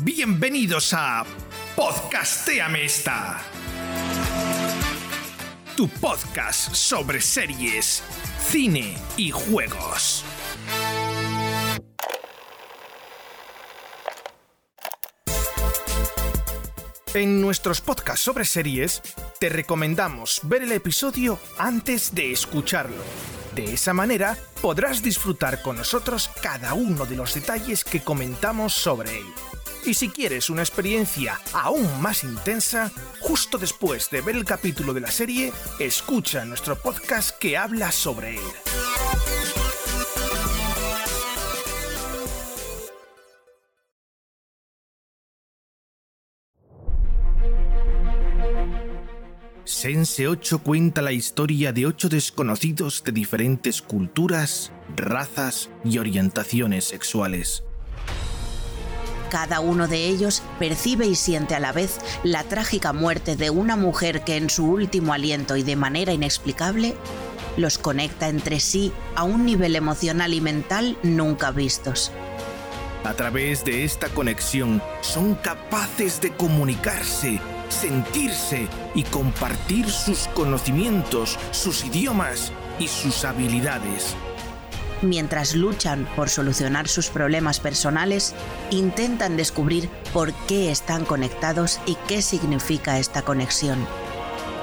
Bienvenidos a Podcastéame esta. Tu podcast sobre series, cine y juegos. En nuestros podcasts sobre series, te recomendamos ver el episodio antes de escucharlo. De esa manera, podrás disfrutar con nosotros cada uno de los detalles que comentamos sobre él. Y si quieres una experiencia aún más intensa, justo después de ver el capítulo de la serie, escucha nuestro podcast que habla sobre él. Sense 8 cuenta la historia de ocho desconocidos de diferentes culturas, razas y orientaciones sexuales. Cada uno de ellos percibe y siente a la vez la trágica muerte de una mujer que en su último aliento y de manera inexplicable los conecta entre sí a un nivel emocional y mental nunca vistos. A través de esta conexión son capaces de comunicarse sentirse y compartir sus conocimientos, sus idiomas y sus habilidades. Mientras luchan por solucionar sus problemas personales, intentan descubrir por qué están conectados y qué significa esta conexión.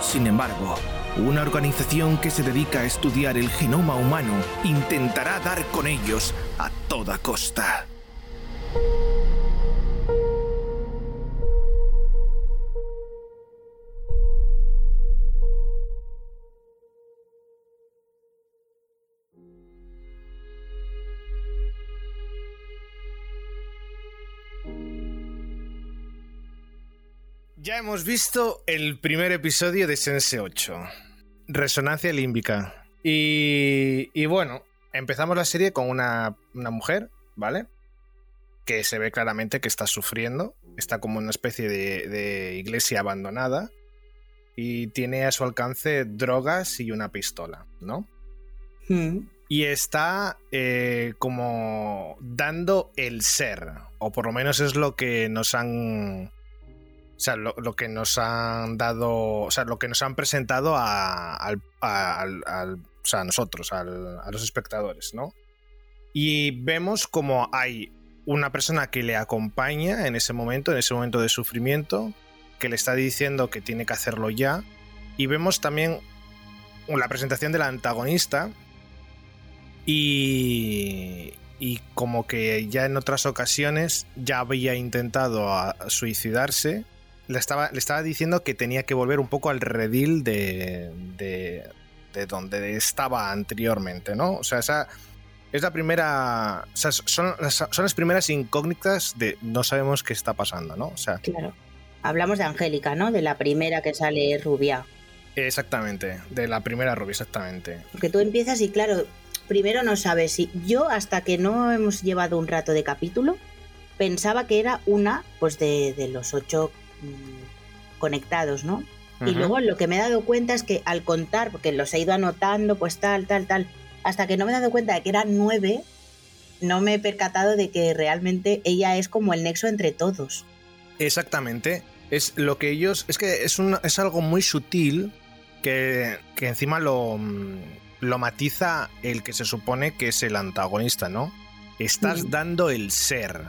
Sin embargo, una organización que se dedica a estudiar el genoma humano intentará dar con ellos a toda costa. Ya hemos visto el primer episodio de Sense 8, Resonancia Límbica. Y, bueno, empezamos la serie con una, mujer, ¿vale? Que se ve claramente que está sufriendo, está como una especie de, iglesia abandonada y tiene a su alcance drogas y una pistola, ¿no? Hmm. Y está eh, como dando el ser, o por lo menos es lo que nos han o sea, lo, que nos han dado, o sea, lo que nos han presentado a, al, sea, a nosotros, a los espectadores, ¿no? Y vemos como hay una persona que le acompaña en ese momento, en ese momento de sufrimiento, que le está diciendo que tiene que hacerlo ya. Y vemos también la presentación del antagonista y, y como que ya en otras ocasiones ya había intentado suicidarse le estaba, le estaba diciendo que tenía que volver un poco al redil de, de, donde estaba anteriormente, ¿no? O sea, esa es la primera. O sea, son, son, las primeras incógnitas de no sabemos qué está pasando, ¿no? O sea. Claro. Hablamos de Angélica, ¿no? De la primera que sale rubia. Exactamente, de la primera rubia, exactamente. Porque tú empiezas y, claro, primero no sabes si. Yo, hasta que no hemos llevado un rato de capítulo, pensaba que era una, pues, de, de los ocho conectados, ¿no? Y luego lo que me he dado cuenta es que al contar, porque los he ido anotando, pues tal, tal, tal, hasta que no me he dado cuenta de que eran nueve, no me he percatado de que realmente ella es como el nexo entre todos. Exactamente. Es lo que ellos. Es que es, un, es algo muy sutil que, que encima lo, mm, lo matiza el que se supone que es el antagonista, ¿no? Estás dando el ser.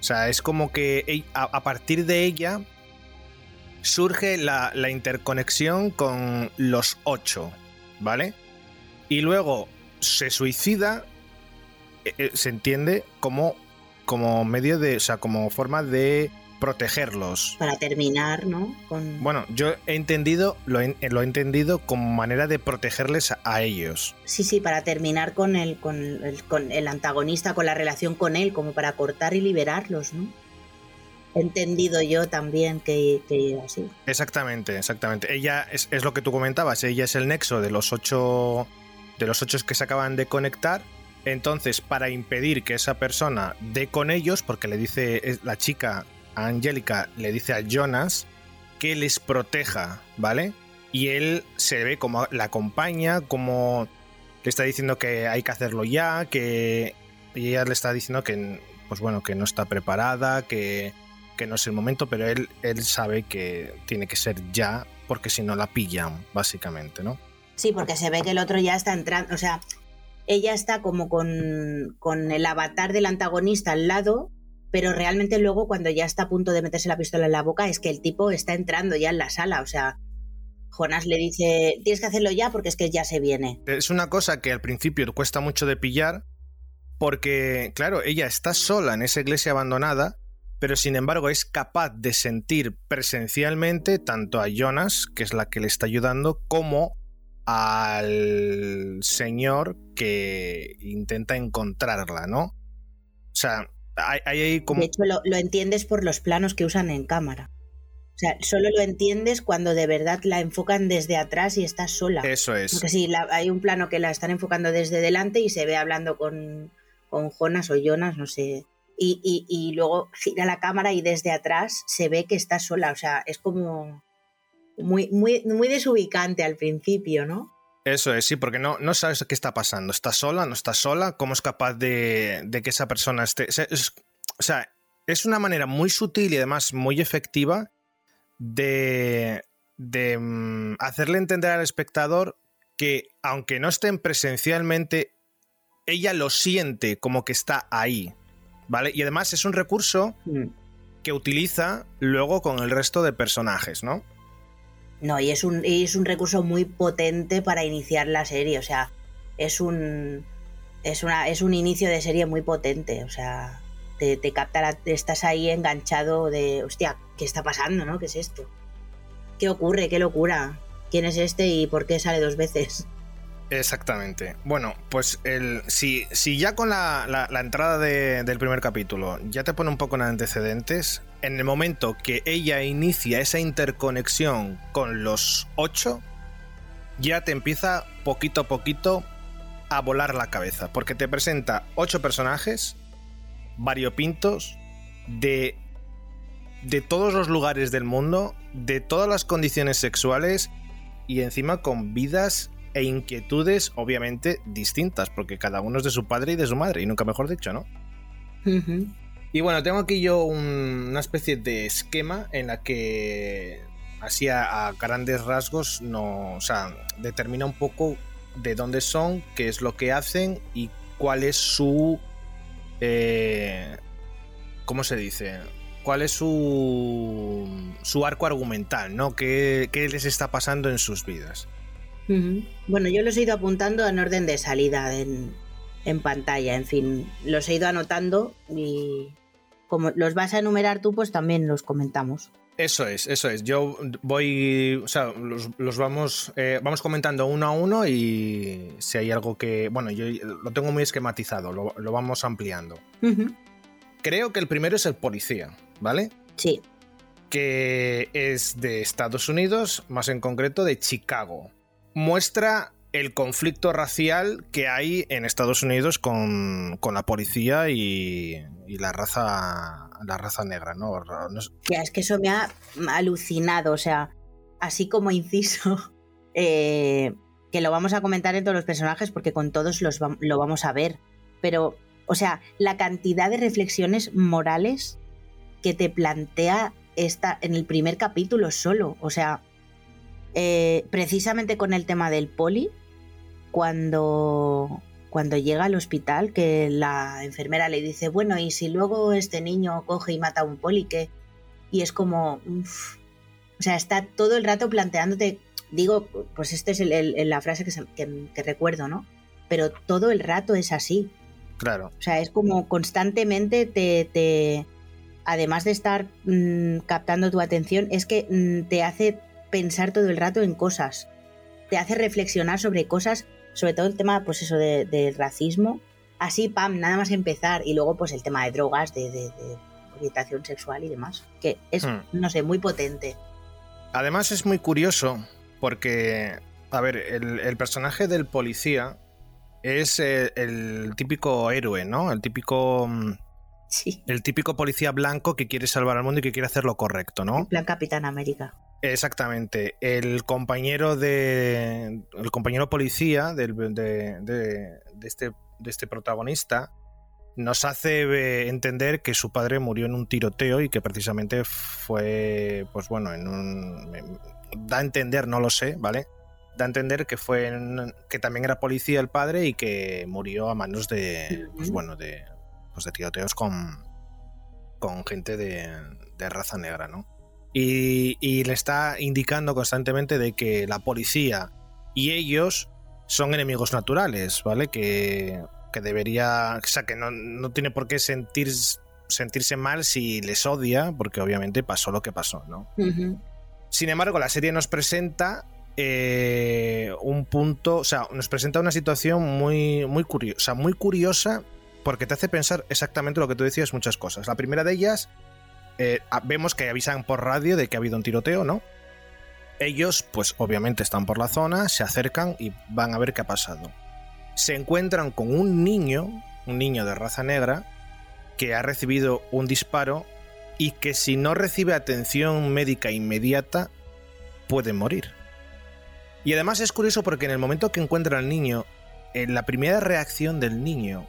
O sea, es como que a partir de ella surge la, interconexión con los ocho, ¿vale? Y luego se suicida, eh, eh, se entiende como, como medio de, o sea, como forma de protegerlos. Para terminar, ¿no? Bueno, yo he entendido, lo he, entendido como manera de protegerles a, ellos. Sí, sí, para terminar con el, con el, con el antagonista, con la relación con él, como para cortar y liberarlos, ¿no? Entendido yo también que, que así. Exactamente, exactamente. Ella es, lo que tú comentabas, ella es el nexo de los ocho de los ocho que se acaban de conectar. Entonces, para impedir que esa persona dé con ellos, porque le dice la chica a Angélica, le dice a Jonas que les proteja, ¿vale? Y él se ve como la acompaña, como le está diciendo que hay que hacerlo ya, que y ella le está diciendo que pues bueno, que no está preparada, que que no es el momento, pero él, él sabe que tiene que ser ya, porque si no la pillan, básicamente, ¿no? Sí, porque se ve que el otro ya está entrando, o sea, ella está como con, con el avatar del antagonista al lado, pero realmente luego cuando ya está a punto de meterse la pistola en la boca es que el tipo está entrando ya en la sala, o sea, Jonas le dice, tienes que hacerlo ya porque es que ya se viene. Es una cosa que al principio cuesta mucho de pillar porque, claro, ella está sola en esa iglesia abandonada, pero sin embargo es capaz de sentir presencialmente tanto a Jonas, que es la que le está ayudando, como al señor que intenta encontrarla, ¿no? O sea, hay, hay como... De hecho, lo, lo, entiendes por los planos que usan en cámara. O sea, solo lo entiendes cuando de verdad la enfocan desde atrás y está sola. Eso es. Porque sí, la, hay un plano que la están enfocando desde delante y se ve hablando con, con Jonas o Jonas, no sé. Y, luego gira la cámara y desde atrás se ve que está sola. O sea, es como muy, muy, muy desubicante al principio, ¿no? Eso es, sí, porque no, no sabes qué está pasando. ¿Está sola? ¿No está sola? ¿Cómo es capaz de, de que esa persona esté...? O sea, es, o sea, es una manera muy sutil y además muy efectiva de, de um, hacerle entender al espectador que, aunque no estén presencialmente, ella lo siente como que está ahí. ¿Vale? Y además es un recurso mm. que utiliza luego con el resto de personajes, ¿no? No, y es un, y es un recurso muy potente para iniciar la serie. O sea, es un. Es, una, es un inicio de serie muy potente. O sea, te, te capta, la, estás ahí enganchado de. Hostia, ¿qué está pasando, no? ¿Qué es esto? ¿Qué ocurre? ¿Qué locura? ¿Quién es este y por qué sale dos veces? Exactamente. Bueno, pues el, si, si ya con la, la, entrada de, del primer capítulo ya te pone un poco en antecedentes, en el momento que ella inicia esa interconexión con los ocho, ya te empieza poquito a poquito a volar la cabeza, porque te presenta ocho personajes variopintos de, de todos los lugares del mundo, de todas las condiciones sexuales y encima con vidas e inquietudes obviamente distintas, porque cada uno es de su padre y de su madre, y nunca mejor dicho, ¿no? Uh -huh. Y bueno, tengo aquí yo un, una especie de esquema en la que así a, a, grandes rasgos no, o sea, determina un poco de dónde son, qué es lo que hacen y cuál es su eh, ¿cómo se dice? ¿Cuál es su, su arco argumental, ¿no? ¿Qué, ¿Qué, les está pasando en sus vidas? Uh -huh. Bueno, yo los he ido apuntando en orden de salida en, en, pantalla, en fin, los he ido anotando y como los vas a enumerar tú, pues también los comentamos. Eso es, eso es. Yo voy, o sea, los, los vamos, eh, vamos comentando uno a uno y si hay algo que, bueno, yo lo tengo muy esquematizado, lo, lo vamos ampliando. Uh -huh. Creo que el primero es el policía, ¿vale? Sí. Que es de Estados Unidos, más en concreto de Chicago. Muestra el conflicto racial que hay en Estados Unidos con, con la policía y, la raza la raza negra, ¿no? no ya, es que eso me ha alucinado, o sea, así como inciso, eh, que lo vamos a comentar en todos los personajes porque con todos los lo vamos a ver, pero, o sea, la cantidad de reflexiones morales que te plantea esta en el primer capítulo solo, o sea, eh, precisamente con el tema del poli, cuando, cuando llega al hospital, que la enfermera le dice, bueno, y si luego este niño coge y mata a un poli, ¿qué? Y es como, o sea, está todo el rato planteándote, digo, pues esta es el, el, la frase que, se, que, que, recuerdo, ¿no? Pero todo el rato es así. Claro. O sea, es como constantemente te, te además de estar mmm, captando tu atención, es que mmm, te hace pensar todo el rato en cosas, te hace reflexionar sobre cosas sobre todo el tema, pues eso, del de racismo. Así, pam, nada más empezar. Y luego, pues el tema de drogas, de, de, de orientación sexual y demás. Que es, hmm. no sé, muy potente. Además, es muy curioso porque, a ver, el, el personaje del policía es el, el, típico héroe, ¿no? El típico. Sí. El típico policía blanco que quiere salvar al mundo y que quiere hacer lo correcto, ¿no? En plan Capitán América. Exactamente. El compañero de. El compañero policía del, de, de, de, este, de este protagonista nos hace eh, entender que su padre murió en un tiroteo y que precisamente fue, pues bueno, en un... Da a entender, no lo sé, ¿vale? Da a entender que fue en, que también era policía el padre y que murió a manos de, pues bueno, de, pues de tiroteos con, con gente de, de raza negra, ¿no? Y, y, le está indicando constantemente de que la policía y ellos son enemigos naturales, ¿vale? Que que debería, o sea, que no, no tiene por qué sentir, sentirse mal si les odia, porque obviamente pasó lo que pasó, ¿no? Sin embargo, la serie nos presenta eh, un punto, o sea, nos presenta una situación muy, muy curiosa, muy curiosa, porque te hace pensar exactamente lo que tú decías, muchas cosas. La primera de ellas, eh, vemos que avisan por radio de que ha habido un tiroteo, ¿no? Ellos, pues obviamente están por la zona, se acercan y van a ver qué ha pasado se encuentran con un niño, un niño de raza negra, que ha recibido un disparo y que si no recibe atención médica inmediata puede morir. Y además es curioso porque en el momento que encuentra al niño, en la primera reacción del niño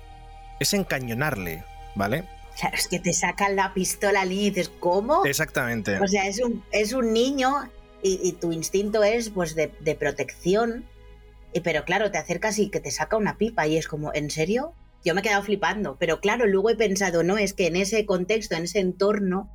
es encañonarle, ¿vale? Claro, es que te sacan la pistola y dices, ¿cómo? Exactamente. O sea, es un, es un niño y, tu instinto es pues de, de protección pero claro, te acercas y que te saca una pipa y es como, ¿en serio? Yo me he quedado flipando, pero claro, luego he pensado, no, es que en ese contexto, en ese entorno,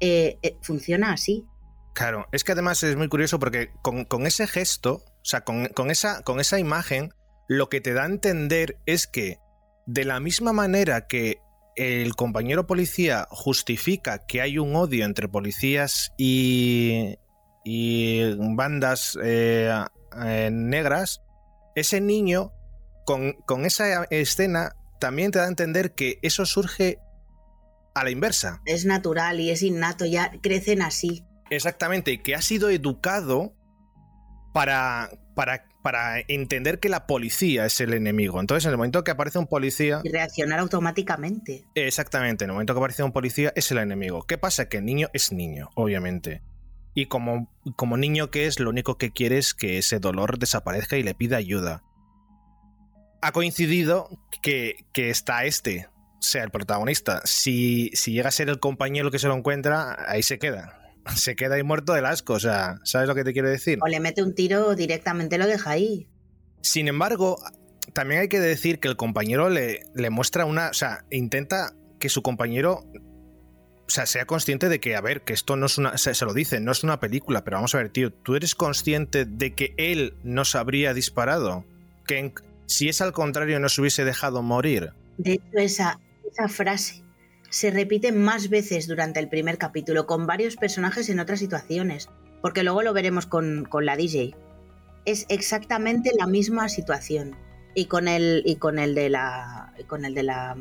eh, eh, funciona así. Claro, es que además es muy curioso porque con, ese gesto, o sea, con, esa, con esa imagen, lo que te da a entender es que de la misma manera que el compañero policía justifica que hay un odio entre policías y, y bandas eh, negras, ese niño, con, esa escena, también te da a entender que eso surge a la inversa. Es natural y es innato, ya crecen así. Exactamente, que ha sido educado para, para, para, entender que la policía es el enemigo. Entonces, en el momento que aparece un policía... Y reaccionar automáticamente. Exactamente, en el momento que aparece un policía es el enemigo. ¿Qué pasa? Que el niño es niño, obviamente. Y como, como niño que es, lo único que quiere es que ese dolor desaparezca y le pida ayuda. Ha coincidido que, que está este, sea el protagonista. Si, si llega a ser el compañero que se lo encuentra, ahí se queda. Se queda ahí muerto del asco, o sea, ¿sabes lo que te quiero decir? O le mete un tiro directamente lo deja ahí. Sin embargo, también hay que decir que el compañero le, le muestra una. O sea, intenta que su compañero o sea, sea consciente de que, a ver, que esto no es una. Se, lo dice, no es una película, pero vamos a ver, tío, ¿tú eres consciente de que él nos habría disparado? Que si es al contrario, nos hubiese dejado morir. De hecho, esa, esa frase se repite más veces durante el primer capítulo, con varios personajes en otras situaciones, porque luego lo veremos con, con la DJ. Es exactamente la misma situación. Y con el, y con el de la. con el de la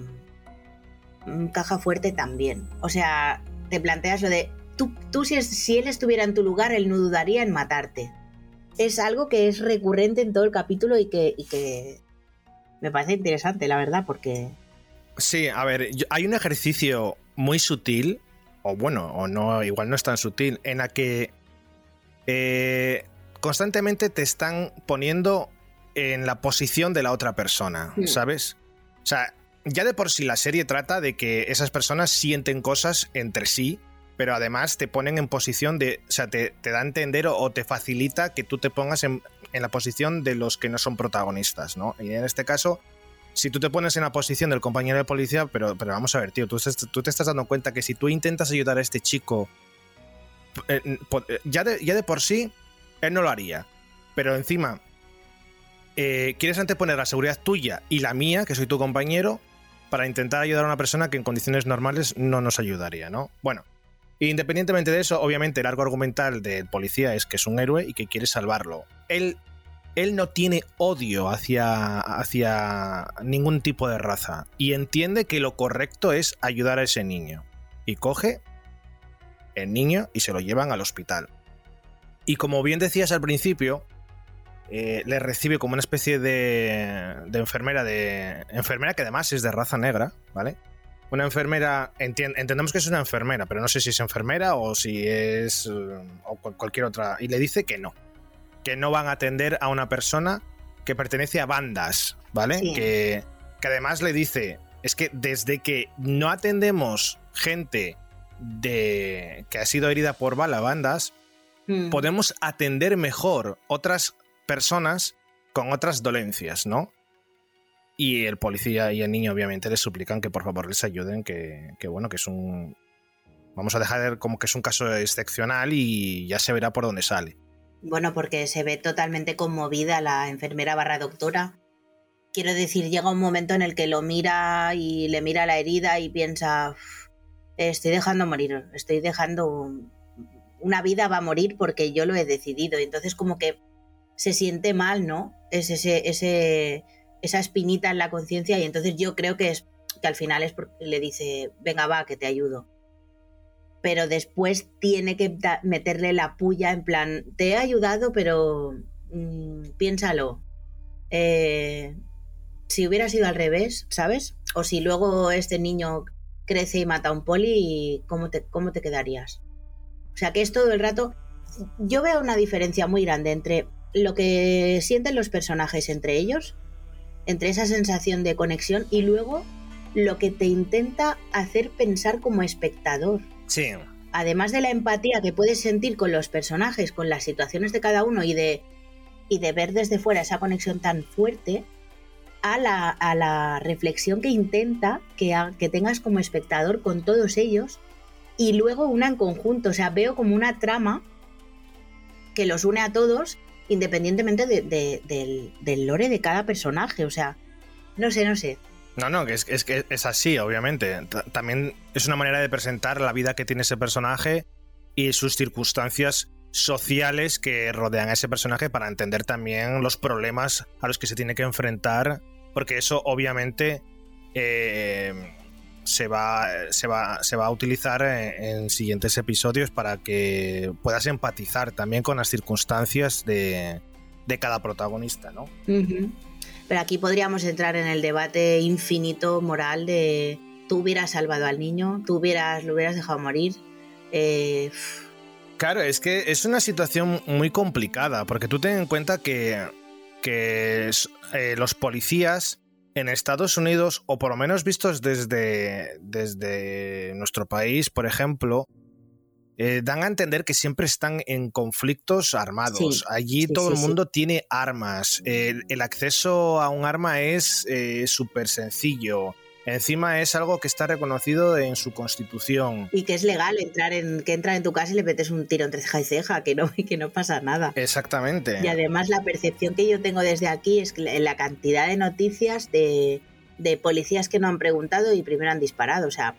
caja fuerte también. O sea, te planteas lo de, tú, tú si, si él estuviera en tu lugar, él no dudaría en matarte. Es algo que es recurrente en todo el capítulo y que, y que me parece interesante, la verdad, porque... Sí, a ver, hay un ejercicio muy sutil, o bueno, o no, igual no es tan sutil, en la que eh, constantemente te están poniendo en la posición de la otra persona. ¿sabes? O sea, ya de por sí la serie trata de que esas personas sienten cosas entre sí, pero además te ponen en posición de, o sea, te, da a entender o, te facilita que tú te pongas en, la posición de los que no son protagonistas, ¿no? Y en este caso, si tú te pones en la posición del compañero de policía, pero, pero vamos a ver, tío, tú, te estás dando cuenta que si tú intentas ayudar a este chico, eh, eh, ya, de, ya de por sí, él no lo haría. Pero encima, eh, quieres anteponer la seguridad tuya y la mía, que soy tu compañero, para intentar ayudar a una persona que en condiciones normales no nos ayudaría, ¿no? Bueno, independientemente de eso, obviamente el arco argumental del policía es que es un héroe y que quiere salvarlo. Él, él no tiene odio hacia, hacia ningún tipo de raza y entiende que lo correcto es ayudar a ese niño. Y coge el niño y se lo llevan al hospital. Y como bien decías al principio, eh, le recibe como una especie de, enfermera de enfermera que además es de raza negra, ¿vale? Una enfermera, entendemos que es una enfermera, pero no sé si es enfermera o si es o cualquier otra. Y le dice que no, que no van a atender a una persona que pertenece a bandas, ¿vale? Que, que además le dice, es que desde que no atendemos gente de que ha sido herida por bala bandas, mm. podemos atender mejor otras personas con otras dolencias, ¿no? Y el policía y el niño obviamente les suplican que por favor les ayuden, que, que bueno, que es un... Vamos a dejar como que es un caso excepcional y ya se verá por dónde sale. Bueno, porque se ve totalmente conmovida la enfermera barra doctora quiero decir, llega un momento en el que lo mira y le mira la herida y piensa, estoy dejando morir, estoy dejando una vida va a morir porque yo lo he decidido. Entonces como que se siente mal, ¿no? Es ese, esa espinita en la conciencia y entonces yo creo que es que al final es porque le dice, venga va, que te ayudo. Pero después tiene que meterle la puya en plan, te he ayudado, pero mm, piénsalo. Eh, si hubiera sido al revés, ¿sabes? O si luego este niño crece y mata a un poli, ¿cómo te, cómo te quedarías? O sea que es todo el rato... Yo veo una diferencia muy grande entre lo que sienten los personajes entre ellos, entre esa sensación de conexión y luego lo que te intenta hacer pensar como espectador. Sí. Además de la empatía que puedes sentir con los personajes, con las situaciones de cada uno y de, y de ver desde fuera esa conexión tan fuerte, a la, a la reflexión que intenta que, que tengas como espectador con todos ellos y luego una en conjunto. O sea, veo como una trama que los une a todos independientemente del, del, lore de cada personaje. O sea, no sé, no sé. No, no, es, que es así, obviamente. También es una manera de presentar la vida que tiene ese personaje y sus circunstancias sociales que rodean a ese personaje para entender también los problemas a los que se tiene que enfrentar, porque eso obviamente eh, se, va, se, va, se va a utilizar en, siguientes episodios para que puedas empatizar también con las circunstancias de, cada protagonista, ¿no? Pero aquí podríamos entrar en el debate infinito moral de tú hubieras salvado al niño, tú hubieras, lo hubieras dejado morir. Eh, Claro, es que es una situación muy complicada, porque tú ten en cuenta que, que eh, los policías en Estados Unidos, o por lo menos vistos desde, desde nuestro país, por ejemplo, eh, dan a entender que siempre están en conflictos armados. Allí todo el mundo tiene armas. el acceso a un arma es eh, súper sencillo. Encima es algo que está reconocido en su constitución. Y que es legal entrar en, que entra en tu casa y le metes un tiro entre ceja y ceja, que no, que no pasa nada. Exactamente. Y además la percepción que yo tengo desde aquí es que la cantidad de noticias de, de policías que no han preguntado y primero han disparado. O sea,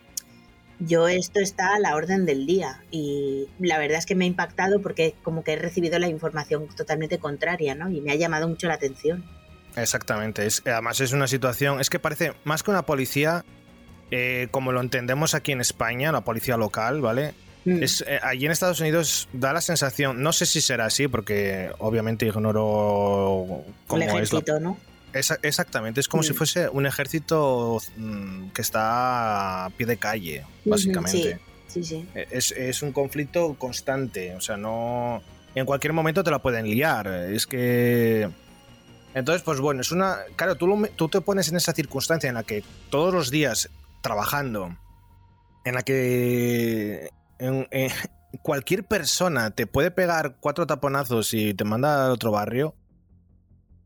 yo esto está a la orden del día y la verdad es que me ha impactado porque como que he recibido la información totalmente contraria, ¿no? Y me ha llamado mucho la atención. Exactamente. Es, además es una situación, es que parece más que una policía, eh, como lo entendemos aquí en España, la policía local, ¿vale? Mm. Es, eh, allí en Estados Unidos da la sensación, no sé si será así, porque obviamente ignoro cómo El ejército, ¿no? Exactamente, es como si mm. fuese un ejército mm, que está a pie de calle, básicamente. Sí, sí, e, Es, es, un conflicto constante, o sea, no... En cualquier momento te la pueden liar, es que entonces, pues bueno, es una. Claro, tú, tú te pones en esa circunstancia en la que todos los días trabajando, en la que cualquier persona te puede pegar cuatro taponazos y te manda a otro barrio.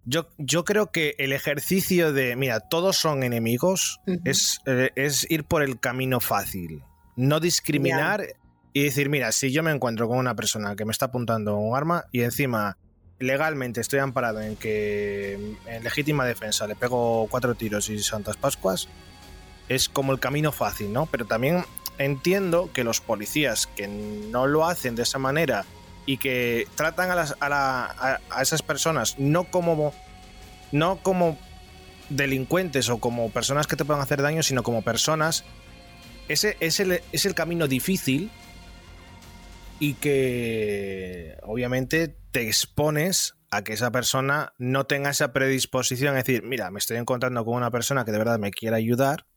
Yo, yo creo que el ejercicio de, mira, todos son enemigos, es, eh, es, ir por el camino fácil. No discriminar y decir, mira, si yo me encuentro con una persona que me está apuntando un arma y encima legalmente estoy amparado en que en legítima defensa le pego cuatro tiros y Santas Pascuas, es como el camino fácil, ¿no? Pero también entiendo que los policías que no lo hacen de esa manera y que tratan a, a, esas personas no como, no como delincuentes o como personas que te puedan hacer daño, sino como personas, ese es el, es el camino difícil y que obviamente te expones a que esa persona no tenga esa predisposición, es decir, mira, me estoy encontrando con una persona que de verdad me quiere ayudar,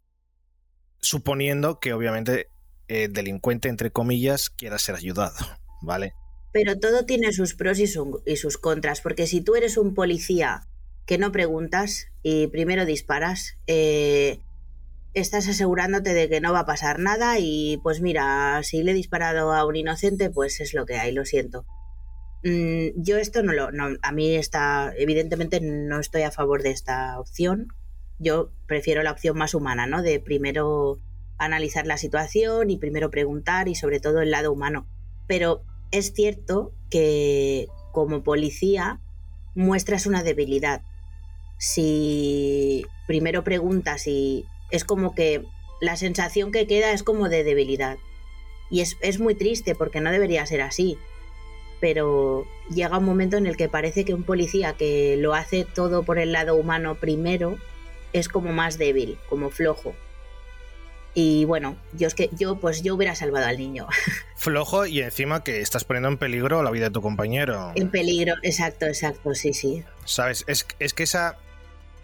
suponiendo que obviamente el delincuente, entre comillas, quiera ser ayudado, ¿vale? Pero todo tiene sus pros y, sus contras, porque si tú eres un policía que no preguntas y primero disparas, eh, estás asegurándote de que no va a pasar nada y pues mira, si le he disparado a un inocente, pues es lo que hay, lo siento. Mm, yo esto no lo, no, a mí está, evidentemente no estoy a favor de esta opción. Yo prefiero la opción más humana, ¿no? De primero analizar la situación y primero preguntar y sobre todo el lado humano. Pero es cierto que como policía muestras una debilidad. Si primero preguntas y es como que la sensación que queda es como de debilidad. Y es, es muy triste porque no debería ser así. Pero llega un momento en el que parece que un policía que lo hace todo por el lado humano primero es como más débil, como flojo. Y bueno, yo es que yo pues yo hubiera salvado al niño. Flojo y encima que estás poniendo en peligro la vida de tu compañero. En peligro, exacto, exacto, sí, sí. Sabes, es, es que esa,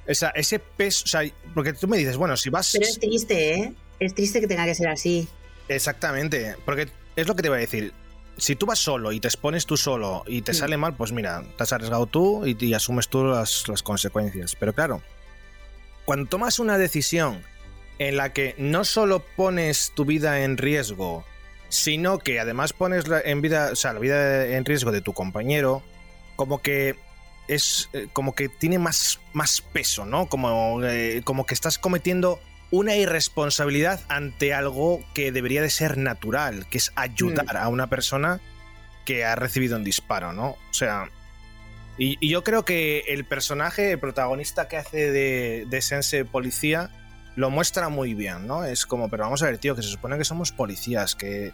esa, ese peso, o sea, porque tú me dices, bueno, si vas... Pero es triste, ¿eh? Es triste que tenga que ser así. Exactamente, porque es lo que te iba a decir. Si tú vas solo y te expones tú solo y te mm. sale mal, pues mira, te has arriesgado tú y, y asumes tú las, las consecuencias. Pero claro, cuando tomas una decisión en la que no solo pones tu vida en riesgo, sino que además pones la, en vida, o sea, la vida en riesgo de tu compañero, como que es eh, como que tiene más, más peso, ¿no? Como, eh, como que estás cometiendo una irresponsabilidad ante algo que debería de ser natural, que es ayudar mm. a una persona que ha recibido un disparo, ¿no? O sea, y, yo creo que el personaje, el protagonista que hace de, de Sense Policía, lo muestra muy bien, ¿no? Es como, pero vamos a ver, tío, que se supone que somos policías, que,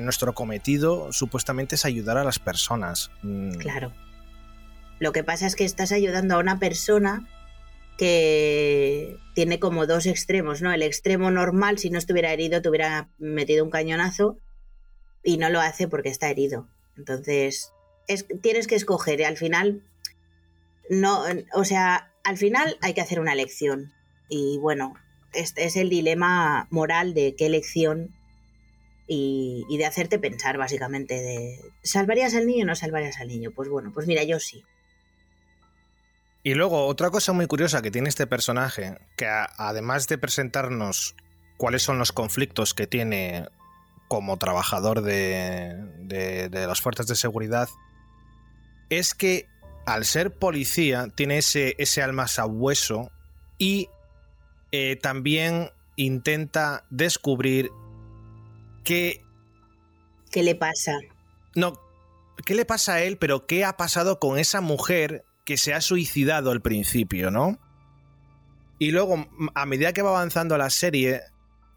nuestro cometido supuestamente es ayudar a las personas. Mm. Claro. Lo que pasa es que estás ayudando a una persona que tiene como dos extremos, ¿no? El extremo normal, si no estuviera herido, te hubiera metido un cañonazo y no lo hace porque está herido. Entonces, es, tienes que escoger al final, no, o sea, al final hay que hacer una elección. Y bueno, este es el dilema moral de qué elección y, de hacerte pensar, básicamente, de ¿salvarías al niño o no salvarías al niño? Pues bueno, pues mira, yo sí. Y luego, otra cosa muy curiosa que tiene este personaje, que además de presentarnos cuáles son los conflictos que tiene como trabajador de, de, las fuerzas de seguridad, es que al ser policía tiene ese, ese alma sabueso y eh, también intenta descubrir qué... ¿Qué le pasa? No, ¿qué le pasa a él? Pero ¿qué ha pasado con esa mujer que se ha suicidado al principio, ¿no? Y luego, a medida que va avanzando la serie,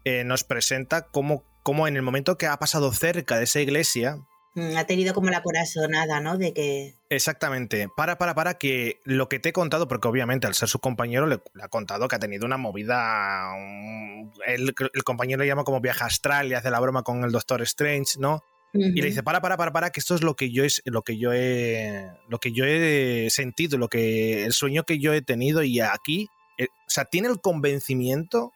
eh, nos presenta cómo, cómo en el momento que ha pasado cerca de esa iglesia, ha tenido como la corazonada, ¿no? De que... Exactamente. Para, para, para, que lo que te he contado, porque obviamente al ser su compañero le, ha contado que ha tenido una movida... el, compañero le llama como viaje astral y hace la broma con el Doctor Strange, ¿no? Y le dice, para, para, para, para, que esto es lo que yo, es, lo que yo he, lo que yo he sentido, lo que, el sueño que yo he tenido y aquí, eh, o sea, tiene el convencimiento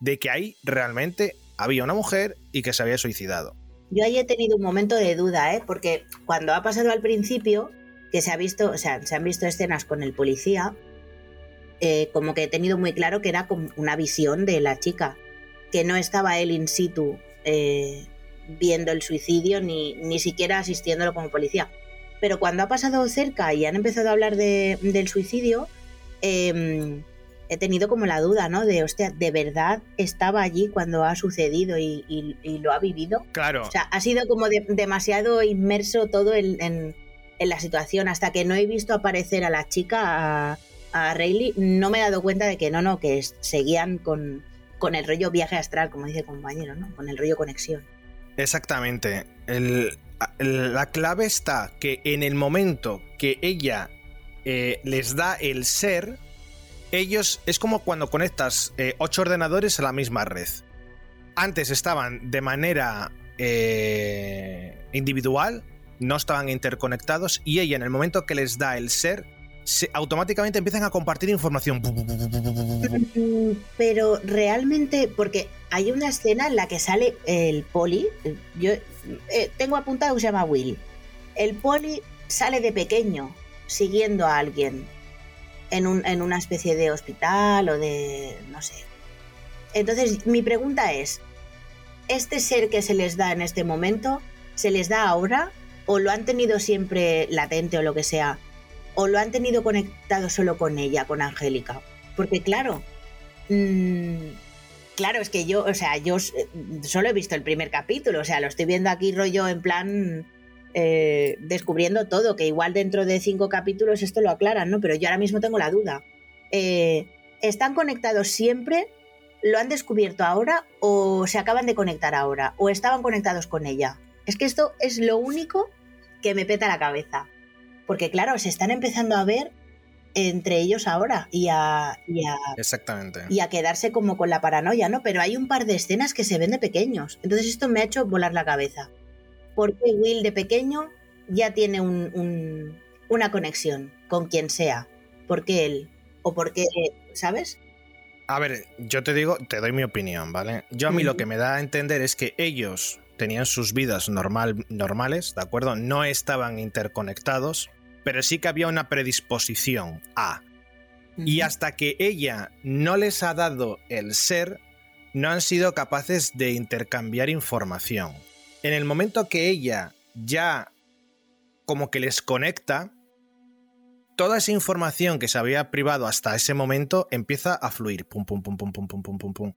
de que ahí realmente había una mujer y que se había suicidado. Yo ahí he tenido un momento de duda, ¿eh? porque cuando ha pasado al principio, que se ha visto, o sea, se han visto escenas con el policía, eh, como que he tenido muy claro que era como una visión de la chica, que no estaba él in situ eh, viendo el suicidio ni, ni siquiera asistiéndolo como policía. Pero cuando ha pasado cerca y han empezado a hablar de, del suicidio, eh, he tenido como la duda, ¿no? De, hostia, ¿de verdad estaba allí cuando ha sucedido y, lo ha vivido? Claro. O sea, ha sido como demasiado inmerso todo en, la situación. Hasta que no he visto aparecer a la chica, a, a Rayleigh, no me he dado cuenta de que no, no, que seguían con, con el rollo viaje astral, como dice el compañero, ¿no? Con el rollo conexión. Exactamente. la clave está que en el momento que ella eh, les da el ser, ellos es como cuando conectas eh, ocho ordenadores a la misma red. Antes estaban de manera eh, individual, no estaban interconectados y ella en el momento que les da el ser, automáticamente empiezan a compartir información. Pero realmente, porque hay una escena en la que sale el poli, yo eh, tengo apuntado que se llama Will. El poli sale de pequeño siguiendo a alguien en, un, en una especie de hospital o de, no sé. Entonces, mi pregunta es, ¿este ser que se les da en este momento, se les da ahora o lo han tenido siempre latente o lo que sea? ¿O lo han tenido conectado solo con ella, con Angélica? Porque claro, mmm, claro, es que yo, o sea, yo solo he visto el primer capítulo, o sea, lo estoy viendo aquí rollo en plan eh, descubriendo todo, que igual dentro de cinco capítulos esto lo aclaran, ¿no? Pero yo ahora mismo tengo la duda. Eh, ¿Están conectados siempre? ¿Lo han descubierto ahora o se acaban de conectar ahora? ¿O estaban conectados con ella? Es que esto es lo único que me peta la cabeza. Porque claro, se están empezando a ver entre ellos ahora y a, Exactamente. y a quedarse como con la paranoia, ¿no? Pero hay un par de escenas que se ven de pequeños. Entonces esto me ha hecho volar la cabeza. Porque Will de pequeño ya tiene un, una conexión con quien sea? ¿Por qué él? ¿O por qué, sabes? A ver, yo te digo, te doy mi opinión, ¿vale? Yo a mí lo que me da a entender es que ellos tenían sus vidas normal, normales, ¿de acuerdo? No estaban interconectados, pero sí que había una predisposición a. Y hasta que ella no les ha dado el ser, no han sido capaces de intercambiar información. En el momento que ella ya como que les conecta, toda esa información que se había privado hasta ese momento empieza a fluir. Pum, pum, pum, pum, pum, pum, pum, pum, pum.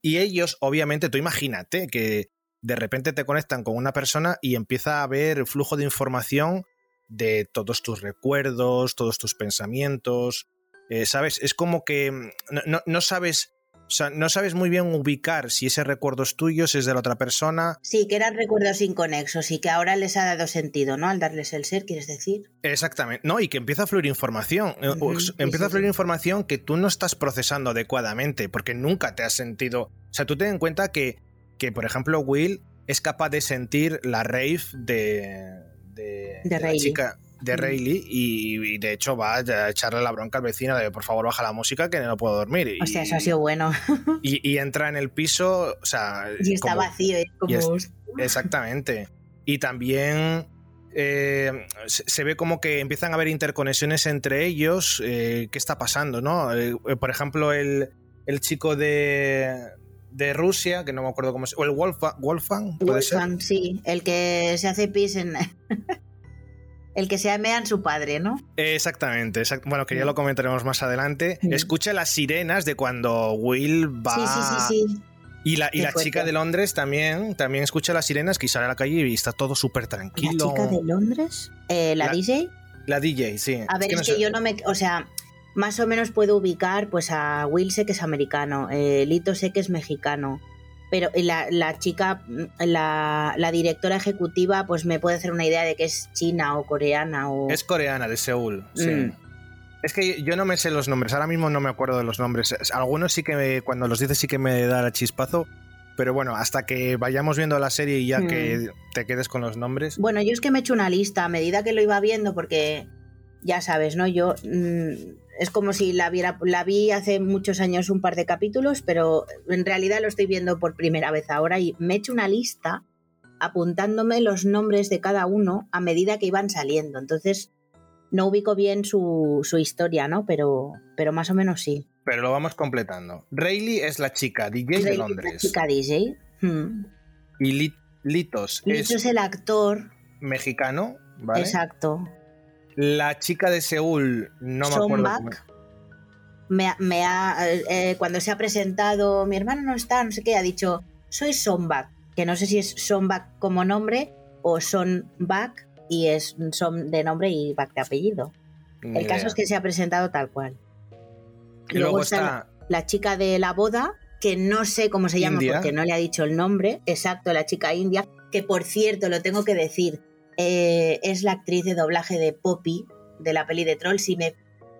Y ellos, obviamente, tú imagínate que de repente te conectan con una persona y empieza a haber flujo de información de todos tus recuerdos, todos tus pensamientos, eh, ¿sabes? Es como que mm, no, sabes... O sea, no sabes muy bien ubicar si ese recuerdo es tuyo, si es de la otra persona. Sí, que eran recuerdos inconexos y que ahora les ha dado sentido, ¿no? Al darles el ser, quieres decir. Exactamente. No, y que empieza a fluir información. Eh, empieza a fluir información que tú no estás procesando adecuadamente, porque nunca te has sentido. O sea, tú ten en cuenta que, que por ejemplo, Will es capaz de sentir la rave de, de, la chica de Rayleigh y, de hecho va a echarle la bronca al vecino de por favor baja la música que no puedo dormir. Y, Hostia, eso ha sido bueno. Y, entra en el piso, o sea... Y está vacío, como... exactamente. Y también eh, se, ve como que empiezan a haber interconexiones entre ellos. Eh, ¿Qué está pasando, no? Eh, por ejemplo, el, el chico de, de Rusia, que no me acuerdo cómo es, o el Wolfgang, Wolfgang, ¿puede Wolfgang, sí, el que se hace pis en... el que se amean su padre, ¿no? Exactamente, bueno, que ya lo comentaremos más adelante. Escucha las sirenas de cuando Will va... Sí, sí, sí, sí. Y la, y la chica de Londres también, también escucha las sirenas que sale a la calle y está todo súper tranquilo. ¿La chica de Londres? Eh, ¿la, DJ? La DJ, sí. A ver, es que, yo no me... O sea, más o menos puedo ubicar pues a Will sé que es americano, eh, Lito sé que es mexicano, pero la, la chica, la, la, directora ejecutiva pues me puede hacer una idea de que es china o coreana o... Es coreana, de Seúl, sí. Mm. Es que yo no me sé los nombres, ahora mismo no me acuerdo de los nombres. Algunos sí que cuando los dices sí que me da el chispazo, pero bueno, hasta que vayamos viendo la serie y ya que mm. te quedes con los nombres. Bueno, yo es que me he hecho una lista a medida que lo iba viendo porque ya sabes, ¿no? Yo mm, es como si la viera, la vi hace muchos años un par de capítulos, pero en realidad lo estoy viendo por primera vez ahora y me he hecho una lista apuntándome los nombres de cada uno a medida que iban saliendo. Entonces, no ubico bien su, historia, ¿no? Pero, pero más o menos sí. Pero lo vamos completando. Rayleigh es la chica DJ de Londres. La chica DJ. Hmm. Y Litos, Litos es el actor mexicano, ¿vale? Exacto. La chica de Seúl, no me acuerdo. Me, me ha, eh, cuando se ha presentado, mi hermano no está, no sé qué, ha dicho, soy Sonbak, que no sé si es Sonbak como nombre o Sonbak y es Son de nombre y Bak de apellido. el caso es que se ha presentado tal cual. Y luego, está la, chica de la boda, que no sé cómo se llama porque no le ha dicho el nombre, exacto, la chica india, que por cierto, lo tengo que decir, eh, es la actriz de doblaje de Poppy, de la peli de Trolls, y me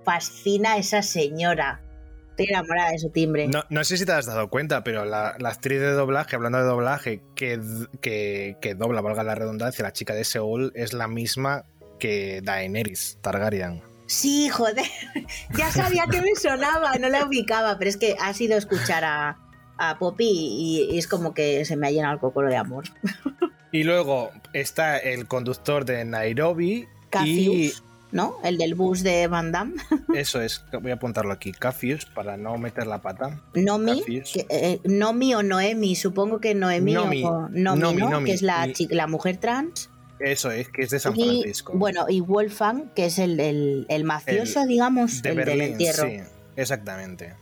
fascina esa señora. Estoy enamorada de su timbre. No, sé si te has dado cuenta, pero la, actriz de doblaje, hablando de doblaje, que, que, dobla, valga la redundancia, la chica de Seúl, es la misma que Daenerys Targaryen. Sí, joder, ya sabía que me sonaba, no la ubicaba, pero es que ha sido escuchar a, a Poppy y, es como que se me ha llenado el cocoro de amor. Y luego está el conductor de Nairobi y ¿no? El del bus de Van Damme. Eso es, voy a apuntarlo aquí. Cafius, para no meter la pata. Nomi, que, eh, Nomi o Noemi, supongo que Noemi Nomi, o Nomi, Nomi, ¿no? Nomi. que es la, Y- chica- la mujer trans. Eso es, que es de San y, Francisco. bueno, y Wolfgang, que es el, el- el mafioso, digamos, de el del Berlín, entierro. sí, exactamente.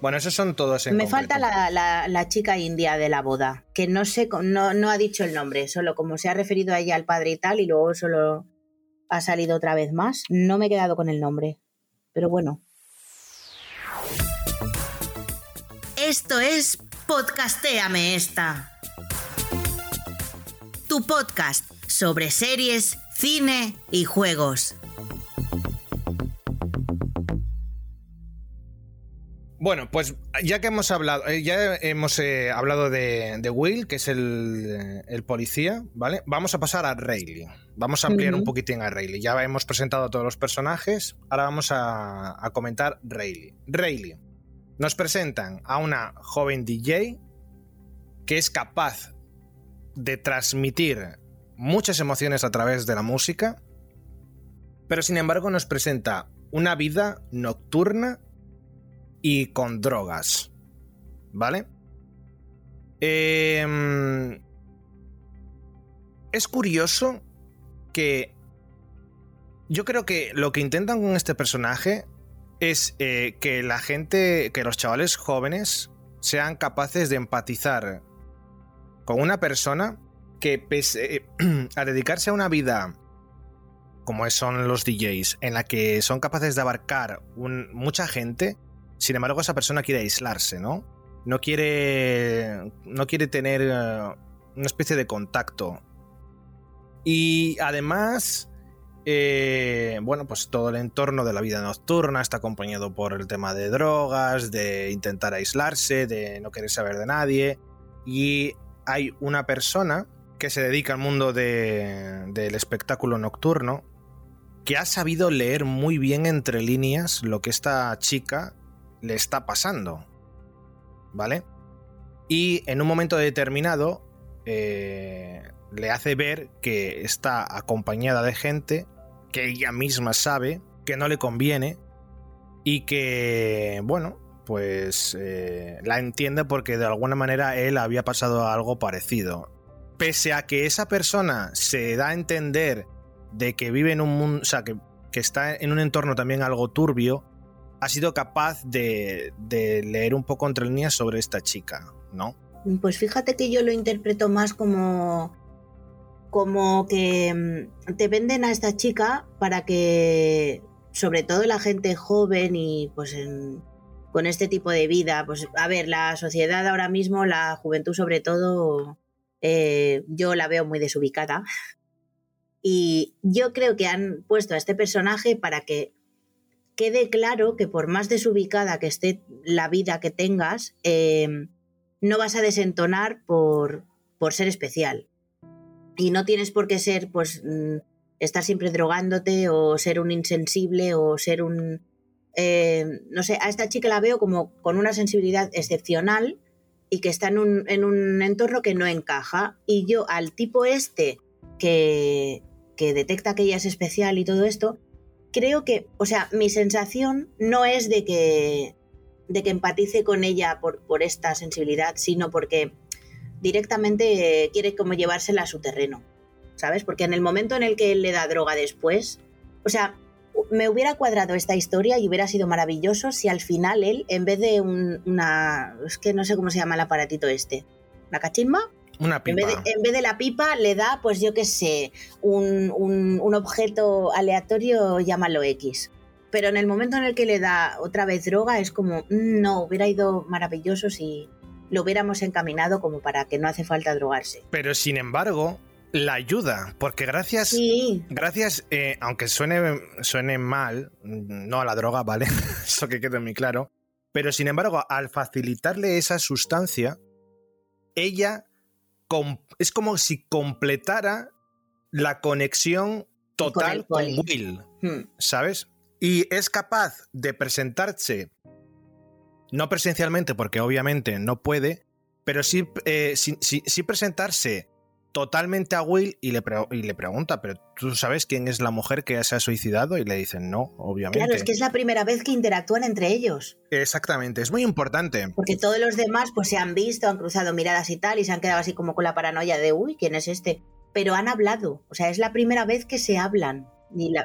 Bueno, esos son todos en Me concreto. falta la, la- la chica india de la boda, que no sé, no, no ha dicho el nombre, solo como se ha referido a ella al padre y tal, y luego solo ha salido otra vez más. No me he quedado con el nombre, pero bueno. Esto es Podcastéame esta. Tu podcast sobre series, cine y juegos. Bueno, pues ya que hemos hablado, eh, ya hemos eh, hablado de, de Will, que es el, el policía, ¿vale? Vamos a pasar a Rayleigh. Vamos a ampliar un poquitín a Rayleigh. Ya hemos presentado a todos los personajes, ahora vamos a, a comentar Rayleigh. Rayleigh. Nos presentan a una joven DJ que es capaz de transmitir muchas emociones a través de la música, pero sin embargo nos presenta una vida nocturna y con drogas. ¿Vale? Em, es curioso que yo creo que lo que intentan con este personaje es eh, que la gente, que los chavales jóvenes sean capaces de empatizar con una persona que pese a dedicarse a una vida como son los DJs, en la que son capaces de abarcar mucha gente, sin embargo esa persona quiere aislarse, ¿no? No quiere, no quiere tener eh, una especie de contacto. Y además, eh, bueno, pues todo el entorno de la vida nocturna está acompañado por el tema de drogas, de intentar aislarse, de no querer saber de nadie. Y hay una persona que se dedica al mundo de- del espectáculo nocturno que ha sabido leer muy bien entre líneas lo que esta chica le está pasando. ¿Vale? Y en un momento determinado eh, le hace ver que está acompañada de gente que ella misma sabe que no le conviene y que, bueno, pues eh, la entiende porque de alguna manera él había pasado algo parecido. Pese a que esa persona se da a entender de que vive en un mundo, o sea, que, que está en un entorno también algo turbio, ha sido capaz de, de leer un poco entre líneas sobre esta chica, ¿no? Pues fíjate que yo lo interpreto más como como que mm, te venden a esta chica para que sobre todo la gente joven y pues con este tipo de vida, pues a ver, la sociedad ahora mismo, la juventud sobre todo, eh, yo la veo muy desubicada. Y yo creo que han puesto a este personaje para que quede claro que por más desubicada que esté la vida que tengas, eh, no vas a desentonar por, por ser especial. Y no tienes por qué ser, pues, mm, estar siempre drogándote o ser un insensible o ser un... eh, no sé, a esta chica la veo como con una sensibilidad excepcional y que está en un, en un entorno que no encaja. Y yo al tipo este que, que detecta que ella es especial y todo esto, creo que, o sea, mi sensación no es de que, de que empatice con ella por, por esta sensibilidad, sino porque directamente quiere como llevársela a su terreno, ¿sabes? Porque en el momento en el que él le da droga después, o sea, me hubiera cuadrado esta historia y hubiera sido maravilloso si al final él, en vez de un- una, es que no sé cómo se llama el aparatito este, ¿una cachimba? Una En pipa. vez, de, en vez de la pipa le da, pues yo qué sé, un, un- un objeto aleatorio, llámalo X. Pero en el momento en el que le da otra vez droga es como, mm, no, hubiera ido maravilloso si lo hubiéramos encaminado como para que no hace falta drogarse. Pero sin embargo, la ayuda, porque gracias Sí, Gracias, eh, aunque suene, suene mal, no a la droga, ¿vale? Eso que quede muy claro. Pero sin embargo, al facilitarle esa sustancia, ella es como si completara la conexión total con. Will, Hmm. ¿sabes? Y es capaz de presentarse, no presencialmente, porque obviamente no puede, pero sí, eh, sí- sí- sí presentarse totalmente a Will y le, y le pregunta, pero ¿tú sabes quién es la mujer que se ha suicidado? Y le dicen, no, obviamente. Claro, es que es la primera vez que interactúan entre ellos. Exactamente, es muy importante. Porque todos los demás pues se han visto, han cruzado miradas y tal, y se han quedado así como con la paranoia de, uy, ¿quién es este? Pero han hablado, o sea, es la primera vez que se hablan.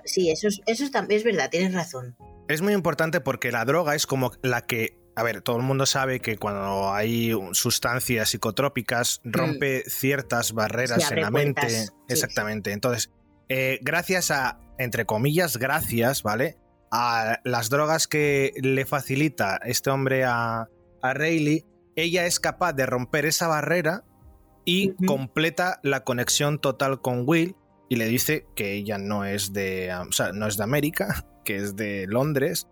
sí, eso, es, eso también es verdad, tienes razón. Es muy importante porque la droga es como la que a ver, todo el mundo sabe que cuando hay sustancias psicotrópicas mm. rompe ciertas barreras en la mente. Exactamente. Entonces, eh, gracias a, entre comillas, gracias, ¿vale? A las drogas que le facilita este hombre a, a Rayleigh, ella es capaz de romper esa barrera y completa la conexión total con Will y le dice que ella no es de, o sea, no es de América, que es de Londres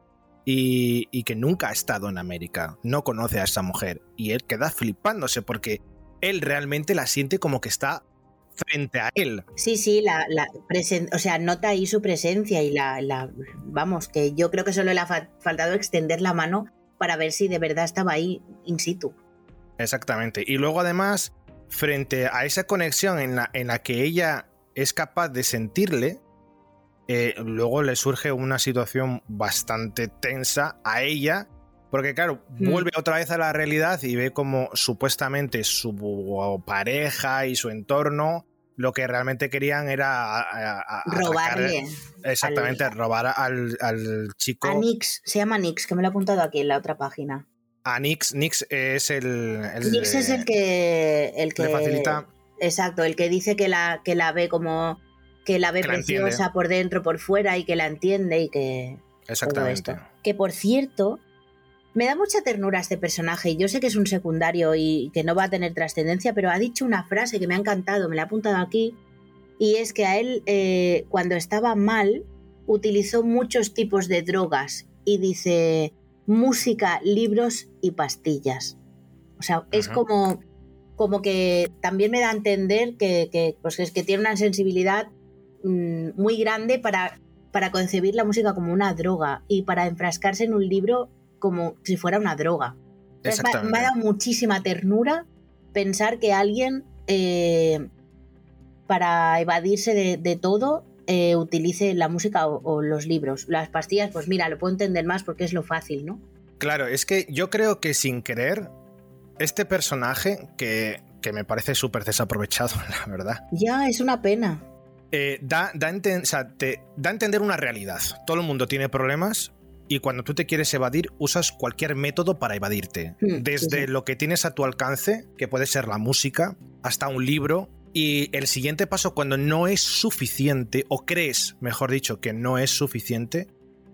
y, que nunca ha estado en América, no conoce a esa mujer y él queda flipándose porque él realmente la siente como que está frente a él. Sí, sí, la, la o sea, nota ahí su presencia y la, la, vamos, que yo creo que solo le ha faltado extender la mano para ver si de verdad estaba ahí in situ. Exactamente. Y luego además, frente a esa conexión en la, en la que ella es capaz de sentirle, eh, luego le surge una situación bastante tensa a ella, porque claro, mm. vuelve otra vez a la realidad y ve como supuestamente su pareja y su entorno lo que realmente querían era robarle. exactamente, robar al, chico. A Nix, se llama Nix, que me lo he apuntado aquí en la otra página. A Nix, Nix es el. Nix es el que. El que facilita. Exacto, el que dice que la, que la ve como que la ve preciosa por dentro, por fuera y que la entiende y que... Exactamente. Que por cierto, me da mucha ternura este personaje y yo sé que es un secundario y que no va a tener trascendencia, pero ha dicho una frase que me ha encantado, me la ha apuntado aquí, y es que a él eh, cuando estaba mal utilizó muchos tipos de drogas y dice música, libros y pastillas. O sea, es como, como que también me da a entender que, que, pues, es que tiene una sensibilidad Mm, muy grande para, para concebir la música como una droga y para enfrascarse en un libro como si fuera una droga. Me, ha dado muchísima ternura pensar que alguien, eh, para evadirse de, todo, eh, utilice la música o, los libros. Las pastillas, pues mira, lo puedo entender más porque es lo fácil, ¿no? Claro, es que yo creo que sin querer, este personaje, que, que me parece súper desaprovechado, la verdad. Ya, es una pena. Eh, da, da, te da a entender una realidad. Todo el mundo tiene problemas y cuando tú te quieres evadir usas cualquier método para evadirte. Hmm, Desde lo que tienes a tu alcance, que puede ser la música, hasta un libro. Y el siguiente paso, cuando no es suficiente, o crees, mejor dicho, que no es suficiente,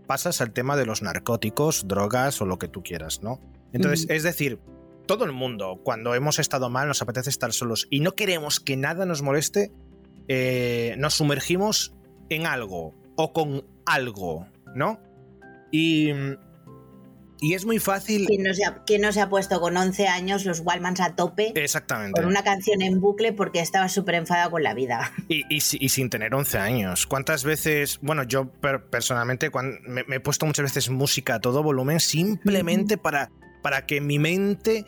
pasas al tema de los narcóticos, drogas o lo que tú quieras, ¿no? Entonces, es decir, todo el mundo, cuando hemos estado mal, nos apetece estar solos y no queremos que nada nos moleste, eh, nos sumergimos en algo o con algo, ¿no? Y, y es muy fácil. ¿Quién no, se ha, no se ha puesto con 11 años los Wallmans a tope? Exactamente. Con una canción en bucle porque estaba súper enfadado con la vida. Y, y, sin tener 11 años. ¿Cuántas veces.? Bueno, yo personalmente me, he puesto muchas veces música a todo volumen simplemente para, para que mi mente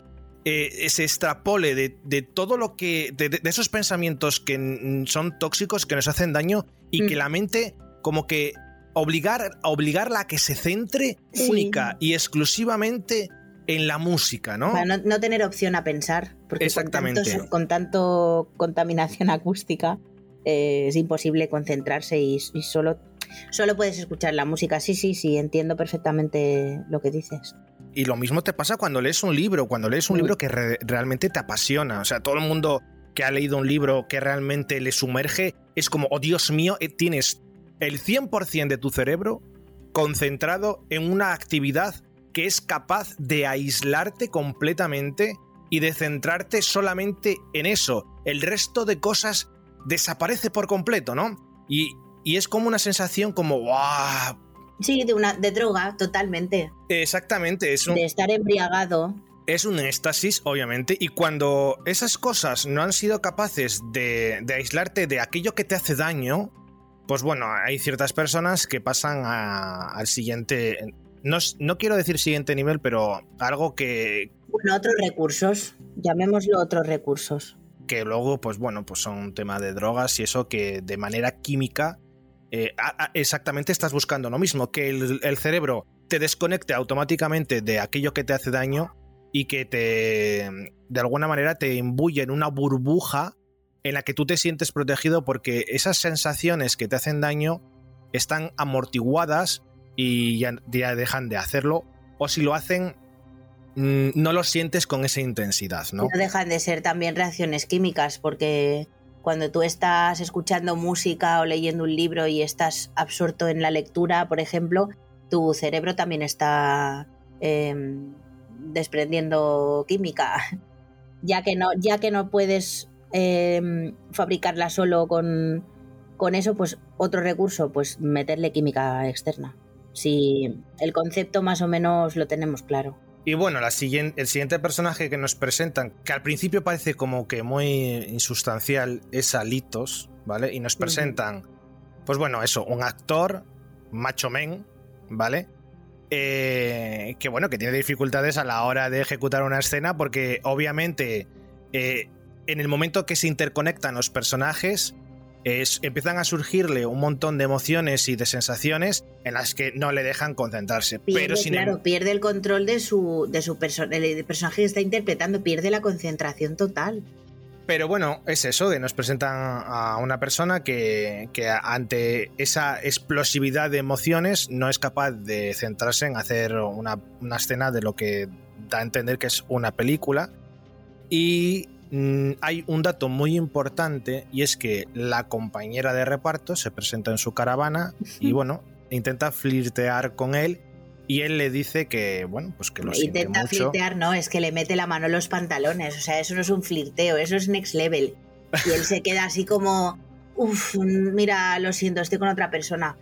eh, se extrapole de, todo lo que. De, esos pensamientos que son tóxicos, que nos hacen daño y que mm. la mente, como que obligar, obligarla a que se centre única y exclusivamente en la música, ¿no? Para no, tener opción a pensar. Porque Exactamente. Con tanto, contaminación acústica eh, es imposible concentrarse y, y, solo, solo puedes escuchar la música. Sí, sí, sí, entiendo perfectamente lo que dices. Y lo mismo te pasa cuando lees un libro, cuando lees un libro que realmente te apasiona. O sea, todo el mundo que ha leído un libro que realmente le sumerge es como, oh Dios mío, eh, tienes el 100% de tu cerebro concentrado en una actividad que es capaz de aislarte completamente y de centrarte solamente en eso. El resto de cosas desaparece por completo, ¿no? Y, y es como una sensación como, ¡guau! Sí, de una de droga, totalmente. Exactamente, es un, de estar embriagado. Es un éxtasis, obviamente, y cuando esas cosas no han sido capaces de, aislarte de aquello que te hace daño, pues bueno, hay ciertas personas que pasan al siguiente. No, no, quiero decir siguiente nivel, pero algo que. Bueno, otros recursos. Llamémoslo otros recursos. que luego, pues bueno, pues son un tema de drogas y eso que de manera química eh, exactamente estás buscando lo mismo, que el, cerebro te desconecte automáticamente de aquello que te hace daño y que te, de alguna manera, te imbuye en una burbuja en la que tú te sientes protegido porque esas sensaciones que te hacen daño están amortiguadas y ya, dejan de hacerlo, o si lo hacen, mm, no lo sientes con esa intensidad, ¿no? No dejan de ser también reacciones químicas, porque cuando tú estás escuchando música o leyendo un libro y estás absorto en la lectura, por ejemplo, tu cerebro también está em, desprendiendo química. Ya que no, ya que no puedes em, fabricarla solo con, con eso, pues otro recurso, pues meterle química externa. Si el concepto más o menos lo tenemos claro. Y bueno, la siguiente, el siguiente personaje que nos presentan, que al principio parece como que muy insustancial, es Alitos, ¿vale? Y nos presentan, pues bueno, eso, un actor, macho men, ¿vale? Eh, que bueno, que tiene dificultades a la hora de ejecutar una escena porque obviamente eh, en el momento que se interconectan los personajes, empiezan a surgirle un montón de emociones y de sensaciones en las que no le dejan concentrarse. Pierde, pero sin claro, em- pierde el control de su, de su el personaje que está interpretando, pierde la concentración total. Pero bueno, es eso, que nos presentan a una persona que, que, ante esa explosividad de emociones no es capaz de centrarse en hacer una, una escena de lo que da a entender que es una película. Y Mm, hay un dato muy importante y es que la compañera de reparto se presenta en su caravana y bueno, intenta flirtear con él y él le dice que, bueno, pues que lo siente Intenta flirtear, no, es que le mete la mano en los pantalones, o sea, eso no es un flirteo, eso es next level. Y él se queda así como, uff, mira, lo siento, estoy con otra persona.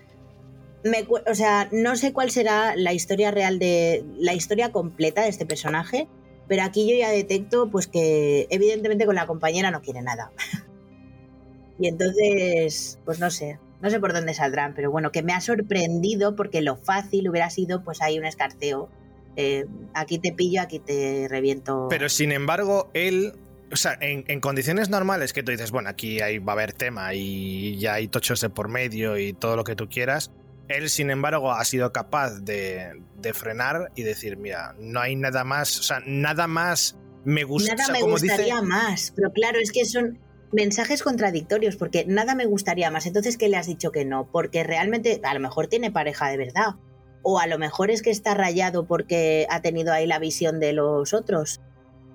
o sea, no sé cuál será la historia real de, la historia completa de este personaje, pero aquí yo ya detecto pues que evidentemente con la compañera no quiere nada. y entonces, pues no sé, no sé por dónde saldrán, pero bueno, que me ha sorprendido porque lo fácil hubiera sido pues hay un escarceo. Eh, aquí te pillo, aquí te reviento. Pero sin embargo, él o sea, en, en, condiciones normales que tú dices, bueno, aquí hay, va a haber tema y ya hay tochos de por medio y todo lo que tú quieras, él, sin embargo, ha sido capaz de, frenar y decir, mira, no hay nada más, o sea, nada más me gusta. Nada me gustaría más, pero claro, es que son mensajes contradictorios, porque nada me gustaría más. Entonces, ¿qué le has dicho que no? Porque realmente a lo mejor tiene pareja de verdad. O a lo mejor es que está rayado porque ha tenido ahí la visión de los otros.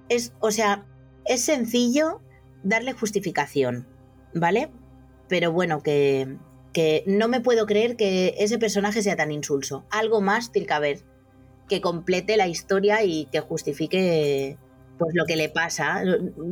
Es, o sea, es sencillo darle justificación, ¿vale? Pero bueno, que, que no me puedo creer que ese personaje sea tan insulso. Algo más tiene que haber que complete la historia y que justifique pues lo que le pasa.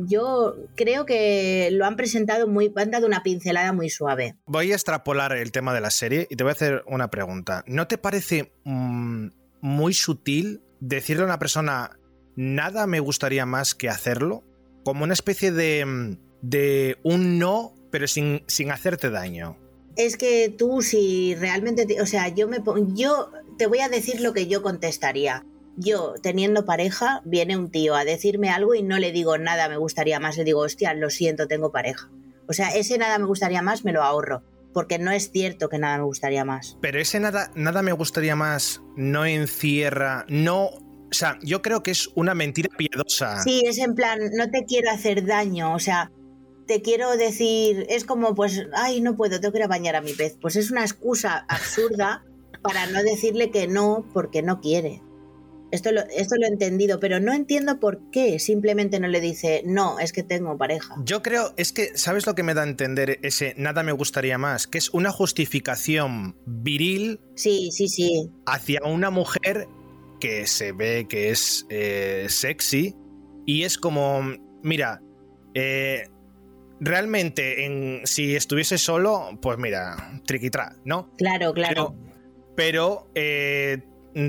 Yo creo que lo han presentado muy, han dado una pincelada muy suave. Voy a extrapolar el tema de la serie y te voy a hacer una pregunta. ¿No te parece mm, muy sutil decirle a una persona nada me gustaría más que hacerlo? Como una especie de, mm, de un no, pero sin, sin hacerte daño es que tú si realmente, o sea, yo me yo te voy a decir lo que yo contestaría. Yo, teniendo pareja, viene un tío a decirme algo y no le digo nada me gustaría más, le digo, hostia, lo siento, tengo pareja. O sea, ese nada me gustaría más me lo ahorro, porque no es cierto que nada me gustaría más. Pero ese nada, nada me gustaría más no encierra, no o sea, yo creo que es una mentira piadosa. Sí, es en plan, no te quiero hacer daño. O sea, te quiero decir, es como, pues, ay, no puedo, tengo que ir a bañar a mi pez. Pues es una excusa absurda para no decirle que no porque no quiere. Esto lo, esto lo he entendido, pero no entiendo por qué simplemente no le dice, no, es que tengo pareja. Yo creo, es que, ¿sabes lo que me da a entender ese nada me gustaría más? Que es una justificación viril. Sí, sí, sí. Hacia una mujer que se ve que es eh, sexy y es como, mira, eh, realmente, en, si estuviese solo, pues mira, triquitra, ¿no? Claro, claro. Pero, eh,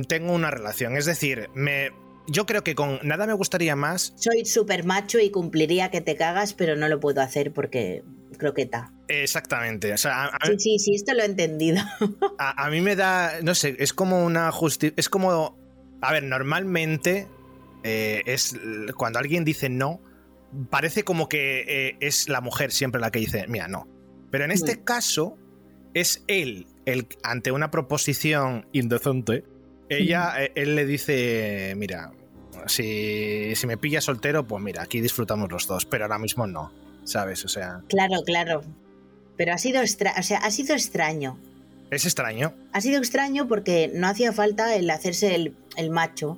tengo una relación, es decir, me, yo creo que con nada me gustaría más. Soy súper macho y cumpliría que te cagas, pero no lo puedo hacer porque croqueta. Exactamente. sí, sí, sí, esto lo he entendido. A, mí me da, no sé, es como una justicia, es como, a ver, normalmente eh, es cuando alguien dice no, parece como que eh, es la mujer siempre la que dice, mira, no. Pero en este Mm. caso, es él, el, ante una proposición indecente, ella, eh, él le dice, mira, si, si me pillas soltero, pues mira, aquí disfrutamos los dos, pero ahora mismo no, ¿sabes? O sea, Claro, claro. Pero ha sido, extra o sea, ha sido extraño. es extraño. Ha sido extraño porque no hacía falta el hacerse el, el macho,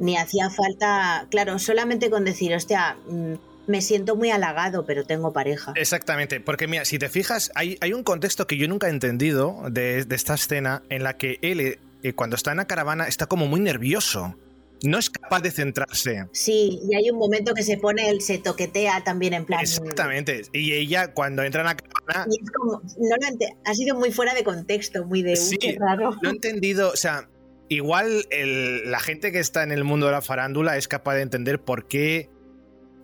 ni hacía falta, claro, solamente con decir, hostia, mm, me siento muy halagado, pero tengo pareja. Exactamente, porque mira, si te fijas, hay, hay un contexto que yo nunca he entendido de, de esta escena en la que él, eh, cuando está en la caravana, está como muy nervioso. No es capaz de centrarse. Sí, y hay un momento que se pone, él se toquetea también en plan. Exactamente. Y ella, cuando entra en la caravana, Y es como, no lo ha sido muy fuera de contexto, muy de, Sí, qué raro. no he entendido, o sea, igual el- la gente que está en el mundo de la farándula es capaz de entender por qué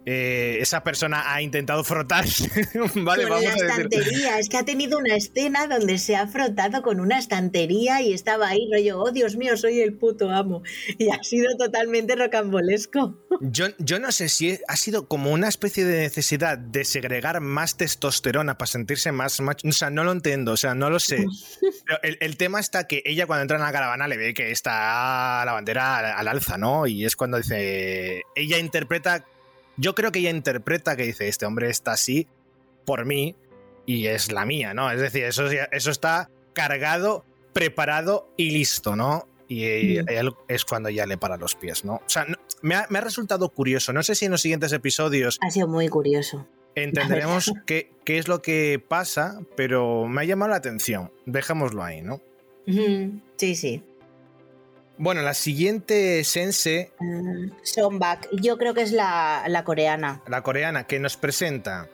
eh, esa persona ha intentado frotarse. vale, con vamos la a decir. estantería, es que ha tenido una escena donde se ha frotado con una estantería y estaba ahí rollo, oh Dios mío, soy el puto amo. Y ha sido totalmente rocambolesco. Yo, yo no sé si ha sido como una especie de necesidad de segregar más testosterona para sentirse más macho. O sea, no lo entiendo, o sea, no lo sé. Pero el, el tema está que ella cuando entra en la caravana le ve que está la bandera al, al alza, ¿no? Y es cuando dice, ella interpreta, yo creo que ella interpreta que dice, este hombre está así por mí y es la mía, ¿no? Es decir, eso, eso está cargado, preparado y listo, ¿no? Y Mm. él es cuando ya le para los pies, ¿no? O sea, no- me, ha, me ha resultado curioso. No sé si en los siguientes episodios Ha sido muy curioso. entenderemos qué, qué es lo que pasa, pero me ha llamado la atención. Dejémoslo ahí, ¿no? Sí, sí. Bueno, la siguiente sense, Uh, Sonbak, yo creo que es la, la coreana. la coreana, que nos presenta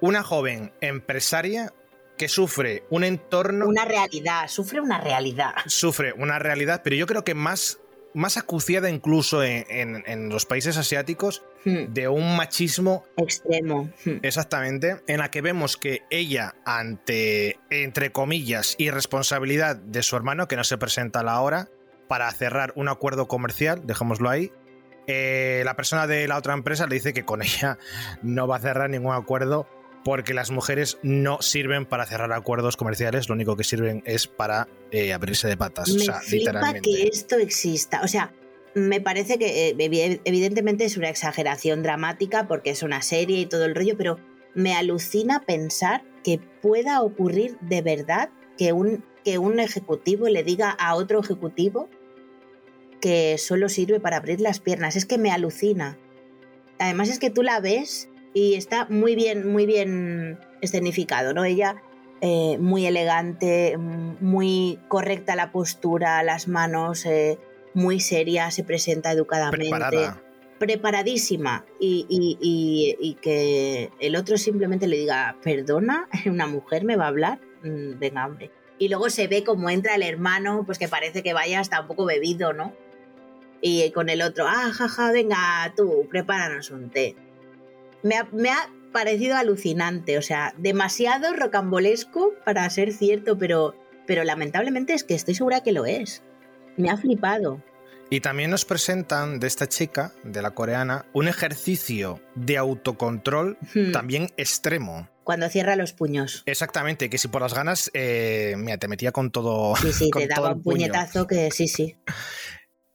una joven empresaria que sufre un entorno, Una realidad, sufre una realidad. sufre una realidad, pero yo creo que más, más acuciada incluso en, en- en los países asiáticos, Hmm, de un machismo Extremo. Hmm. Exactamente, en la que vemos que ella, ante, entre comillas, irresponsabilidad de su hermano, que no se presenta a la hora, para cerrar un acuerdo comercial, dejémoslo ahí, eh, la persona de la otra empresa le dice que con ella no va a cerrar ningún acuerdo porque las mujeres no sirven para cerrar acuerdos comerciales, lo único que sirven es para eh, abrirse de patas, o Me sea, flipa literalmente. que esto exista. O sea, me parece que eh, evi- evidentemente es una exageración dramática porque es una serie y todo el rollo, pero me alucina pensar que pueda ocurrir de verdad que un, que un ejecutivo le diga a otro ejecutivo que solo sirve para abrir las piernas. Es que me alucina. Además es que tú la ves y está muy bien, muy bien escenificado, ¿no? Ella eh, muy elegante, muy correcta la postura, las manos, eh, muy seria, se presenta educadamente, Preparada. preparadísima y, y- y- y que el otro simplemente le diga, perdona, una mujer me va a hablar, Mm, venga hombre. Y luego se ve como entra el hermano, pues que parece que vaya hasta un poco bebido, ¿no? Y con el otro, ah, jaja, venga tú, prepáranos un té. Me ha, me ha parecido alucinante, o sea, demasiado rocambolesco para ser cierto, pero, pero lamentablemente es que estoy segura que lo es. Me ha flipado. Y también nos presentan de esta chica, de la coreana, un ejercicio de autocontrol Hmm, también extremo. Cuando cierra los puños. Exactamente, que si por las ganas, eh, mira, te metía con todo. Sí, sí, con te daba un puño. puñetazo que sí, sí.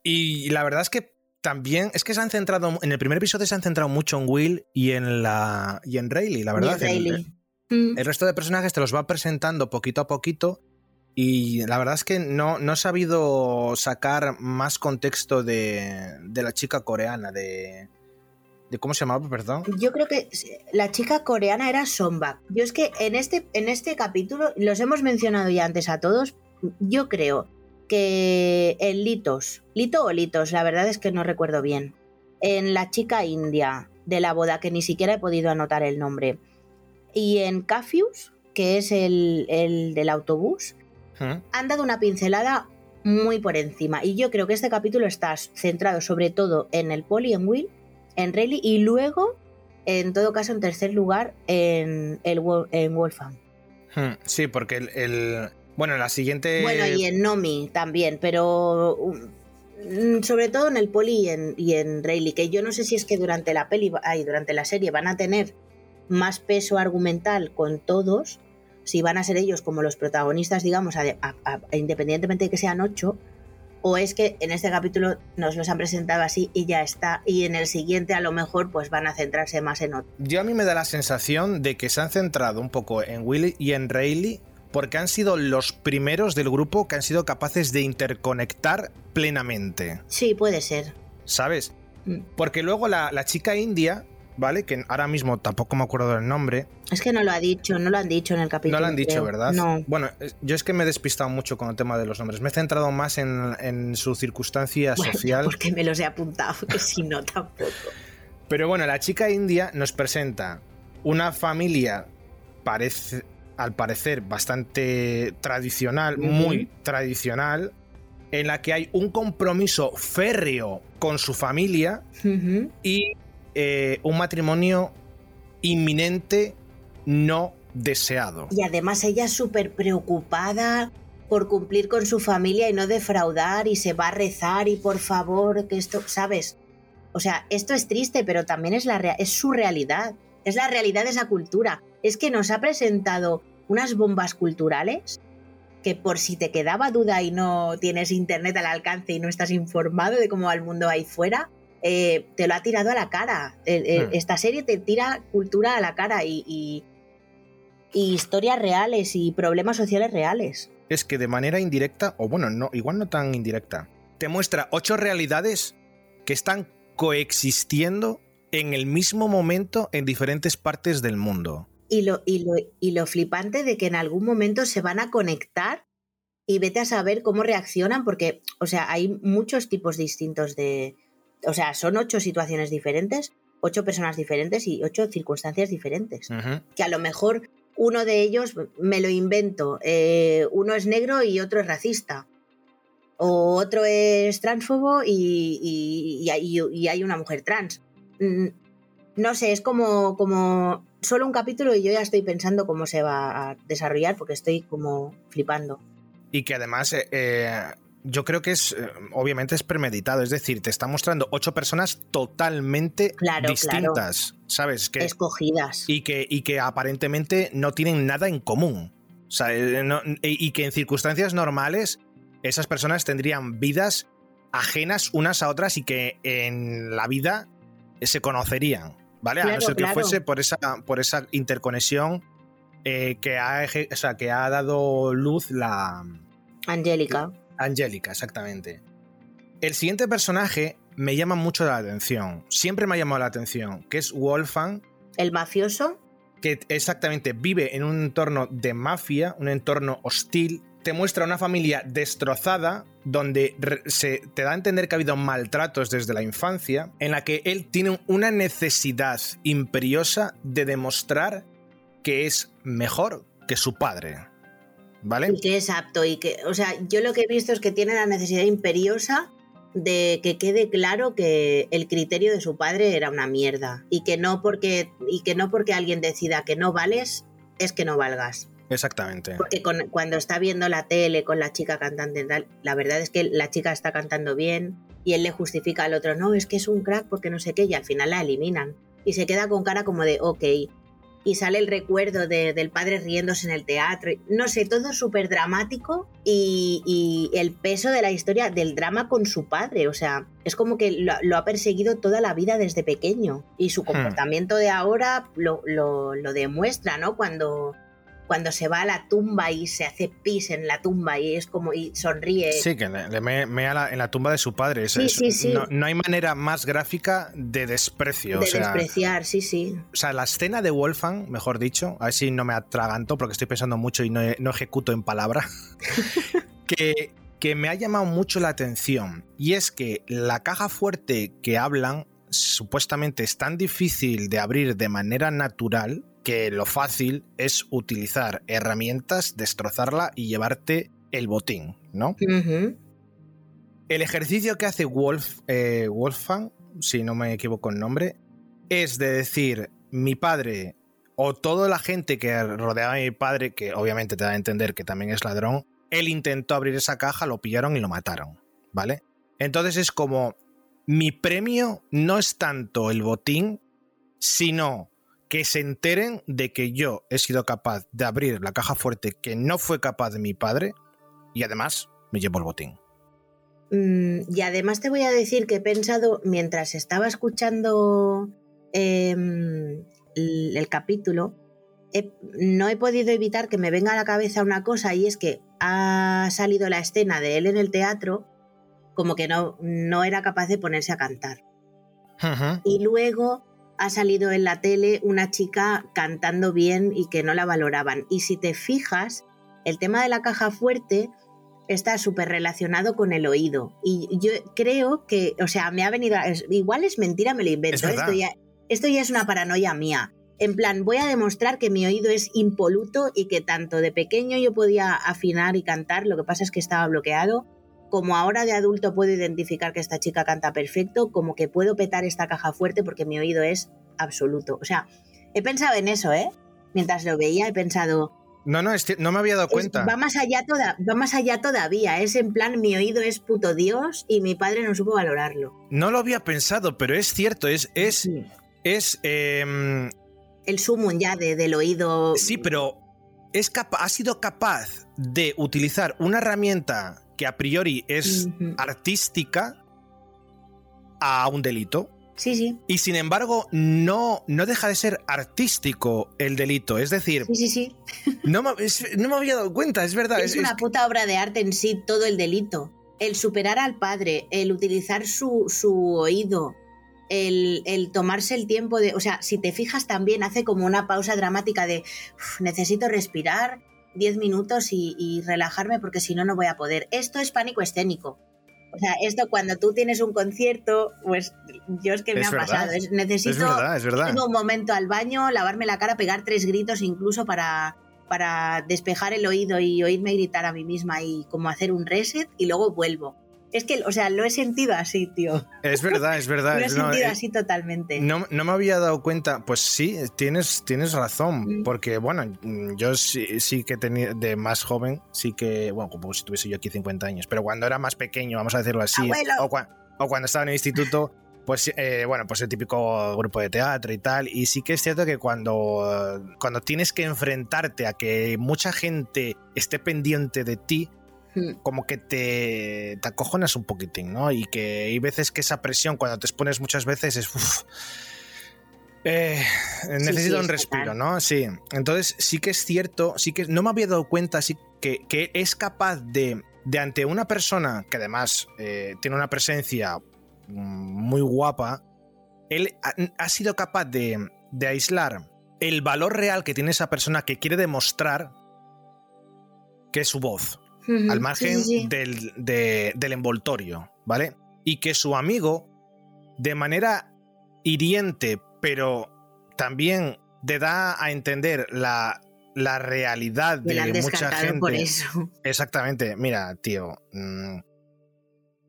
Y la verdad es que también, es que se han centrado, en el primer episodio se han centrado mucho en Will y en la y en Rayleigh, la verdad. El- Riley. Mm, el resto de personajes te los va presentando poquito a poquito y la verdad es que no, no he sabido sacar más contexto de, de la chica coreana, de, de... ¿Cómo se llamaba, perdón? Yo creo que la chica coreana era Sonbak. Yo es que en este, en este capítulo, los hemos mencionado ya antes a todos, yo creo que en Litos, Lito o Litos, la verdad es que no recuerdo bien, en la chica india de la boda, que ni siquiera he podido anotar el nombre, y en Cafius, que es el, el del autobús, ¿Mm? han dado una pincelada muy por encima. Y yo creo que este capítulo está centrado sobre todo en el Poli, en Will, en Rayleigh y luego, en todo caso, en tercer lugar, en, el, en Wolfgang. Hmm, Sí, porque el, el- Bueno, la siguiente... Bueno, y en Nomi también, pero Mm, sobre todo en el Poli y en, y en Rayleigh, que yo no sé si es que durante la peli y durante la serie van a tener más peso argumental con todos, si van a ser ellos como los protagonistas, digamos, independientemente de que sean ocho, o es que en este capítulo nos los han presentado así y ya está, y en el siguiente a lo mejor pues van a centrarse más en otro. Yo a mí me da la sensación de que se han centrado un poco en Willy y en Rayleigh porque han sido los primeros del grupo que han sido capaces de interconectar plenamente. Sí, puede ser. ¿Sabes? Mm. Porque luego la, la chica india ¿vale? Que ahora mismo tampoco me acuerdo del nombre. Es que no lo ha dicho, no lo han dicho en el capítulo. No lo han dicho, ¿verdad? No. Bueno, yo es que me he despistado mucho con el tema de los nombres. Me he centrado más en, su circunstancia social. Porque me los he apuntado, que si no, tampoco. Pero bueno, la chica india nos presenta una familia, parece, al parecer, bastante tradicional, muy tradicional, en la que hay un compromiso férreo con su familia y eh, un matrimonio inminente no deseado. Y además ella es súper preocupada por cumplir con su familia y no defraudar y se va a rezar y por favor que esto, ¿sabes? O sea, esto es triste, pero también es, la es su realidad, es la realidad de esa cultura. Es que nos ha presentado unas bombas culturales que por si te quedaba duda y no tienes internet al alcance y no estás informado de cómo va el mundo ahí fuera, eh, te lo ha tirado a la cara. Hmm. Esta serie te tira cultura a la cara y, historias reales y problemas sociales reales. Es que de manera indirecta, o bueno, no, igual no tan indirecta, te muestra ocho realidades que están coexistiendo en el mismo momento en diferentes partes del mundo. Y lo, y lo, y lo flipante de que en algún momento se van a conectar y vete a saber cómo reaccionan, porque, o sea, hay muchos tipos distintos de, o sea, son ocho situaciones diferentes, ocho personas diferentes y ocho circunstancias diferentes. Que a lo mejor uno de ellos, me lo invento, eh, uno es negro y otro es racista. O otro es transfobo y, y, hay una mujer trans. Mm, no sé, es como, como solo un capítulo y yo ya estoy pensando cómo se va a desarrollar porque estoy como flipando. Y que además eh, eh, yo creo que es, eh, obviamente es premeditado, es decir, te está mostrando ocho personas totalmente distintas, ¿sabes? Que, Escogidas. Y que, y que aparentemente no tienen nada en común. Y que en circunstancias normales esas personas tendrían vidas ajenas unas a otras y que en la vida se conocerían, ¿vale? a no ser que fuese por esa, por esa interconexión eh, que, ha, o sea, que ha dado luz la... Angélica. Angélica, exactamente. El siguiente personaje me llama mucho la atención, siempre me ha llamado la atención, que es Wolfgang. ¿El mafioso? Que exactamente vive en un entorno de mafia, un entorno hostil. Te muestra una familia destrozada, donde se te da a entender que ha habido maltratos desde la infancia, en la que él tiene una necesidad imperiosa de demostrar que es mejor que su padre. ¿Vale? Y que es apto y que, o sea, yo lo que he visto es que tiene la necesidad imperiosa de que quede claro que el criterio de su padre era una mierda y que no porque y que no porque alguien decida que no vales es que no valgas. Exactamente. Porque cuando está viendo la tele con la chica cantante, la verdad es que la chica está cantando bien y él le justifica al otro, no, es que es un crack porque no sé qué, y al final la eliminan. Y se queda con cara como de, ok, y sale el recuerdo del padre riéndose en el teatro. No sé, todo súper dramático y, el peso de la historia del drama con su padre. O sea, es como que lo, ha perseguido toda la vida desde pequeño y su hmm. comportamiento de ahora lo, lo, lo demuestra, ¿no? Cuando cuando se va a la tumba y se hace pis en la tumba y es como y sonríe. Sí, que le, mea en la tumba de su padre. sí, sí, sí. No, hay manera más gráfica de desprecio. De despreciar, sí, sí. O sea, la escena de Wolfgang, mejor dicho, a ver si no me atraganto porque estoy pensando mucho y no, no ejecuto en palabra, que, que me ha llamado mucho la atención. Y es que la caja fuerte que hablan supuestamente es tan difícil de abrir de manera natural que lo fácil es utilizar herramientas, destrozarla y llevarte el botín, ¿no? El ejercicio que hace Wolf, eh, Wolfgang, si no me equivoco el nombre, es de decir, mi padre o toda la gente que rodeaba a mi padre, que obviamente te da a entender que también es ladrón, él intentó abrir esa caja, lo pillaron y lo mataron, ¿vale? Entonces es como, mi premio no es tanto el botín, sino que se enteren de que yo he sido capaz de abrir la caja fuerte que no fue capaz de mi padre y además me llevo el botín. Mm, y además te voy a decir que he pensado mientras estaba escuchando em, el, capítulo, no he podido evitar que me venga a la cabeza una cosa y es que ha salido la escena de él en el teatro como que no, no era capaz de ponerse a cantar. Y luego ha salido en la tele una chica cantando bien y que no la valoraban. Y si te fijas, el tema de la caja fuerte está súper relacionado con el oído. Y yo creo que, o sea, me ha venido, igual es mentira, me lo invento. Esto ya, esto ya es una paranoia mía. En plan, voy a demostrar que mi oído es impoluto y que tanto de pequeño yo podía afinar y cantar, lo que pasa es que estaba bloqueado, como ahora de adulto puedo identificar que esta chica canta perfecto, como que puedo petar esta caja fuerte porque mi oído es absoluto. O sea, he pensado en eso, ¿eh? Mientras lo veía he pensado... No, no, no me había dado cuenta. va, más allá toda, va más allá todavía. Es en plan, mi oído es puto Dios y mi padre no supo valorarlo. No lo había pensado, pero es cierto, es... es, es em, El sumum ya de, del oído... Sí, pero es ha sido capaz de utilizar una herramienta que a priori es artística a un delito. Sí, sí. Y sin embargo, no, no deja de ser artístico el delito. Es decir, sí, sí, sí. No, me, no me había dado cuenta, es verdad. Es, una puta obra de arte en sí, todo el delito. El superar al padre, el utilizar su, su oído, el, el, tomarse el tiempo de. O sea, si te fijas también, hace como una pausa dramática de necesito respirar, 10 minutos y, relajarme porque si no, no voy a poder. Esto es pánico escénico. O sea, esto cuando tú tienes un concierto, pues yo es que me ha pasado. necesito es un momento al baño, lavarme la cara, pegar tres gritos incluso para, para despejar el oído y oírme gritar a mí misma y como hacer un reset y luego vuelvo. Es que, o sea, lo he sentido así, tío. Es verdad, es verdad. lo he sentido eh, así totalmente. No, me había dado cuenta. Pues sí, tienes, tienes razón. Mm. Porque, bueno, yo sí, sí que tenía, de más joven, sí que, bueno, como si tuviese yo aquí 50 años, pero cuando era más pequeño, vamos a decirlo así, o, cuando estaba en el instituto, pues eh, bueno, pues el típico grupo de teatro y tal. Y sí que es cierto que cuando, cuando tienes que enfrentarte a que mucha gente esté pendiente de ti. Como que te, te acojonas un poquitín, ¿no? Y que hay veces que esa presión, cuando te expones muchas veces, es... Eh, necesito un respiro, ¿no? Sí. Entonces sí que es cierto, sí que no me había dado cuenta, sí que, que es capaz de, de ante una persona que además eh, tiene una presencia muy guapa, él ha, sido capaz de, de aislar el valor real que tiene esa persona que quiere demostrar que es su voz, al margen Del, del envoltorio, ¿vale? Y que su amigo, de manera hiriente, pero también te da a entender la, la realidad de mucha gente. Por eso. Exactamente. Mira, tío, mm,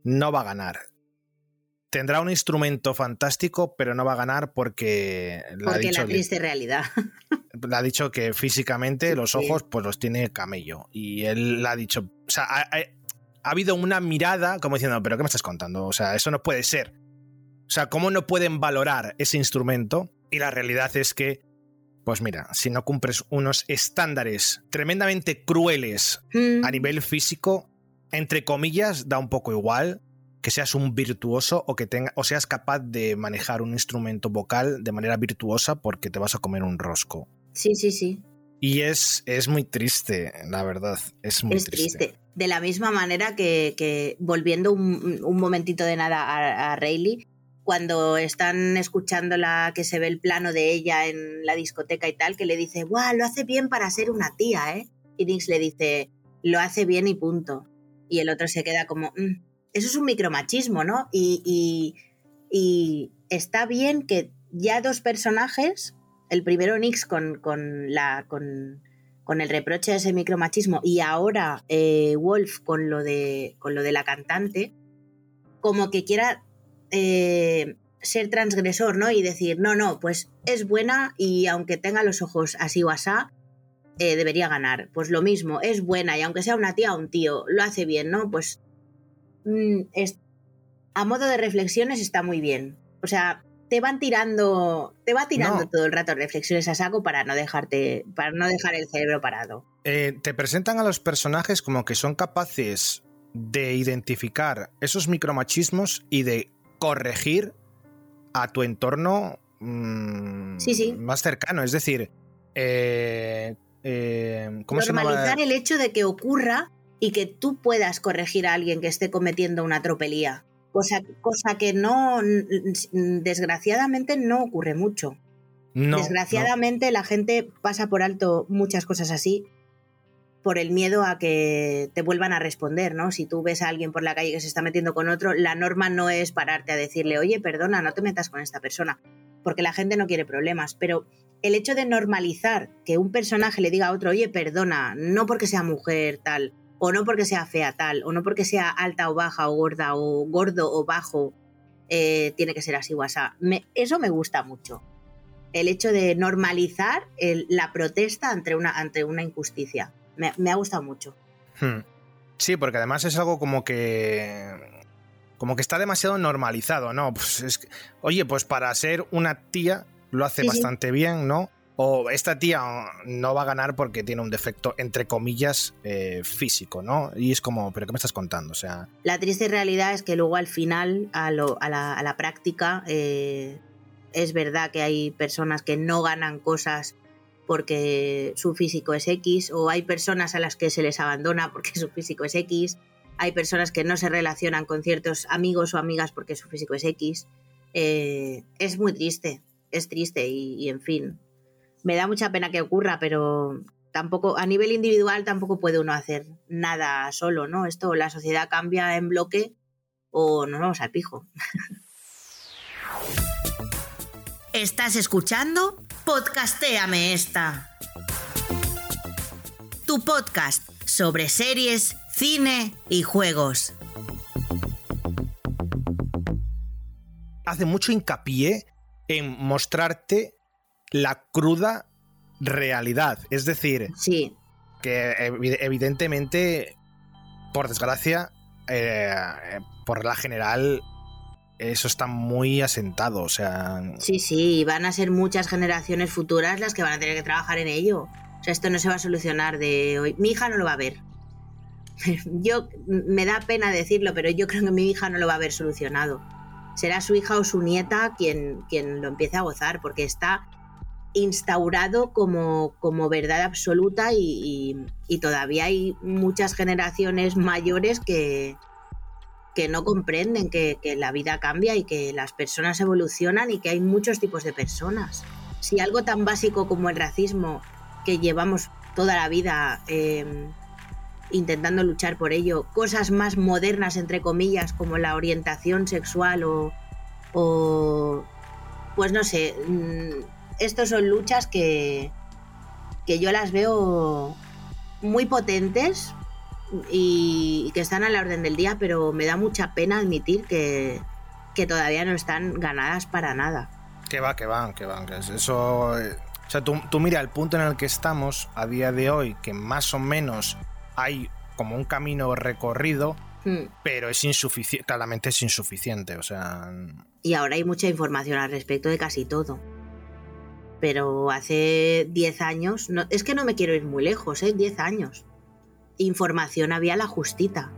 no va a ganar tendrá un instrumento fantástico, pero no va a ganar porque... La porque la triste realidad. Le ha dicho que físicamente los ojos pues los tiene camello. Y él le ha dicho... O sea, ha, habido una mirada como diciendo, pero ¿qué me estás contando? O sea, eso no puede ser. O sea, ¿cómo no pueden valorar ese instrumento? Y la realidad es que, pues mira, si no cumples unos estándares tremendamente crueles mm. a nivel físico, entre comillas, da un poco igual que seas un virtuoso o que tenga, o seas capaz de manejar un instrumento vocal de manera virtuosa porque te vas a comer un rosco. Sí, sí, sí. Y es, es muy triste, la verdad. Es muy triste. De la misma manera que, volviendo un, momentito de nada a, a Rayleigh, cuando están escuchando la que se ve el plano de ella en la discoteca y tal, que le dice, ¡guau! Lo hace bien para ser una tía, ¿eh? Y Nix le dice, lo hace bien y punto. Y el otro se queda como, mm, eso es un micromachismo, ¿no? Y, está bien que ya dos personajes, el primero Nix con, el reproche de ese micromachismo y ahora eh, Wolf con lo, de, con lo de la cantante, como que quiera eh, ser transgresor, ¿no? Y decir, no, no, pues es buena y aunque tenga los ojos así o asá, eh, debería ganar. Pues lo mismo, es buena y aunque sea una tía o un tío, lo hace bien, ¿no? Pues Mm, a modo de reflexiones está muy bien. O sea, te van tirando, te va tirando todo el rato reflexiones a saco para no dejarte, para no dejar el cerebro parado. Eh, te presentan a los personajes como que son capaces de identificar esos micromachismos y de corregir a tu entorno mm, más cercano. Es decir, eh, eh, normalizar el hecho de que ocurra y que tú puedas corregir a alguien que esté cometiendo una tropelía. Cosa, cosa que no, desgraciadamente, no ocurre mucho. desgraciadamente la gente pasa por alto muchas cosas así por el miedo a que te vuelvan a responder, ¿no? Si tú ves a alguien por la calle que se está metiendo con otro, la norma no es pararte a decirle, oye, perdona, no te metas con esta persona, porque la gente no quiere problemas, pero el hecho de normalizar que un personaje le diga a otro, oye, perdona, no porque sea mujer tal, o no porque sea fea tal, o no porque sea alta o baja o gorda o gordo o bajo, eh, tiene que ser así o así. eso me gusta mucho. El hecho de normalizar la protesta ante una, ante una injusticia. Me, ha gustado mucho. Hmm. Sí, porque además es algo como que. Como que está demasiado normalizado, ¿no? Pues es oye, pues para ser una tía lo hace bastante bien, ¿no? O esta tía no va a ganar porque tiene un defecto, entre comillas, eh, físico, ¿no? Y es como, ¿pero qué me estás contando? O sea... La triste realidad es que luego al final, a, la, práctica, eh, es verdad que hay personas que no ganan cosas porque su físico es X, o hay personas a las que se les abandona porque su físico es X, hay personas que no se relacionan con ciertos amigos o amigas porque su físico es X. Eh, es muy triste, es triste y en fin, me da mucha pena que ocurra, pero tampoco, a nivel individual tampoco puede uno hacer nada solo, ¿no? Esto, la sociedad cambia en bloque o nos vamos al pijo. ¿Estás escuchando? Podcastéame esta. Tu podcast sobre series, cine y juegos. Hace mucho hincapié en mostrarte la cruda realidad. Es decir, sí. que evidentemente, por desgracia, eh, por la general, eso está muy asentado. O sea. Sí, sí, van a ser muchas generaciones futuras las que van a tener que trabajar en ello. O sea, esto no se va a solucionar de hoy. Mi hija no lo va a ver. Yo me da pena decirlo, pero yo creo que mi hija no lo va a ver solucionado. Será su hija o su nieta quien, quien lo empiece a gozar, porque está instaurado como, como verdad absoluta y, todavía hay muchas generaciones mayores que, que no comprenden que, la vida cambia y que las personas evolucionan y que hay muchos tipos de personas. Si algo tan básico como el racismo, que llevamos toda la vida em, intentando luchar por ello, cosas más modernas, entre comillas, como la orientación sexual o, o pues no sé, mm, estos son luchas que, que yo las veo muy potentes y, que están a la orden del día, pero me da mucha pena admitir que, que todavía no están ganadas para nada. Que va, que van, que van. Que eso. Eh, o sea, tú, tú mira el punto en el que estamos a día de hoy, que más o menos hay como un camino recorrido, hmm. pero es insuficiente, claramente es insuficiente, o sea... Y ahora hay mucha información al respecto de casi todo pero hace 10 años, no, es que no me quiero ir muy lejos, ¿eh? 10 años. Información había la justita.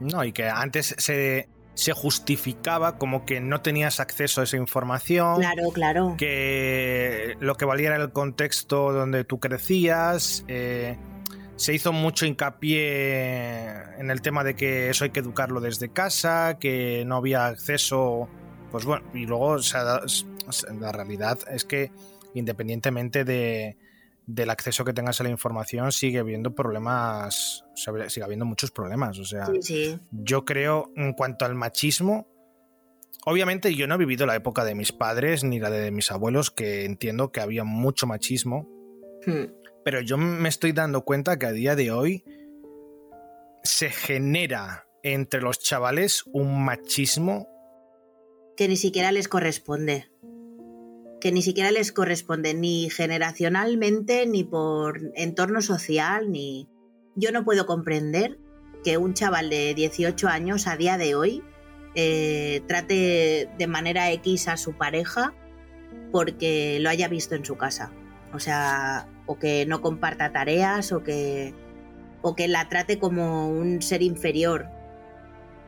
No, y que antes se, se justificaba como que no tenías acceso a esa información. Claro, claro. Que lo que valía era el contexto donde tú crecías. Eh, se hizo mucho hincapié en el tema de que eso hay que educarlo desde casa, que no había acceso. Pues bueno, y luego o sea, la realidad es que independientemente de, del acceso que tengas a la información, sigue habiendo problemas, sigue habiendo muchos problemas. O sea, yo creo, en cuanto al machismo, obviamente yo no he vivido la época de mis padres ni la de mis abuelos, que entiendo que había mucho machismo, hmm. pero yo me estoy dando cuenta que a día de hoy se genera entre los chavales un machismo que ni siquiera les corresponde que ni siquiera les corresponde ni generacionalmente, ni por entorno social, ni... Yo no puedo comprender que un chaval de 18 años a día de hoy eh, trate de manera X a su pareja porque lo haya visto en su casa. O sea, o que no comparta tareas o que, o que la trate como un ser inferior.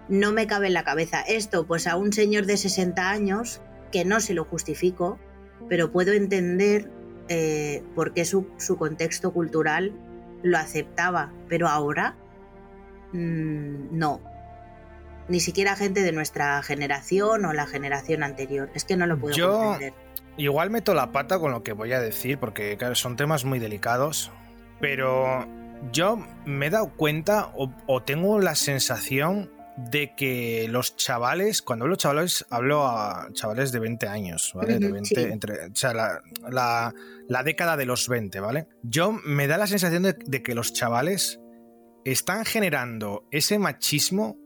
No me cabe en la cabeza esto, pues a un señor de 60 años, que no se lo justifico, pero puedo entender eh, por qué su, contexto cultural lo aceptaba, pero ahora mm, no. Ni siquiera gente de nuestra generación o la generación anterior. Es que no lo puedo Yo... Igual meto la pata con lo que voy a decir, porque son temas muy delicados, pero yo me he dado cuenta o tengo la sensación de que los chavales, cuando hablo chavales, hablo a chavales de 20 años, ¿vale? De 20, entre, o sea, la, década de los 20, ¿vale? Yo me da la sensación de, de que los chavales están generando ese machismo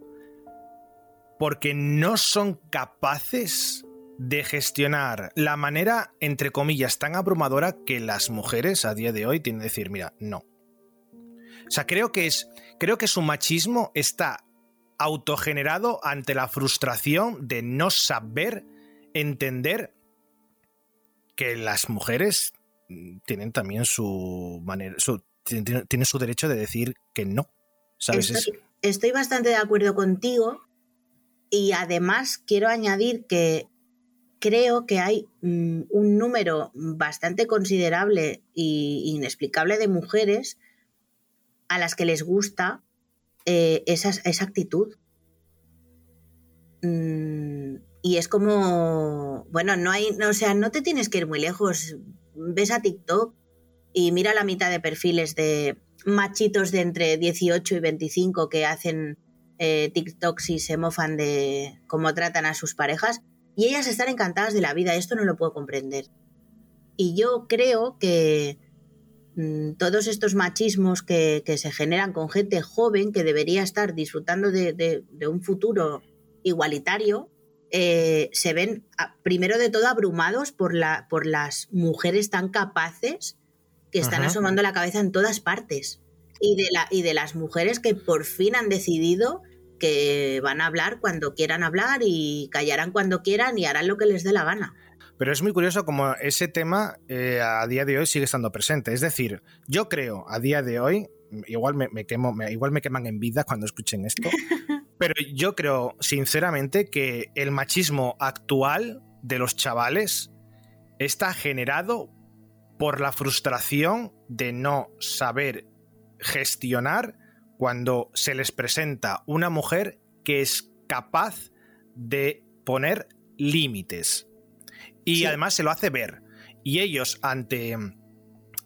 porque no son capaces de gestionar la manera, entre comillas, tan abrumadora que las mujeres a día de hoy tienen que decir, mira, no. O sea, creo que es. Creo que su machismo está autogenerado ante la frustración de no saber entender que las mujeres tienen también su manera, tienen, su derecho de decir que no. ¿sabes? Estoy, bastante de acuerdo contigo y además quiero añadir que creo que hay mm, un número bastante considerable e inexplicable de mujeres a las que les gusta eh, esa, actitud. Mm, y es como, bueno, no hay, o sea, no te tienes que ir muy lejos. Ves a TikTok y mira la mitad de perfiles de machitos de entre 18 y 25 que hacen eh, TikToks y se mofan de cómo tratan a sus parejas. Y ellas están encantadas de la vida, esto no lo puedo comprender. Y yo creo que todos estos machismos que, se generan con gente joven que debería estar disfrutando de, un futuro igualitario, eh, se ven primero de todo abrumados por, la, por las mujeres tan capaces que están asomando la cabeza en todas partes. Y de, la, y de las mujeres que por fin han decidido que van a hablar cuando quieran hablar y callarán cuando quieran y harán lo que les dé la gana. Pero es muy curioso como ese tema eh, a día de hoy sigue estando presente. Es decir, yo creo a día de hoy, igual me, quemo, igual me queman en vida cuando escuchen esto, pero yo creo sinceramente que el machismo actual de los chavales está generado por la frustración de no saber gestionar cuando se les presenta una mujer que es capaz de poner límites y además se lo hace ver. Y ellos ante,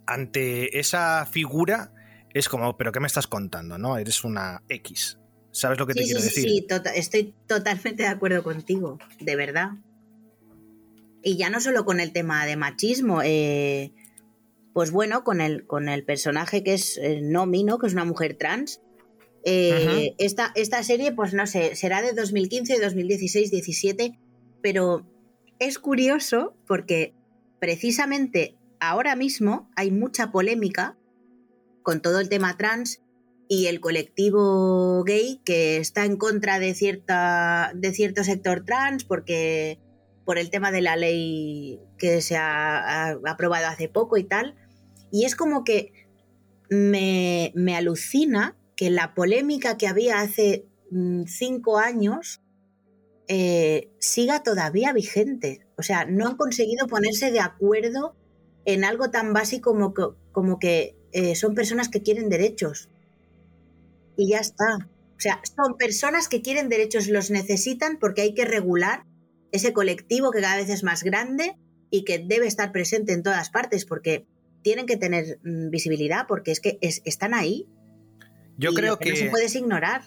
ante esa figura es como, pero ¿qué me estás contando? ¿No? Eres una X. ¿Sabes lo que te quiero decir? Sí, tota-, estoy totalmente de acuerdo contigo, de verdad. Y ya no solo con el tema de machismo, eh, pues bueno, con el, con el personaje que es eh, Nomi, ¿no? Que es una mujer trans. Eh, esta, esta, serie, pues no sé, será de 2015, 2016, 17, pero es curioso porque precisamente ahora mismo hay mucha polémica con todo el tema trans y el colectivo gay que está en contra de, cierta, de cierto sector trans porque por el tema de la ley que se ha, aprobado hace poco y tal. Y es como que me, me alucina que la polémica que había hace mm, cinco años eh, siga todavía vigente. O sea, no han conseguido ponerse de acuerdo en algo tan básico como que, como que eh, son personas que quieren derechos. Y ya está. O sea, son personas que quieren derechos, los necesitan porque hay que regular ese colectivo que cada vez es más grande y que debe estar presente en todas partes porque tienen que tener mm, visibilidad porque es que están ahí. Yo creo que, no se puedes ignorar.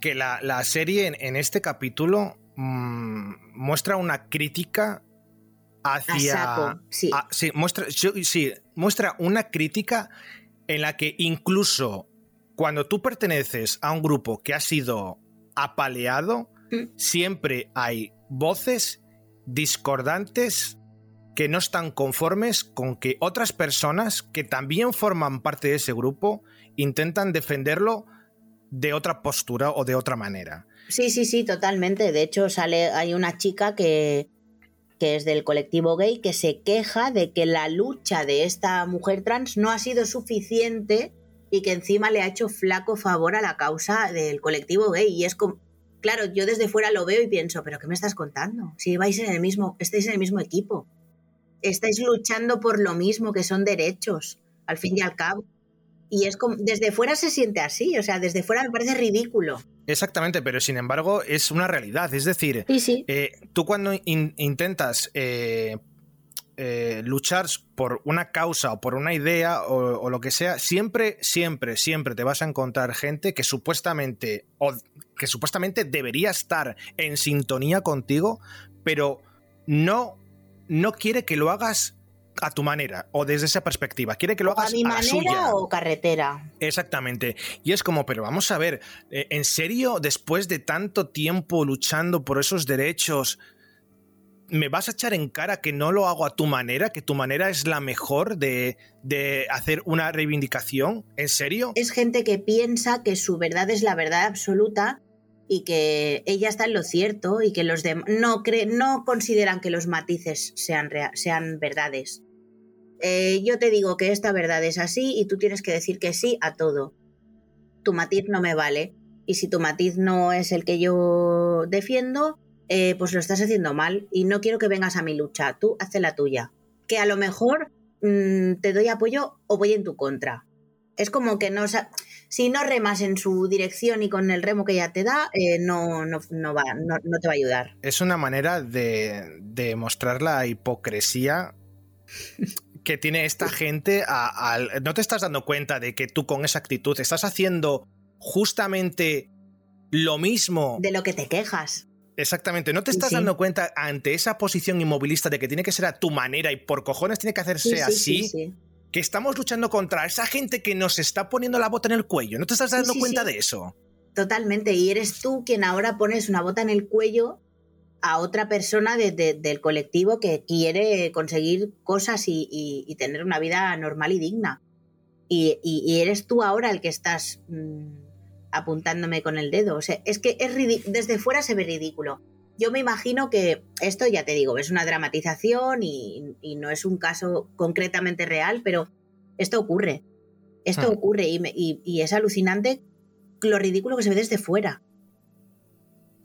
Que la, serie en, este capítulo Mm, muestra una crítica hacia. sí. muestra, sí, muestra una crítica en la que incluso cuando tú perteneces a un grupo que ha sido apaleado, mm. siempre hay voces discordantes que no están conformes con que otras personas que también forman parte de ese grupo intentan defenderlo de otra postura o de otra manera. Sí, sí, sí, totalmente. De hecho, sale, hay una chica que, que es del colectivo gay que se queja de que la lucha de esta mujer trans no ha sido suficiente y que encima le ha hecho flaco favor a la causa del colectivo gay. Y es como, claro, yo desde fuera lo veo y pienso, pero ¿qué me estás contando? Si vais en el mismo, estáis en el mismo equipo, estáis luchando por lo mismo que son derechos, al fin y al cabo. Y es como, desde fuera se siente así, o sea, desde fuera me parece ridículo. Exactamente, pero sin embargo es una realidad. Es decir, eh, tú cuando intentas eh, eh, luchar por una causa o por una idea o, lo que sea, siempre, siempre, siempre te vas a encontrar gente que supuestamente o que supuestamente debería estar en sintonía contigo, pero no, no quiere que lo hagas a tu manera o desde esa perspectiva. Quiere que lo hagas a mi manera o carretera. Exactamente. Y es como, pero vamos a ver, eh, ¿en serio después de tanto tiempo luchando por esos derechos, me vas a echar en cara que no lo hago a tu manera, que tu manera es la mejor de, de, hacer una reivindicación? ¿En serio? Es gente que piensa que su verdad es la verdad absoluta y que ella está en lo cierto y que los demás no, no consideran que los matices sean, sean verdades. Eh, yo te digo que esta verdad es así y tú tienes que decir que sí a todo. Tu matiz no me vale. Y si tu matiz no es el que yo defiendo, eh, pues lo estás haciendo mal y no quiero que vengas a mi lucha. Tú hace la tuya. Que a lo mejor mm, te doy apoyo o voy en tu contra. Es como que no... Si no remas en su dirección y con el remo que ya te da, eh, no, no, no, va, no, no, te va a ayudar. Es una manera de, de mostrar la hipocresía que tiene esta gente no te estás dando cuenta de que tú con esa actitud estás haciendo justamente lo mismo de lo que te quejas. Exactamente, no te estás dando cuenta ante esa posición inmovilista de que tiene que ser a tu manera y por cojones tiene que hacerse así, que estamos luchando contra esa gente que nos está poniendo la bota en el cuello. ¿No te estás dando cuenta de eso? Totalmente, y eres tú quien ahora pones una bota en el cuello a otra persona del colectivo que quiere conseguir cosas y, tener una vida normal y digna. Y, eres tú ahora el que estás mm, apuntándome con el dedo. O sea, es que es desde fuera se ve ridículo. Yo me imagino que esto, ya te digo, es una dramatización y, no es un caso concretamente real, pero esto ocurre. Esto hmm. ocurre y es alucinante lo ridículo que se ve desde fuera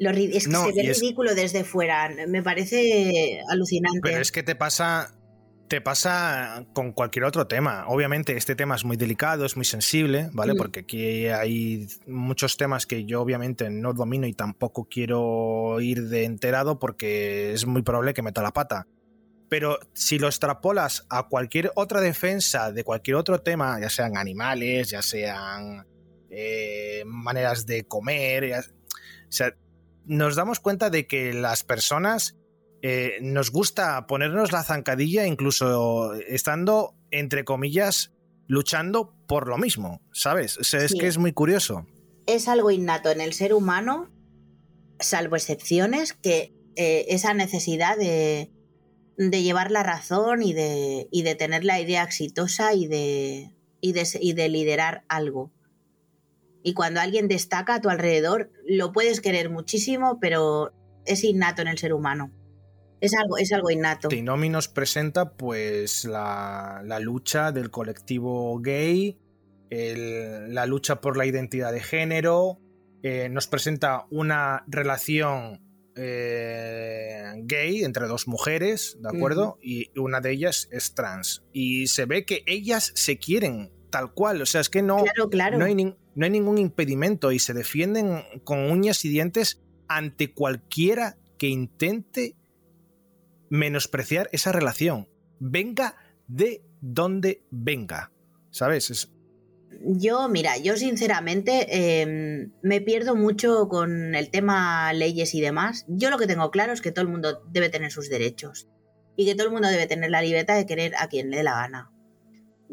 es que se ve ridículo desde fuera. Me parece alucinante. Pero es que te pasa. Te pasa con cualquier otro tema. Obviamente, este tema es muy delicado, es muy sensible, ¿vale? Mm. Porque aquí hay muchos temas que yo obviamente no domino y tampoco quiero ir de enterado porque es muy probable que meta la pata. Pero si lo extrapolas a cualquier otra defensa de cualquier otro tema, ya sean animales, ya sean eh, maneras de comer, o sea, nos damos cuenta de que las personas eh, nos gusta ponernos la zancadilla incluso estando, entre comillas, luchando por lo mismo, ¿sabes? es que es muy curioso. Es algo innato en el ser humano, salvo excepciones, que eh, esa necesidad de, de, llevar la razón y de, y de tener la idea exitosa y de, y de, y de liderar algo. Y cuando alguien destaca a tu alrededor, lo puedes querer muchísimo, pero es innato en el ser humano. Es algo, es algo innato. Tinomi nos presenta pues la, lucha del colectivo gay, la lucha por la identidad de género, eh, nos presenta una relación eh, gay entre dos mujeres, ¿de acuerdo? Y una de ellas es trans. Y se ve que ellas se quieren tal cual, o sea, es que no, no hay no hay ningún impedimento y se defienden con uñas y dientes ante cualquiera que intente menospreciar esa relación. Venga de donde venga. ¿Sabes? Yo, mira, yo sinceramente em, me pierdo mucho con el tema leyes y demás. Yo lo que tengo claro es que todo el mundo debe tener sus derechos y que todo el mundo debe tener la libertad de querer a quien le dé la gana.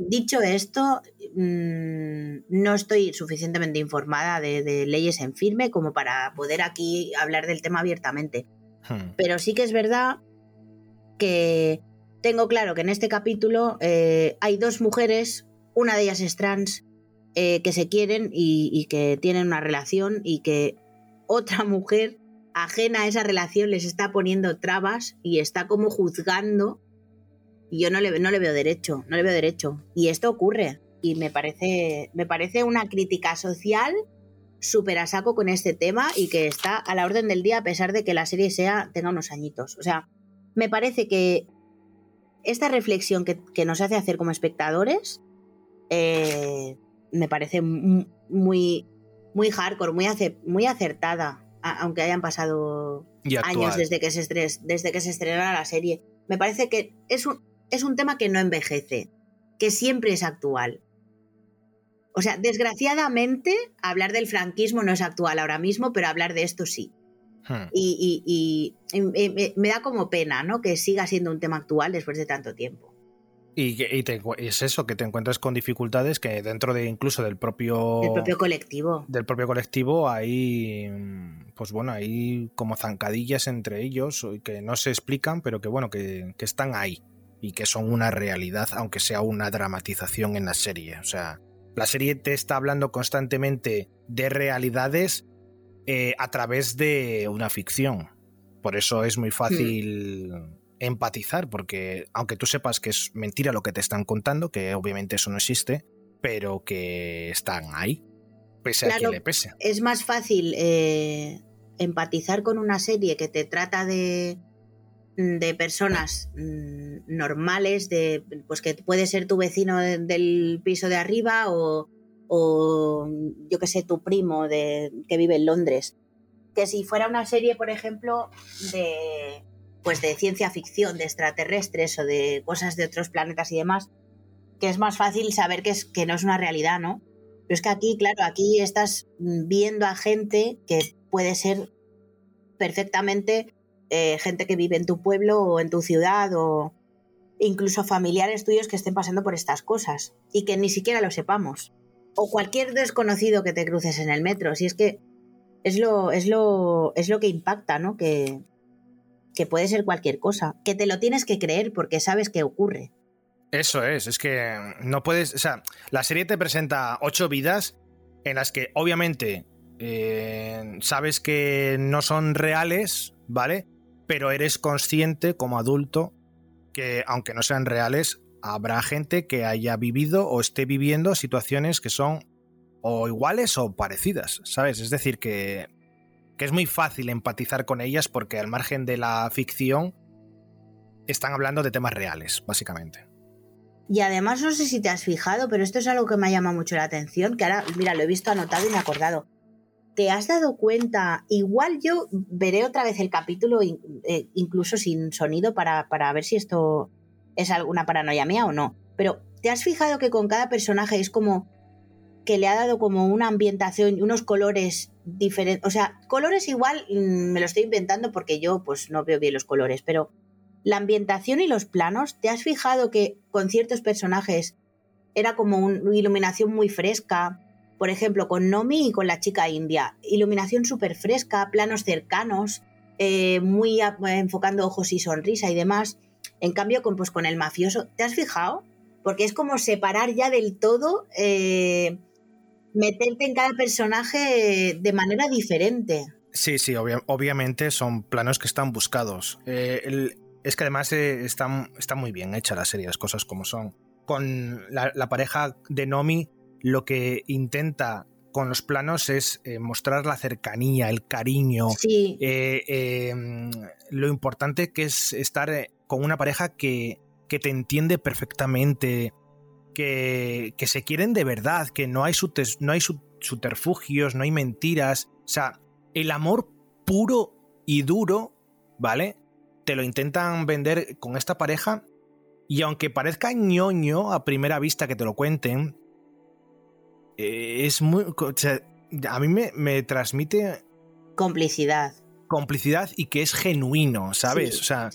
Dicho esto, mm, no estoy suficientemente informada de, leyes en firme como para poder aquí hablar del tema abiertamente. Hmm. Pero sí que es verdad que tengo claro que en este capítulo eh, hay dos mujeres, una de ellas es trans, eh, que se quieren y, que tienen una relación y que otra mujer ajena a esa relación les está poniendo trabas y está como juzgando. Y yo no le, no le veo derecho, no le veo derecho. Y esto ocurre. Y me parece, me parece una crítica social súper a saco con este tema y que está a la orden del día a pesar de que la serie sea tenga unos añitos. O sea, me parece que esta reflexión que, nos hace hacer como espectadores eh, me parece muy, muy hardcore, muy, muy acertada, aunque hayan pasado años desde que, se desde que se estrenara la serie. Me parece que es un, es un tema que no envejece, que siempre es actual. O sea, desgraciadamente, hablar del franquismo no es actual ahora mismo, pero hablar de esto sí. Hmm. Y, me da como pena, ¿no? Que siga siendo un tema actual después de tanto tiempo. Y, es eso, que te encuentras con dificultades que dentro de incluso del propio... Del propio colectivo. Del propio colectivo hay, pues bueno, hay como zancadillas entre ellos que no se explican, pero que bueno, que, que están ahí y que son una realidad, aunque sea una dramatización en la serie. O sea, la serie te está hablando constantemente de realidades eh, a través de una ficción. Por eso es muy fácil empatizar, porque aunque tú sepas que es mentira lo que te están contando, que obviamente eso no existe, pero que están ahí, pese a quien le pese. Es más fácil eh, empatizar con una serie que te trata de, de personas mm, normales, de, pues que puede ser tu vecino del piso de arriba o, yo que sé, tu primo de, que vive en Londres. Que si fuera una serie, por ejemplo, de, pues de ciencia ficción, de extraterrestres o de cosas de otros planetas y demás, que es más fácil saber que, es, que no es una realidad, ¿no? Pero es que aquí, claro, aquí estás viendo a gente que puede ser perfectamente eh, gente que vive en tu pueblo o en tu ciudad o incluso familiares tuyos que estén pasando por estas cosas y que ni siquiera lo sepamos. O cualquier desconocido que te cruces en el metro. Si es que es lo, es lo, es lo que impacta, ¿no? Que, que puede ser cualquier cosa. Que te lo tienes que creer porque sabes que ocurre. Eso es, es que no puedes. O sea, la serie te presenta ocho vidas en las que obviamente eh, sabes que no son reales, ¿vale? Pero eres consciente como adulto que, aunque no sean reales, habrá gente que haya vivido o esté viviendo situaciones que son o iguales o parecidas, ¿sabes? Es decir, que, que es muy fácil empatizar con ellas porque al margen de la ficción están hablando de temas reales, básicamente. Y además no sé si te has fijado, pero esto es algo que me ha llamado mucho la atención, que ahora, mira, lo he visto anotado y me he acordado. ¿Te has dado cuenta? Igual yo veré otra vez el capítulo, eh, incluso sin sonido, para, para ver si esto es alguna paranoia mía o no. Pero ¿te has fijado que con cada personaje es como que le ha dado como una ambientación unos colores diferentes? O sea, colores igual mm, me lo estoy inventando porque yo pues no veo bien los colores, pero la ambientación y los planos, ¿te has fijado que con ciertos personajes era como una iluminación muy fresca? Por ejemplo, con Nomi y con la chica india. Iluminación súper fresca, planos cercanos, eh, muy enfocando ojos y sonrisa y demás. En cambio, con, pues, con el mafioso, ¿te has fijado? Porque es como separar ya del todo, eh, meterte en cada personaje de manera diferente. Sí, sí, obviamente son planos que están buscados. Eh, es que además está, está, muy bien hecha la serie, las cosas como son. Con la pareja de Nomi lo que intenta con los planos es eh, mostrar la cercanía, el cariño, eh, em, lo importante que es estar eh, con una pareja que, que te entiende perfectamente, que, que, se quieren de verdad, que no hay, no hay subterfugios, no hay mentiras. O sea, el amor puro y duro, ¿vale? Te lo intentan vender con esta pareja y aunque parezca ñoño a primera vista que te lo cuenten, eh, es muy... a mí me, transmite... Complicidad. Complicidad y que es genuino, ¿sabes? o sea,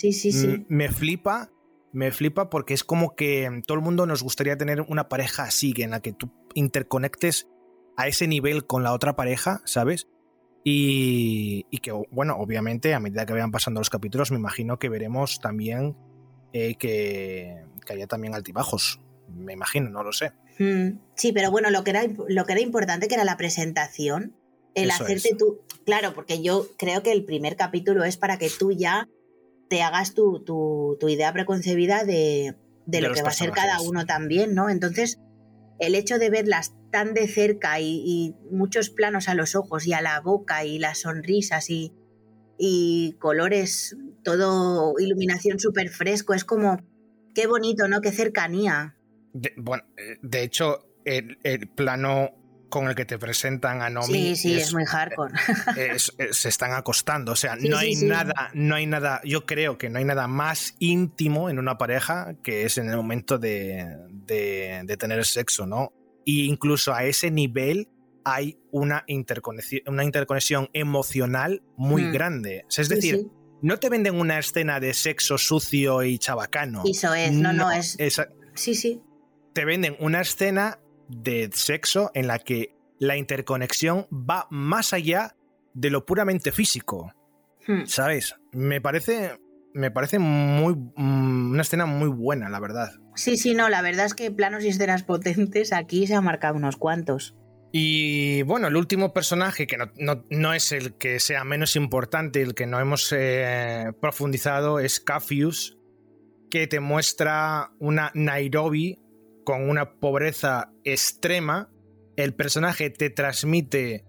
me flipa, me flipa porque es como que todo el mundo nos gustaría tener una pareja así, en la que tú interconectes a ese nivel con la otra pareja, ¿sabes? Y, que, bueno, obviamente a medida que vayan pasando los capítulos, me imagino que veremos también eh, que, que haya también altibajos. Me imagino, no lo sé. Mm, sí, pero bueno, lo que, era, lo que era importante que era la presentación, el Eso hacerte es. tú, claro, porque yo creo que el primer capítulo es para que tú ya te hagas tu, tu- tu idea preconcebida de, de De lo que va a ser cada uno también, ¿no? Entonces, el hecho de verlas tan de cerca y, y muchos planos a los ojos y a la boca y las sonrisas y, y colores, todo iluminación súper fresco, es como, qué bonito, ¿no? Qué cercanía. De, bueno, eh, de hecho, el, el plano con el que te presentan a Nomi Sí, sí, es, es- muy hardcore. es- es- se están acostando. O sea, Sí, no sí, hay sí. nada, no hay nada, yo creo que no hay nada más íntimo en una pareja que es en el momento de, de- de tener sexo, ¿no? Y incluso a ese nivel hay una interconexión, una interconexión emocional muy Mm. grande. O sea, es decir, no te venden una escena de sexo sucio y chabacano. Eso es, no, no, es. esa- Sí, sí. Te venden una escena de sexo en la que la interconexión va más allá de lo puramente físico, Hmm. ¿sabes? Me parece, me parece muy, mm, una escena muy buena, la verdad. Sí, sí, no, la verdad es que planos y escenas potentes aquí se han marcado unos cuantos. Y bueno, el último personaje, que no, no- no es el que sea menos importante, el que no hemos eh, profundizado, es Cafius, que te muestra una Nairobi con una pobreza extrema. El personaje te transmite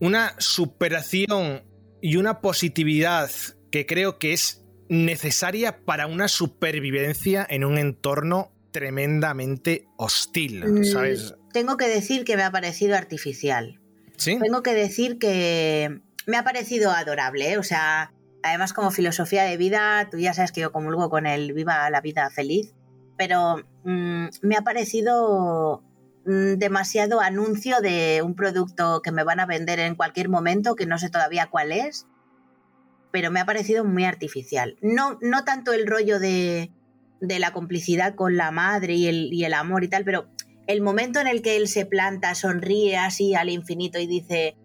una superación y una positividad que creo que es necesaria para una supervivencia en un entorno tremendamente hostil, Mm, ¿sabes? Tengo que decir que me ha parecido artificial. ¿Sí? Tengo que decir que me ha parecido adorable, ¿eh? o sea, además como filosofía de vida, tú ya sabes que yo comulgo con el viva la vida feliz, pero mm, me ha parecido mm, demasiado anuncio de un producto que me van a vender en cualquier momento, que no sé todavía cuál es, pero me ha parecido muy artificial. No, no tanto el rollo de, de la complicidad con la madre y el, el amor y tal, pero el momento en el que él se planta, sonríe así al infinito y dice,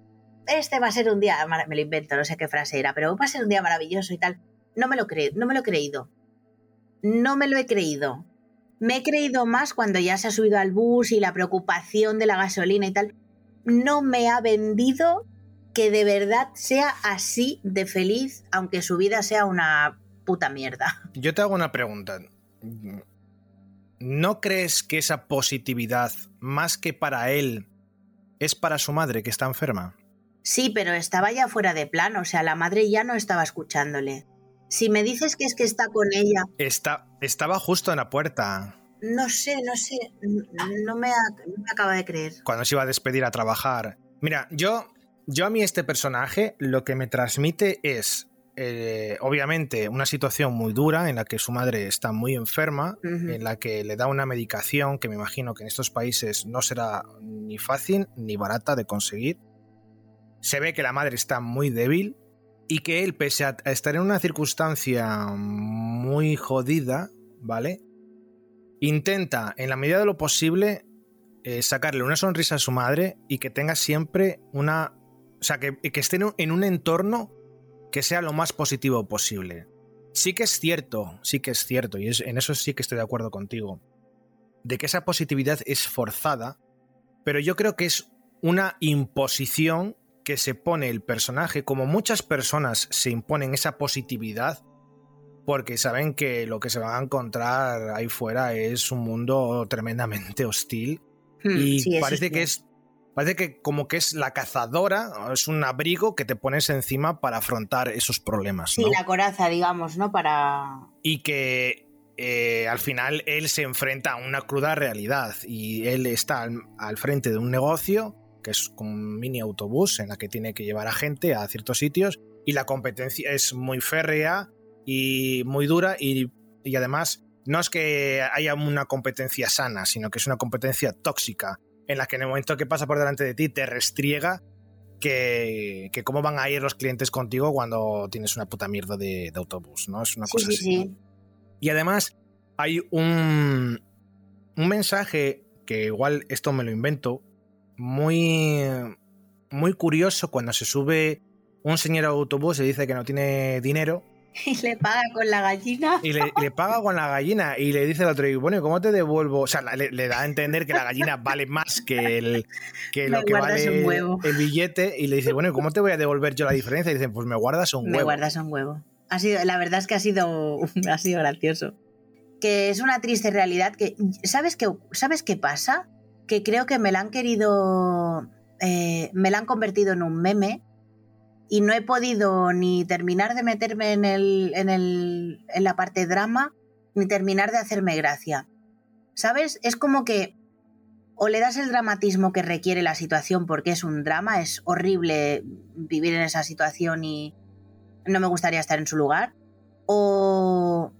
este va a ser un día, me lo invento, no sé qué frase era, pero va a ser un día maravilloso y tal, no me lo creo, no me lo he creído. No me lo he creído. Me he creído más cuando ya se ha subido al bus y la preocupación de la gasolina y tal. No me ha vendido que de verdad sea así de feliz, aunque su vida sea una puta mierda. Yo te hago una pregunta. ¿No crees que esa positividad, más que para él, es para su madre que está enferma? Sí, pero estaba ya fuera de plano, o sea, la madre ya no estaba escuchándole. Si me dices que es que está con ella, Está, estaba justo en la puerta no sé, no sé, no me, no me acaba de creer. cuando se iba a despedir a trabajar. Mira, yo, yo a mí este personaje lo que me transmite es, eh, obviamente, una situación muy dura en la que su madre está muy enferma, en la que le da una medicación que me imagino que en estos países no será ni fácil ni barata de conseguir. Se ve que la madre está muy débil y que él, pese a estar en una circunstancia muy jodida, ¿vale? Intenta, en la medida de lo posible, eh, sacarle una sonrisa a su madre y que tenga siempre una... O sea, que, que esté en un entorno que sea lo más positivo posible. Sí que es cierto, sí que es cierto, y es- en eso sí que estoy de acuerdo contigo, de que esa positividad es forzada, pero yo creo que es una imposición que se pone el personaje, como muchas personas se imponen esa positividad, porque saben que lo que se van a encontrar ahí fuera es un mundo tremendamente hostil Hmm, y sí, parece que es parece que como que es la cazadora es un abrigo que te pones encima para afrontar esos problemas Sí, ¿no? la coraza, digamos, ¿no? Para... y que eh, al final él se enfrenta a una cruda realidad y él está al, al frente de un negocio que es como un mini autobús en la que tiene que llevar a gente a ciertos sitios y la competencia es muy férrea y muy dura y, y además no es que haya una competencia sana, sino que es una competencia tóxica en la que en el momento que pasa por delante de ti te restriega que, que cómo van a ir los clientes contigo cuando tienes una puta mierda de, de autobús, ¿no? Es una cosa sí, así. sí. Y además hay un, un mensaje que igual esto me lo invento, muy, muy curioso cuando se sube un señor al autobús y dice que no tiene dinero Y le paga con la gallina. Y le, le paga con la gallina y le dice al otro, y bueno, ¿y ¿cómo te devuelvo? O sea, le, le da a entender que la gallina vale más que, el, que lo Me que vale huevo. el billete. Y le dice, bueno, ¿y ¿cómo te voy a devolver yo la diferencia? Y dicen, pues me guardas un Me huevo. guardas un huevo. Ha sido, la verdad es que ha sido, ha sido gracioso. Que es una triste realidad que. ¿Sabes qué, ¿Sabes qué pasa? Que creo que me la han querido. eh, me la han convertido en un meme. Y no he podido ni terminar de meterme en, el, en, el, en la parte drama, ni terminar de hacerme gracia. ¿Sabes? Es como que o le das el dramatismo que requiere la situación porque es un drama, es horrible vivir en esa situación y no me gustaría estar en su lugar, o,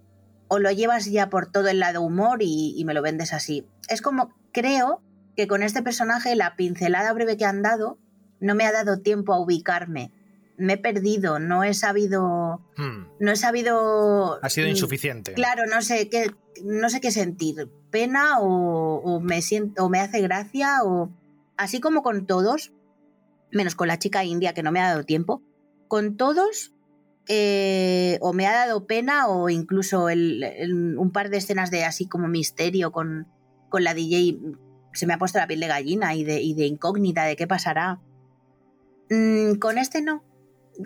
lo llevas ya por todo el lado humor y me lo vendes así. Es como, creo que con este personaje la pincelada breve que han dado no me ha dado tiempo a ubicarme. Me he perdido, no he sabido... Hmm, No he sabido... Ha sido insuficiente. Claro, no sé qué, no sé qué sentir. Pena o, o me siento, o me hace gracia, o así como con todos, menos con la chica india que no me ha dado tiempo, con todos eh, o me ha dado pena o incluso el- el- un par de escenas de así como misterio con, con la DJ se me ha puesto la piel de gallina y de, y de incógnita de qué pasará. Mm, con este no,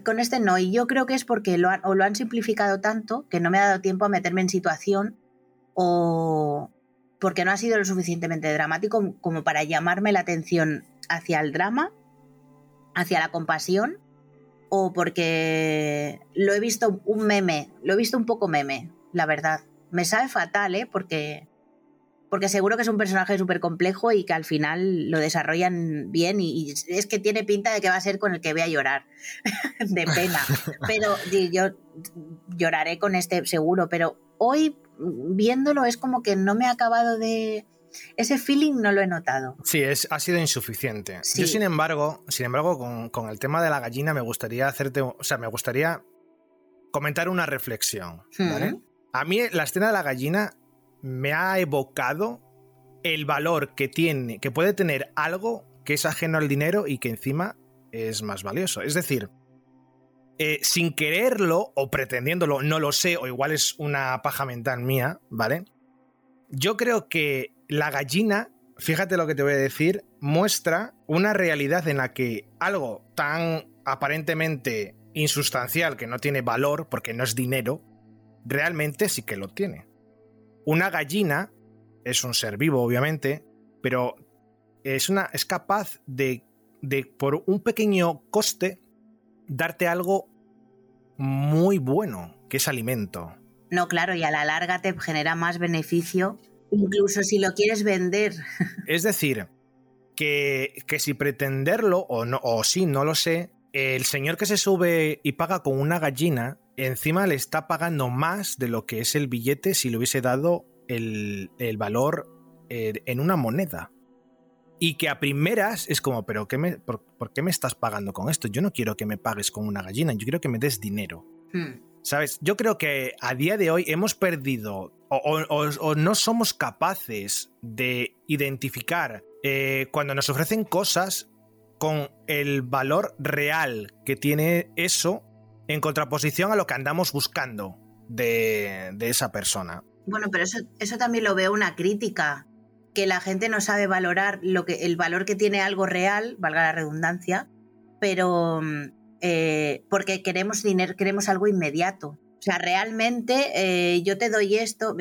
con este no, y yo creo que es porque lo han, o lo han simplificado tanto que no me ha dado tiempo a meterme en situación o porque no ha sido lo suficientemente dramático como para llamarme la atención hacia el drama, hacia la compasión, o porque lo he visto un meme, lo he visto un poco meme, la verdad. Me sabe fatal, ¿eh? Porque, porque seguro que es un personaje súper complejo y que al final lo desarrollan bien y, y es que tiene pinta de que va a ser con el que voy a llorar de pena. Pero yo lloraré con este seguro, pero hoy viéndolo es como que no me ha acabado de... Ese feeling no lo he notado. Sí, es, ha sido insuficiente. Sí. Yo, sin embargo, sin embargo, con, con el tema de la gallina me gustaría hacerte, o sea, me gustaría comentar una reflexión, ¿vale? A mí la escena de la gallina me ha evocado el valor que tiene, que puede tener algo que es ajeno al dinero y que encima es más valioso. Es decir, eh, sin quererlo o pretendiéndolo, no lo sé, o igual es una paja mental mía, ¿vale? Yo creo que la gallina, fíjate lo que te voy a decir, muestra una realidad en la que algo tan aparentemente insustancial que no tiene valor porque no es dinero, realmente sí que lo tiene. Una gallina es un ser vivo, obviamente, pero es, una, es capaz de, de, por un pequeño coste, darte algo muy bueno, que es alimento. No, claro, y a la larga te genera más beneficio, incluso si lo quieres vender. Es decir, que, que si pretenderlo, o, no, o sí, no lo sé, el señor que se sube y paga con una gallina, encima le está pagando más de lo que es el billete si le hubiese dado el, el valor eh, en una moneda. Y que a primeras es como, pero qué me, por, por, qué me estás pagando con esto? Yo no quiero que me pagues con una gallina, yo quiero que me des dinero. Hmm. ¿Sabes? Yo creo que a día de hoy hemos perdido o, o, o no somos capaces de identificar eh, cuando nos ofrecen cosas con el valor real que tiene eso en contraposición a lo que andamos buscando de, esa persona. Bueno, pero eso, eso también lo veo una crítica, que la gente no sabe valorar lo que, el valor que tiene algo real, valga la redundancia, pero eh, porque queremos dinero, queremos algo inmediato. O sea, realmente eh, yo te doy esto,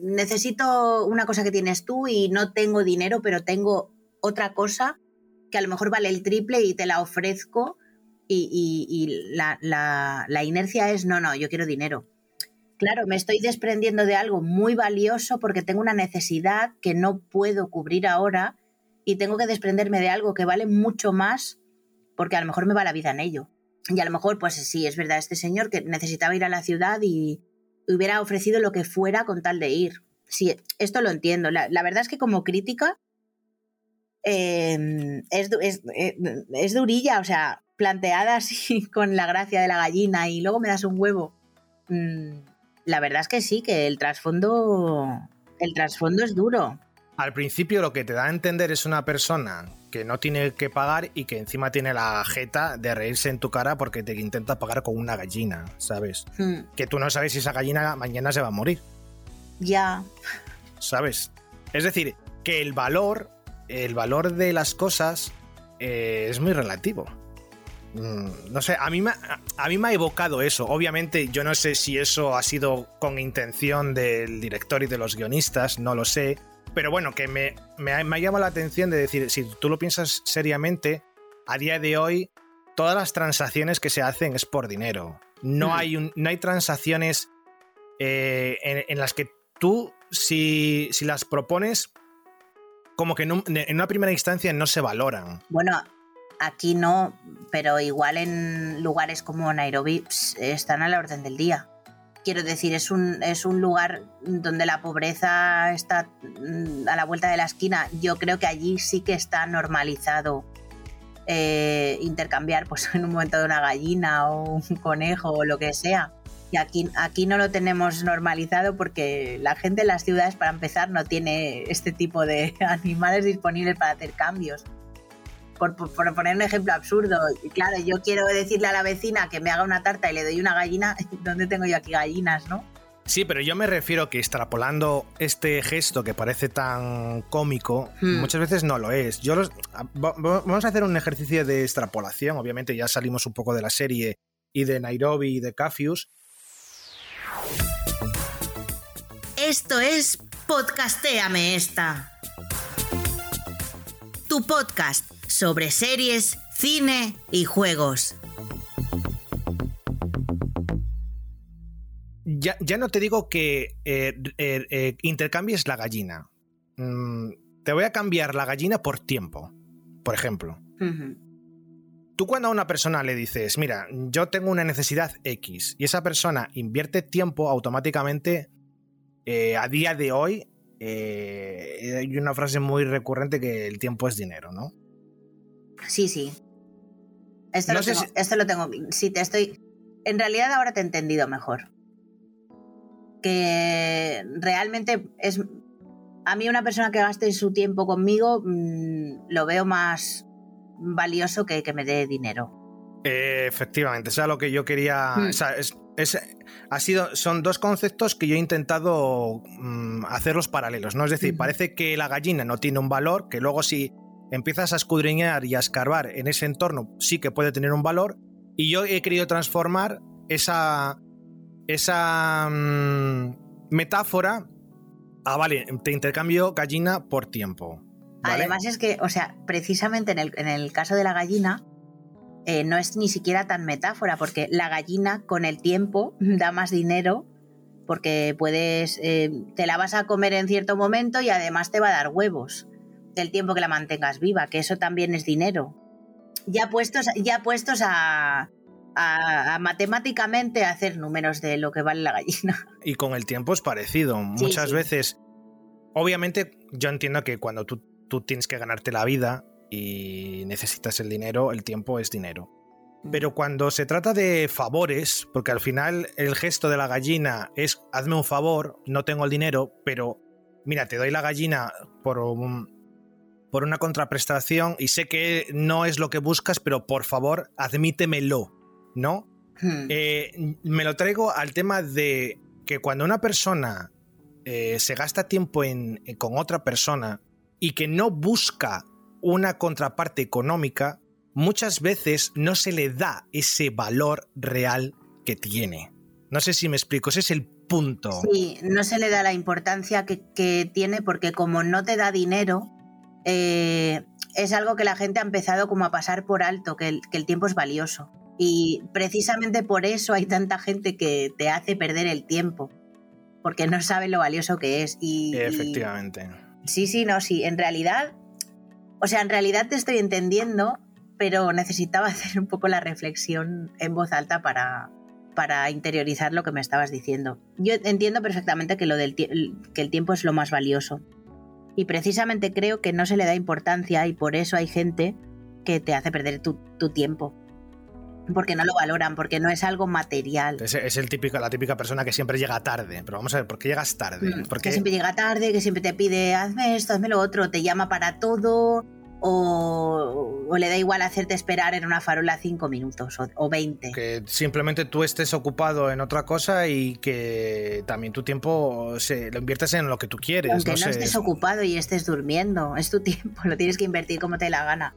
necesito una cosa que tienes tú y no tengo dinero, pero tengo otra cosa que a lo mejor vale el triple y te la ofrezco y, la, la, la inercia es, no, no, yo quiero dinero. Claro, me estoy desprendiendo de algo muy valioso porque tengo una necesidad que no puedo cubrir ahora y tengo que desprenderme de algo que vale mucho más porque a lo mejor me va la vida en ello. Y a lo mejor, pues sí, es verdad, este señor que necesitaba ir a la ciudad y hubiera ofrecido lo que fuera con tal de ir. Sí, esto lo entiendo. La, la verdad es que como crítica eh, es, es, es, durilla, o sea, planteada así con la gracia de la gallina y luego me das un huevo. Mm, la verdad es que sí, que el trasfondo. El trasfondo es duro. al principio lo que te da a entender es una persona que no tiene que pagar y que encima tiene la jeta de reírse en tu cara porque te intenta pagar con una gallina, ¿sabes? Hmm, Que tú no sabes si esa gallina mañana se va a morir, ya. ¿sabes? Es decir, que el valor, el valor de las cosas eh, es muy relativo. Mm, No sé, a mí, me, a mí me ha evocado eso. Obviamente, yo no sé si eso ha sido con intención del director y de los guionistas, no lo sé. Pero bueno, que me, me, ha, me ha llamado la atención de decir, si tú lo piensas seriamente, a día de hoy, todas las transacciones que se hacen es por dinero. No, Mm. hay, un- no hay transacciones eh, en, en las que tú, si, si las propones, como que en, un- en una primera instancia no se valoran. Bueno, aquí no, pero igual en lugares como Nairobi están a la orden del día. Quiero decir, es un, es un lugar donde la pobreza está mm, a la vuelta de la esquina. Yo creo que allí sí que está normalizado eh, intercambiar pues, en un momento de una gallina o un conejo o lo que sea. Y aquí, aquí no lo tenemos normalizado porque la gente en las ciudades, para empezar, no tiene este tipo de animales disponibles para hacer cambios por, por- por poner un ejemplo absurdo, y claro, yo quiero decirle a la vecina que me haga una tarta y le doy una gallina, ¿dónde tengo yo aquí gallinas, no? Sí, pero yo me refiero que extrapolando este gesto que parece tan cómico, Hmm. muchas veces no lo es. Yo los- vamos a hacer un ejercicio de extrapolación. Obviamente ya salimos un poco de la serie y de Nairobi y de Cafius. Esto es Podcastéame esta. Tu podcast sobre series, cine y juegos. Ya, ya no te digo que eh, eh, eh, intercambies la gallina. Mm, te voy a cambiar la gallina por tiempo, por ejemplo. Tú cuando a una persona le dices, mira, yo tengo una necesidad X y esa persona invierte tiempo automáticamente, eh, a día de hoy, eh, hay una frase muy recurrente que el tiempo es dinero, ¿no? Sí, sí. Esto, No lo tengo, si- esto lo tengo. Sí, te estoy. En realidad ahora te he entendido mejor. Que realmente es. A mí, una persona que gaste su tiempo conmigo, mm, lo veo más valioso que que me dé dinero. Eh, efectivamente, eso es a lo que yo quería. Hmm. o sea, es- es- ha sido, son dos conceptos que yo he intentado mm, hacerlos paralelos, ¿no? Es decir, parece que la gallina no tiene un valor, que luego si empiezas a escudriñar y a escarbar en ese entorno, sí que puede tener un valor. Y yo he querido transformar esa. esa. mm, metáfora. Ah, vale, te intercambio gallina por tiempo. Además es que, o sea, precisamente en el, en el caso de la gallina, eh, no es ni siquiera tan metáfora, porque la gallina con el tiempo da más dinero, porque puedes, eh, te la vas a comer en cierto momento y además te va a dar huevos del tiempo que la mantengas viva, que eso también es dinero. Ya puestos, ya puestos a, a- a matemáticamente a hacer números de lo que vale la gallina. Y con el tiempo es parecido. Sí, Muchas sí. veces, obviamente, yo entiendo que cuando tú, tú tienes que ganarte la vida y necesitas el dinero, el tiempo es dinero. Pero cuando se trata de favores, porque al final el gesto de la gallina es hazme un favor, no tengo el dinero, pero mira, te doy la gallina por un- por una contraprestación y sé que no es lo que buscas, pero por favor, admítemelo, ¿no? Hmm. Eh, me lo traigo al tema de que cuando una persona eh, se gasta tiempo en, en- con otra persona y que no busca una contraparte económica, muchas veces no se le da ese valor real que tiene. No sé si me explico, ese es el punto. Sí, no se le da la importancia que, que tiene porque como no te da dinero, eh, es algo que la gente ha empezado como a pasar por alto, que el, que el tiempo es valioso. Y precisamente por eso hay tanta gente que te hace perder el tiempo, porque no sabe lo valioso que es. Y, y- Efectivamente. Sí, sí, no, sí. En realidad, o sea, en realidad te estoy entendiendo, pero necesitaba hacer un poco la reflexión en voz alta para, para interiorizar lo que me estabas diciendo. Yo entiendo perfectamente que, lo del que el tiempo es lo más valioso. Y precisamente creo que no se le da importancia y por eso hay gente que te hace perder tu, tu tiempo. Porque no lo valoran, porque no es algo material. Es, es el típico, la típica persona que siempre llega tarde. Pero vamos a ver, ¿por qué llegas tarde? Mm, Porque Que siempre llega tarde, que siempre te pide, hazme esto, hazme lo otro, te llama para todo, o, o le da igual hacerte esperar en una farola cinco minutos o, o 20. que simplemente tú estés ocupado en otra cosa y que también tu tiempo se, lo inviertes en lo que tú quieres. Aunque no no, sé. estés ocupado y estés durmiendo, es tu tiempo, lo tienes que invertir como te la gana.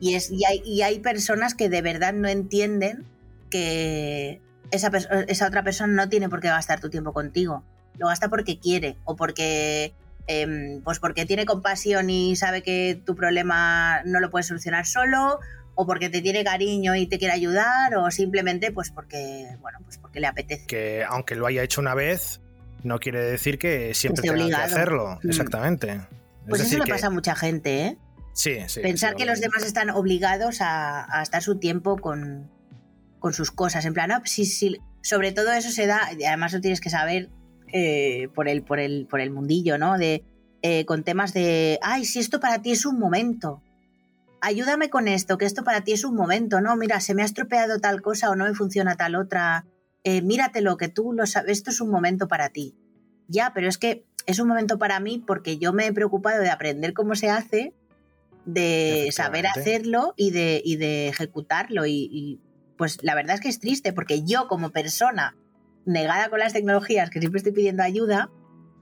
Y, es, y, hay, y hay personas que de verdad no entienden que esa, esa otra persona no tiene por qué gastar tu tiempo contigo. Lo gasta porque quiere o porque, em, pues porque tiene compasión y sabe que tu problema no lo puedes solucionar solo o porque te tiene cariño y te quiere ayudar o simplemente pues porque, bueno, pues porque le apetece. Que aunque lo haya hecho una vez, no quiere decir que siempre tenga que hacerlo. Mm. Exactamente. Pues es eso le que- pasa a mucha gente, ¿eh? Sí, sí. Pensar sí, que los demás están obligados a, a estar su tiempo con, con sus cosas. En plan, no, sí, sí, sobre todo eso se da, y además lo tienes que saber eh, por, el, por, el, por el mundillo, ¿no? De, eh, con temas de, ay, si esto para ti es un momento. Ayúdame con esto, que esto para ti es un momento, ¿no? Mira, se me ha estropeado tal cosa o no me funciona tal otra. Eh, míratelo, que tú lo sabes, esto es un momento para ti. Ya, pero es que es un momento para mí porque yo me he preocupado de aprender cómo se hace de saber hacerlo y de, y de ejecutarlo. Y, y, pues la verdad es que es triste porque yo como persona negada con las tecnologías, que siempre estoy pidiendo ayuda,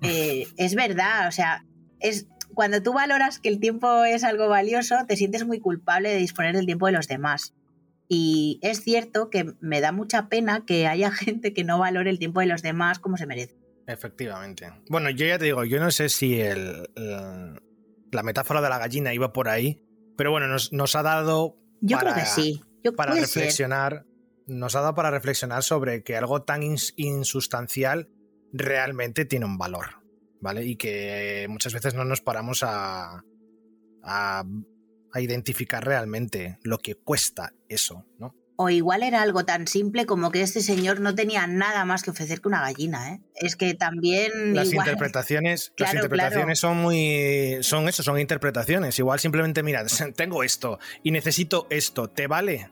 eh, es verdad, o sea, es cuando tú valoras que el tiempo es algo valioso, te sientes muy culpable de disponer del tiempo de los demás. Y es cierto que me da mucha pena que haya gente que no valore el tiempo de los demás como se merece. Efectivamente. Bueno, yo ya te digo, yo no sé si el, el- la metáfora de la gallina iba por ahí, pero bueno, nos, nos ha dado Yo Para- creo que sí. Yo, para ser. Nos ha dado para reflexionar sobre que algo tan ins- insustancial realmente tiene un valor, ¿vale? Y que muchas veces no nos paramos a, a, a identificar realmente lo que cuesta eso, ¿no? O igual era algo tan simple como que este señor no tenía nada más que ofrecer que una gallina, ¿eh? Es que también Las igual- interpretaciones, las Claro, interpretaciones son muy. son eso, son interpretaciones. Igual simplemente, mira, tengo esto y necesito esto, ¿te vale?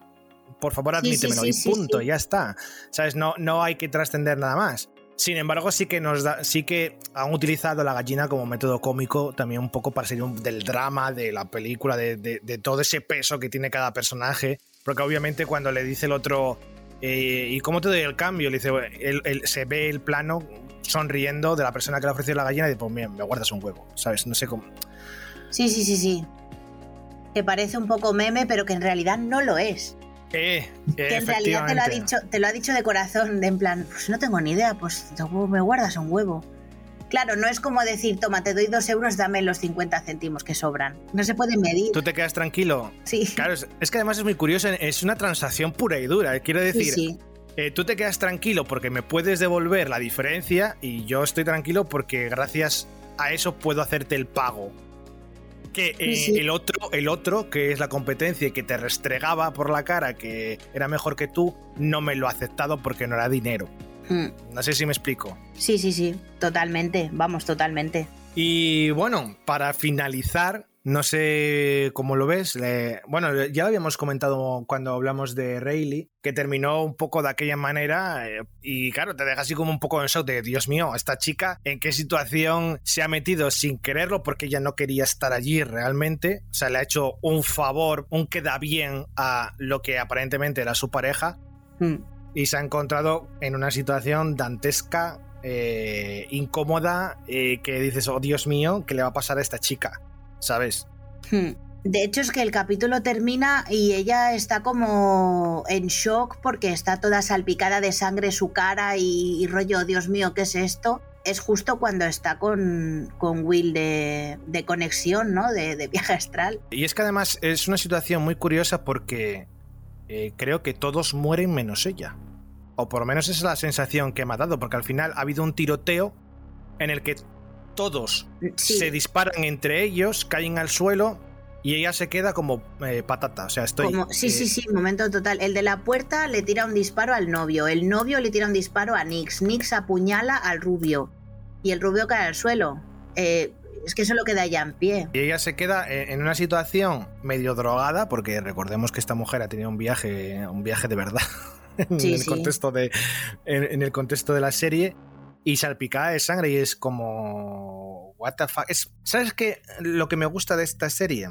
Por favor, sí, admítemelo sí, y punto, ya está. ¿Sabes? No, no hay que trascender nada más. Sin embargo, sí que nos da, sí que han utilizado la gallina como método cómico también un poco para salir del drama de la película, de, de- de todo ese peso que tiene cada personaje. Porque obviamente cuando le dice el otro, eh, ¿y cómo te doy el cambio? Le dice, se ve el plano sonriendo de la persona que le ha ofrecido la gallina y dice, pues bien, me guardas un huevo, ¿sabes? No sé cómo. Sí, sí, sí, sí. Que parece un poco meme, pero que en realidad no lo es. Eh, Que en realidad te lo ha dicho, te lo ha dicho de corazón, de en plan, pues no tengo ni idea, pues me guardas un huevo. Claro, no es como decir, toma, te doy dos euros, dame los 50 céntimos que sobran. No se puede medir. ¿Tú te quedas tranquilo? Sí, Claro, es, es que además es muy curioso, es una transacción pura y dura. eh, Quiero sí, decir, sí. eh, tú te quedas tranquilo porque me puedes devolver la diferencia y yo estoy tranquilo porque gracias a eso puedo hacerte el pago. Que eh, Sí, sí. el otro, el otro, que es la competencia y que te restregaba por la cara que era mejor que tú, no me lo ha aceptado porque no era dinero. Mm. No sé si me explico. Sí, sí, sí, totalmente, vamos, totalmente. Y bueno, para finalizar, no sé cómo lo ves. bueno, ya lo habíamos comentado cuando hablamos de Rayleigh, que terminó un poco de aquella manera. eh, y claro, te deja así como un poco en shock de Dios mío, esta chica, ¿en qué situación se ha metido sin quererlo? Porque ella no quería estar allí realmente. O sea, le ha hecho un favor, un queda bien a lo que aparentemente era su pareja. Mm. y se ha encontrado en una situación dantesca, eh, incómoda, eh, que dices, oh Dios mío, ¿qué le va a pasar a esta chica? ¿Sabes? Hmm. De hecho es que el capítulo termina y ella está como en shock porque está toda salpicada de sangre su cara y, y rollo, Dios mío, ¿qué es esto? Es justo cuando está con, con Will de, de conexión, ¿no? De, de viaje astral. Y es que además es una situación muy curiosa porque eh, creo que todos mueren menos ella. O por lo menos esa es la sensación que me ha dado, porque al final ha habido un tiroteo en el que todos Sí, se disparan entre ellos, caen al suelo y ella se queda como eh, patata. O sea, estoy... como- sí, eh, sí, sí, momento total. El de la puerta le tira un disparo al novio, el novio le tira un disparo a Nix, Nix apuñala al rubio y el rubio cae al suelo. Eh, es que eso lo queda ya en pie. Y ella se queda en una situación medio drogada, porque recordemos que esta mujer ha tenido un viaje, un viaje de verdad. en, el Contexto de, en, el contexto de la serie y salpicada de sangre y es como what the fuck es, sabes qué lo que me gusta de esta serie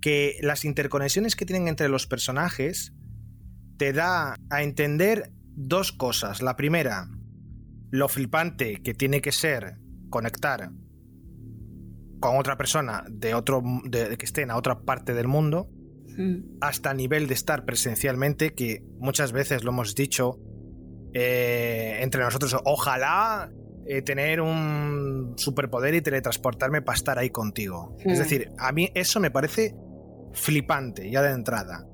que las interconexiones que tienen entre los personajes te da a entender dos cosas la primera lo flipante que tiene que ser conectar con otra persona de otro de, que esté en otra parte del mundo mm. hasta nivel de estar presencialmente que muchas veces lo hemos dicho eh, entre nosotros ojalá eh, tener un superpoder y teletransportarme para estar ahí contigo es mm. decir a mí eso me parece flipante ya de entrada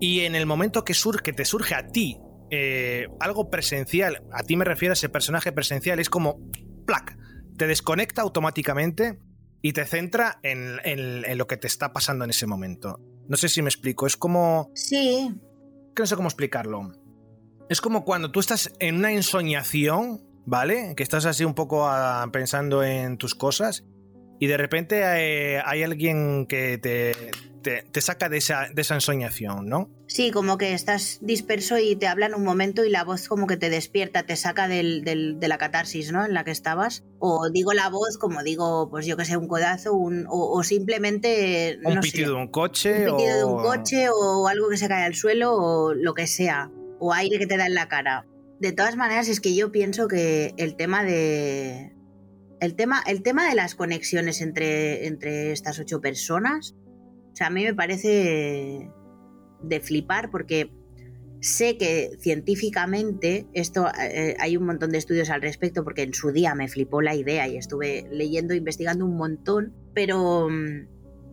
y en el momento que surge que te surge a ti eh, algo presencial, a ti me refiero a ese personaje presencial, es como, ¡plac! Te desconecta automáticamente y te centra en, lo que te está pasando en ese momento. No sé si me explico, es como... Sí. Que no sé cómo explicarlo. Es como cuando tú estás en una ensoñación, ¿vale? Que estás así un poco ah, pensando en tus cosas y de repente eh, hay alguien que te, te, saca de esa, de esa ensoñación, ¿no? Sí, como que estás disperso y te hablan un momento y la voz como que te despierta, te saca del, de la catarsis, ¿no? En la que estabas. O digo la voz como digo, pues yo que sé, un codazo, un, o, simplemente... Un pitido de un coche. Un pitido de un coche o algo que se cae al suelo o lo que sea. O aire que te da en la cara. De todas maneras, es que yo pienso que el tema de... El tema, el tema de las conexiones entre, entre estas ocho personas o sea, a mí me parece de flipar porque sé que científicamente esto eh, hay un montón de estudios al respecto porque en su día me flipó la idea y estuve leyendo, investigando un montón, pero mm,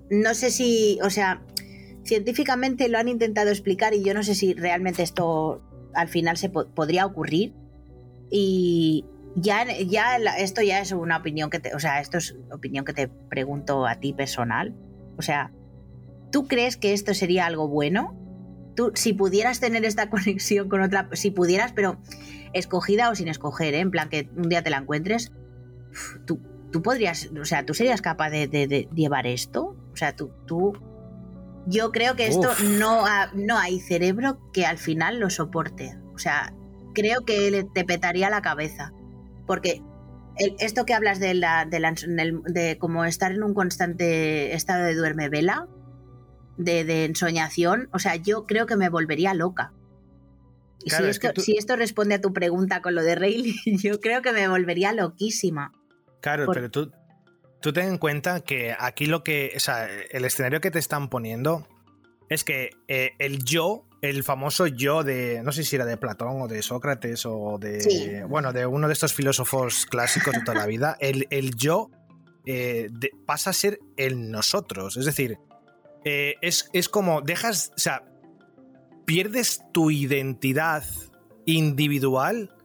no sé si, o sea, científicamente lo han intentado explicar y yo no sé si realmente esto al final se podría ocurrir y ya, ya esto ya es una opinión que te, o sea, esto es opinión que te pregunto a ti personal, o sea, ¿Tú crees que esto sería algo bueno? Tú, si pudieras tener esta conexión con otra, si pudieras, pero escogida o sin escoger, ¿eh? en plan que un día te la encuentres, tú, tú podrías, o sea, tú serías capaz de, llevar esto. O sea, tú, tú, yo creo que esto no, no hay cerebro que al final lo soporte. O sea, creo que te petaría la cabeza. Porque esto que hablas de, la, de, la, de, como estar en un constante estado de duerme vela, de, ensoñación, o sea, yo creo que me volvería loca. Y si, esto, si, esto, responde a tu pregunta con lo de Rayleigh, yo creo que me volvería loquísima. Claro, pero tú, tú ten en cuenta que aquí lo que, o sea, el escenario que te están poniendo es que eh, el yo, el famoso yo de, no sé si era de Platón o de Sócrates o de, bueno, de uno de estos filósofos clásicos de toda la vida, el, el yo eh, pasa a ser el nosotros. Es decir, eh, es, es como dejas, o sea, pierdes tu identidad individual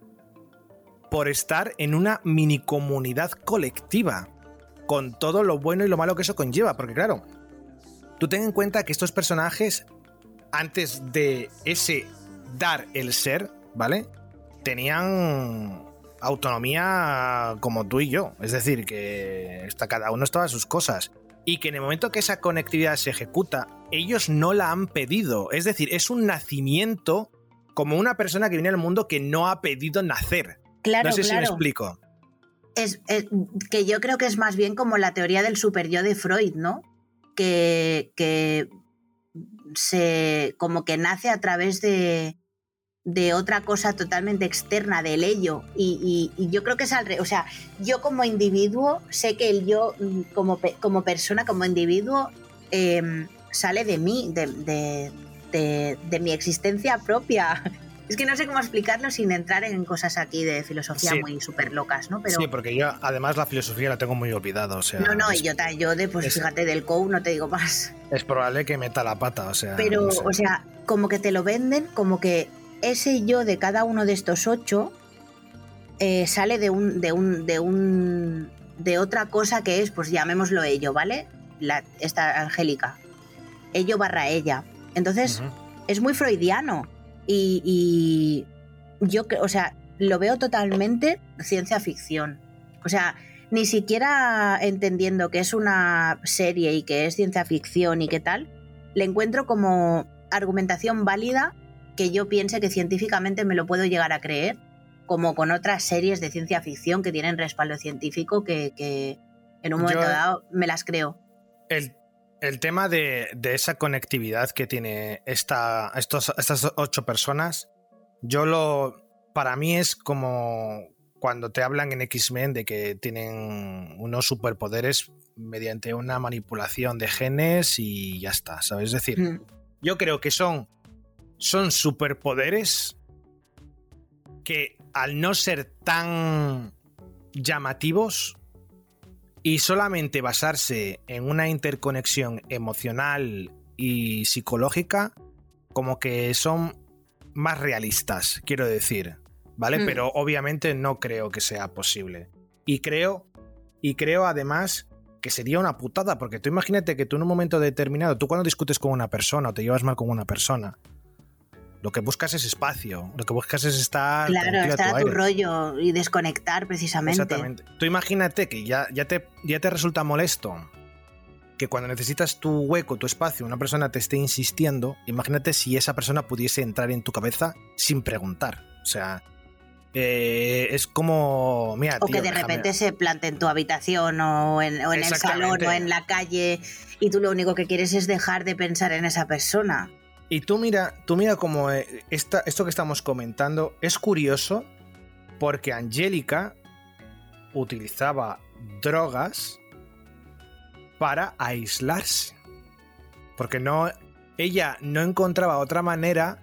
por estar en una mini comunidad colectiva, con todo lo bueno y lo malo que eso conlleva, porque claro, tú ten en cuenta que estos personajes, antes de ese dar el ser, ¿vale? Tenían autonomía como tú y yo, es decir, que está, cada uno estaba a sus cosas y que en el momento que esa conectividad se ejecuta, ellos no la han pedido. Es decir, es un nacimiento como una persona que viene al mundo que no ha pedido nacer. Claro, no sé si me explico. Es, que yo creo que es más bien como la teoría del super yo de Freud, ¿no? Que, que se como que nace a través de, de otra cosa totalmente externa del ello. Y, yo creo que es al revés. O sea, yo como individuo, sé que el yo mm, como, como persona, como individuo, em, sale de mí, de, de, mi existencia propia. Es que no sé cómo explicarlo sin entrar en cosas aquí de filosofía muy súper locas, ¿no? Pero, sí, porque yo además la filosofía la tengo muy olvidada, o sea... No, no, y yo, yo de, pues fíjate, del COU no te digo más. Es probable que meta la pata, o sea... Pero, o sea, como que te lo venden, como que ese yo de cada uno de estos ocho eh, sale de un, de un, de un, de otra cosa que es, pues llamémoslo ello, ¿vale? La, esta Angélica. Ello barra ella. Entonces, es muy freudiano. Y, y yo, o sea, lo veo totalmente ciencia ficción. O sea, ni siquiera entendiendo que es una serie y que es ciencia ficción y qué tal, le encuentro como argumentación válida que yo piense que científicamente me lo puedo llegar a creer, como con otras series de ciencia ficción que tienen respaldo científico que, en un momento dado me las creo. El, tema de, esa conectividad que tiene esta, estos, estas ocho personas, yo lo. Para mí es como cuando te hablan en X-Men de que tienen unos superpoderes mediante una manipulación de genes y ya está, ¿sabes? Es decir, hmm. yo creo que son, son superpoderes que al no ser tan llamativos y solamente basarse en una interconexión emocional y psicológica, como que son más realistas, quiero decir. ¿vale? Hmm. Pero obviamente no creo que sea posible. Y creo, y creo además que sería una putada, porque tú imagínate que tú en un momento determinado, tú cuando discutes con una persona o te llevas mal con una persona, lo que buscas es espacio, lo que buscas es estar. Claro, estar a tu, rollo y desconectar precisamente. Exactamente. Tú imagínate que ya, ya, te, ya te resulta molesto que cuando necesitas tu hueco, tu espacio, una persona te esté insistiendo, imagínate si esa persona pudiese entrar en tu cabeza sin preguntar. O sea, eh, es como. Mira, o que de repente se plante en tu habitación o en, el salón o en la calle y tú lo único que quieres es dejar de pensar en esa persona. Y tú mira, tú mira como eh, esto que estamos comentando es curioso porque Angélica utilizaba drogas para aislarse. Porque no. Ella no encontraba otra manera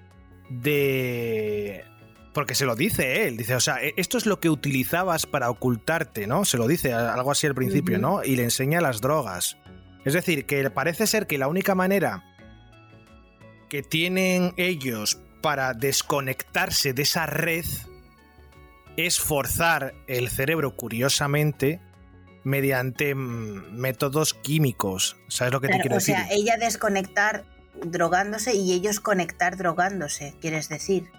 de porque se lo dice él, dice, o sea, e, esto es lo que utilizabas para ocultarte, ¿no? Se lo dice algo así al principio, ¿no? Y le enseña las drogas. Es decir, que parece ser que la única manera que tienen ellos para desconectarse de esa red es forzar el cerebro, curiosamente, mediante mm, métodos químicos. ¿Sabes lo que te quiero decir? O sea, ella desconectar drogándose y ellos conectar drogándose, quieres decir.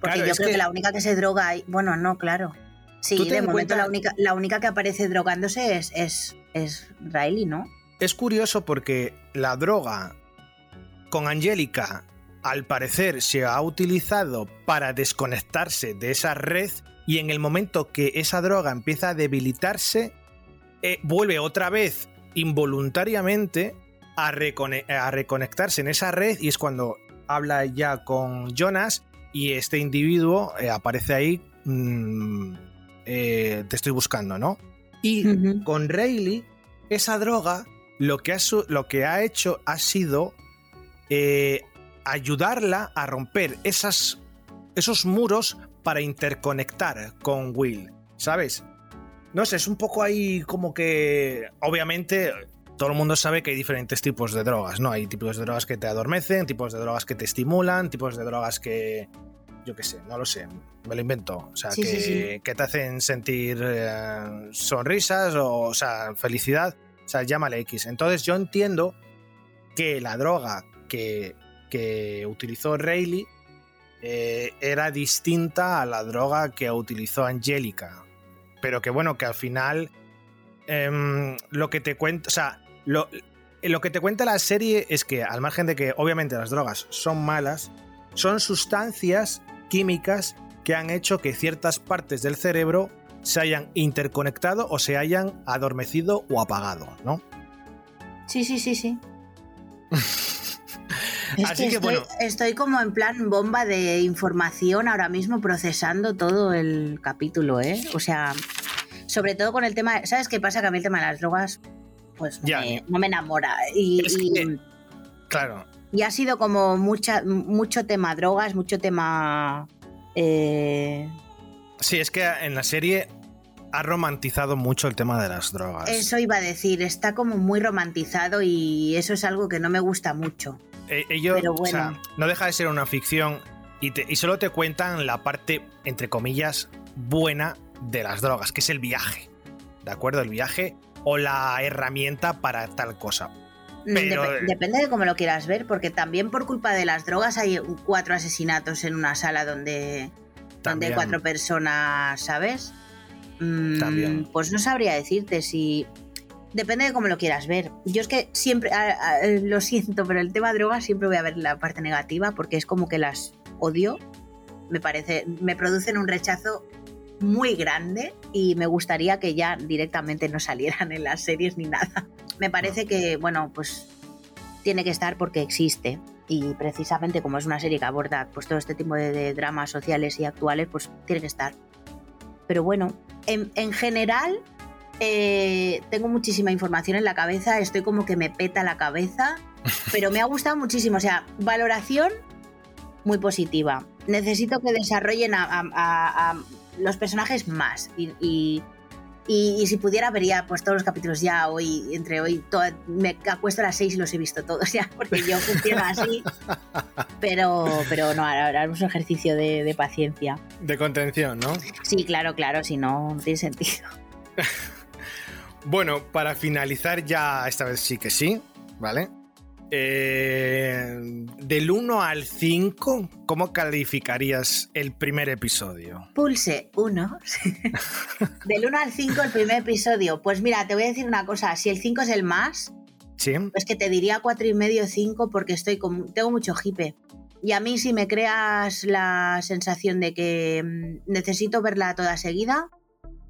Porque yo creo que... la única que se droga ahí. Bueno, no, claro. Sí, de momento la, única, la única que aparece drogándose es, es, es Riley, ¿no? Es curioso porque la droga con Angélica, al parecer, se ha utilizado para desconectarse de esa red y en el momento que esa droga empieza a debilitarse, eh, vuelve otra vez involuntariamente a, a reconectarse en esa red y es cuando habla ya con Jonas y este individuo eh, aparece ahí, mm, eh, te estoy buscando, ¿no? Y con Rayleigh, esa droga lo que ha, lo que ha hecho ha sido eh, ayudarla a romper esas, esos muros para interconectar con Will, ¿sabes? No sé, es un poco ahí como que, obviamente, todo el mundo sabe que hay diferentes tipos de drogas, ¿no? Hay tipos de drogas que te adormecen, tipos de drogas que te estimulan, tipos de drogas que, yo qué sé, no lo sé, me lo invento. O sea, que, te hacen sentir eh, sonrisas o, o sea, felicidad. O sea, llámale X. Entonces yo entiendo que la droga que, que utilizó Rayleigh eh, era distinta a la droga que utilizó Angélica. Pero que bueno, que al final em, lo que te cuenta, o sea, lo, lo que te cuenta la serie es que al margen de que obviamente las drogas son malas, son sustancias químicas que han hecho que ciertas partes del cerebro se hayan interconectado o se hayan adormecido o apagado, ¿no? Sí, sí, sí, sí. Así que, bueno. estoy como en plan bomba de información ahora mismo procesando todo el capítulo, ¿eh? O sea, sobre todo con el tema, ¿sabes qué pasa? Que a mí el tema de las drogas, pues no me enamora. Y, claro, y ha sido como mucha, mucho tema drogas, mucho tema... Eh... Sí, es que en la serie ha romantizado mucho el tema de las drogas. Eso iba a decir, está como muy romantizado y eso es algo que no me gusta mucho. Eh, ellos, o sea, no deja de ser una ficción y, y solo te cuentan la parte, entre comillas, buena de las drogas, que es el viaje. ¿De acuerdo? El viaje o la herramienta para tal cosa. Mm, depende de cómo lo quieras ver, porque también por culpa de las drogas hay cuatro asesinatos en una sala donde, donde hay cuatro personas, ¿sabes? mm, También. pues no sabría decirte si... Depende de cómo lo quieras ver. Yo es que siempre, a- a- lo siento, pero el tema drogas siempre voy a ver la parte negativa porque es como que las odio. Me parece, me producen un rechazo muy grande y me gustaría que ya directamente no salieran en las series ni nada. Me parece que, bueno, pues tiene que estar porque existe y precisamente como es una serie que aborda pues todo este tipo de, de dramas sociales y actuales, pues tiene que estar. Pero bueno, en, en general eh, tengo muchísima información en la cabeza, estoy como que me peta la cabeza, pero me ha gustado muchísimo, o sea, valoración muy positiva. Necesito que desarrollen a, a- a- a los personajes más y, y- y- y si pudiera vería pues todos los capítulos ya hoy, entre hoy, toda- me acuesto a las seis y los he visto todos ya, porque yo funciono así, pero, pero no, ahora ahora es un ejercicio de, de paciencia. De contención, ¿no? Sí, claro, claro, si no, no tiene sentido. Bueno, para finalizar ya, esta vez sí que sí, ¿vale? Eh, del 1 al 5, ¿cómo calificarías el primer episodio? Pulse 1. Del 1 al 5 el primer episodio. Pues mira, te voy a decir una cosa. Si el 5 es el más, ¿Sí? pues que te diría 4 y medio 5 porque estoy con, tengo mucho hipe. Y a mí si me creas la sensación de que mm, necesito verla toda seguida,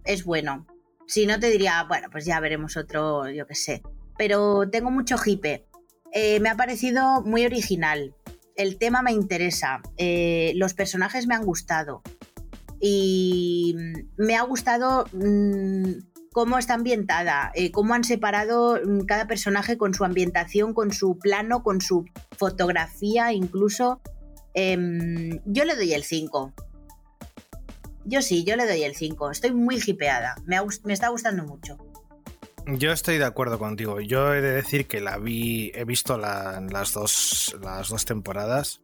es bueno. Si no te diría, bueno, pues ya veremos otro, yo qué sé. Pero tengo mucho hipe. Eh, me ha parecido muy original. El tema me interesa. eh, los personajes me han gustado. Y me ha gustado mm, cómo está ambientada, eh, cómo han separado mm, cada personaje con su ambientación, con su plano, con su fotografía, incluso. Em, yo le doy el 5. Yo sí, yo le doy el 5. Estoy muy hipeada. Me, está gustando mucho. Yo estoy de acuerdo contigo. Yo he de decir que la vi, he visto la- las, dos, las dos temporadas,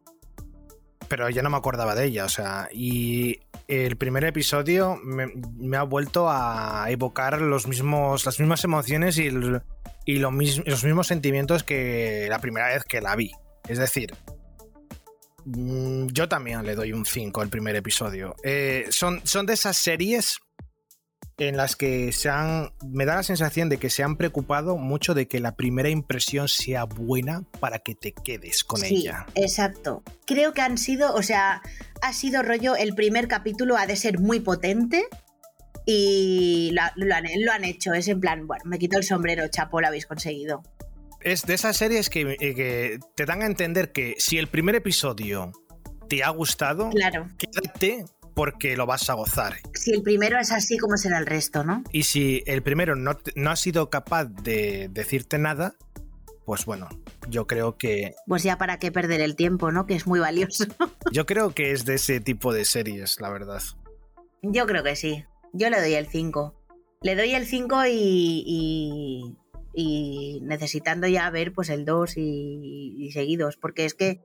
pero ya no me acordaba de ella. O sea, y el primer episodio me, ha vuelto a evocar los mismos, las mismas emociones y, los mismos sentimientos que la primera vez que la vi. Es decir, yo también le doy un 5 al primer episodio. Eh, son, son de esas series en las que se han. Me da la sensación de que se han preocupado mucho de que la primera impresión sea buena para que te quedes con sí, ella. exacto. Creo que han sido, o sea, ha sido rollo, el primer capítulo ha de ser muy potente y lo, lo han, lo han hecho. Es en plan, bueno, me quito el sombrero, chapo, lo habéis conseguido. Es de esas series que, eh, que te dan a entender que si el primer episodio te ha gustado, Claro, quédate porque lo vas a gozar. si el primero es así, ¿cómo será el resto, no? Y si el primero no, no ha sido capaz de decirte nada, pues bueno, yo creo que Pues ya para qué perder el tiempo, ¿no? Que es muy valioso. yo creo que es de ese tipo de series, la verdad. Yo creo que sí. Yo le doy el 5. Le doy el 5 y, y, y necesitando ya ver pues el 2 y, y seguidos. Porque es que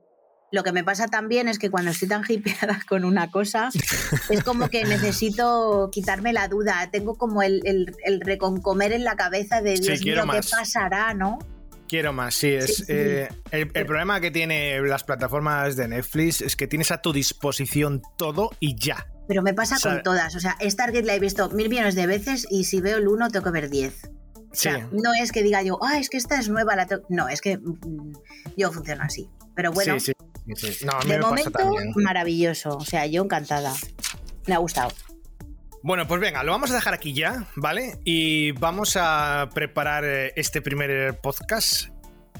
lo que me pasa también es que cuando estoy tan hipeada con una cosa, es como que necesito quitarme la duda. Tengo como el, el, el reconcomer en la cabeza de Sí, Dios mío, ¿qué pasará, no? Quiero más, sí. Es, Sí, sí. eh, el, el problema que tiene las plataformas de Netflix es que tienes a tu disposición todo y ya. Pero me pasa con todas. O sea, Stargate la he visto mil millones de veces y si veo el 1 tengo que ver 10. O sea, no es que diga yo, ah, es que esta es nueva. La to-". no, es que mm, yo funciono así. Pero bueno, sí, sí, sí. No, a mí de me momento, maravilloso. O sea, yo encantada. Me ha gustado. Bueno, pues venga, lo vamos a dejar aquí ya, ¿vale? Y vamos a preparar eh, este primer podcast.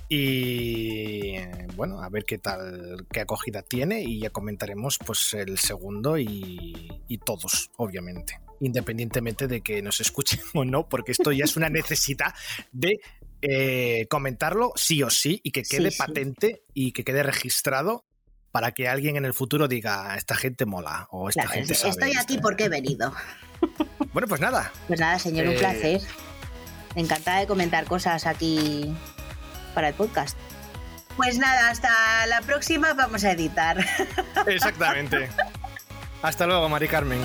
Y bueno, a ver qué tal, qué acogida tiene. Y ya comentaremos pues el segundo y, y todos, obviamente. Independientemente de que nos escuchen o no, porque esto ya es una necesidad de eh, comentarlo sí o sí y que quede sí. patente y que quede registrado para que alguien en el futuro diga, esta gente mola o esta Claro, gente sabe estoy aquí esto". porque he venido. Bueno, pues nada, Pues nada, señor, un Eh, placer. Encantada de comentar cosas aquí para el podcast. Pues nada, hasta la próxima vamos a editar. exactamente. Hasta luego, Mari Carmen.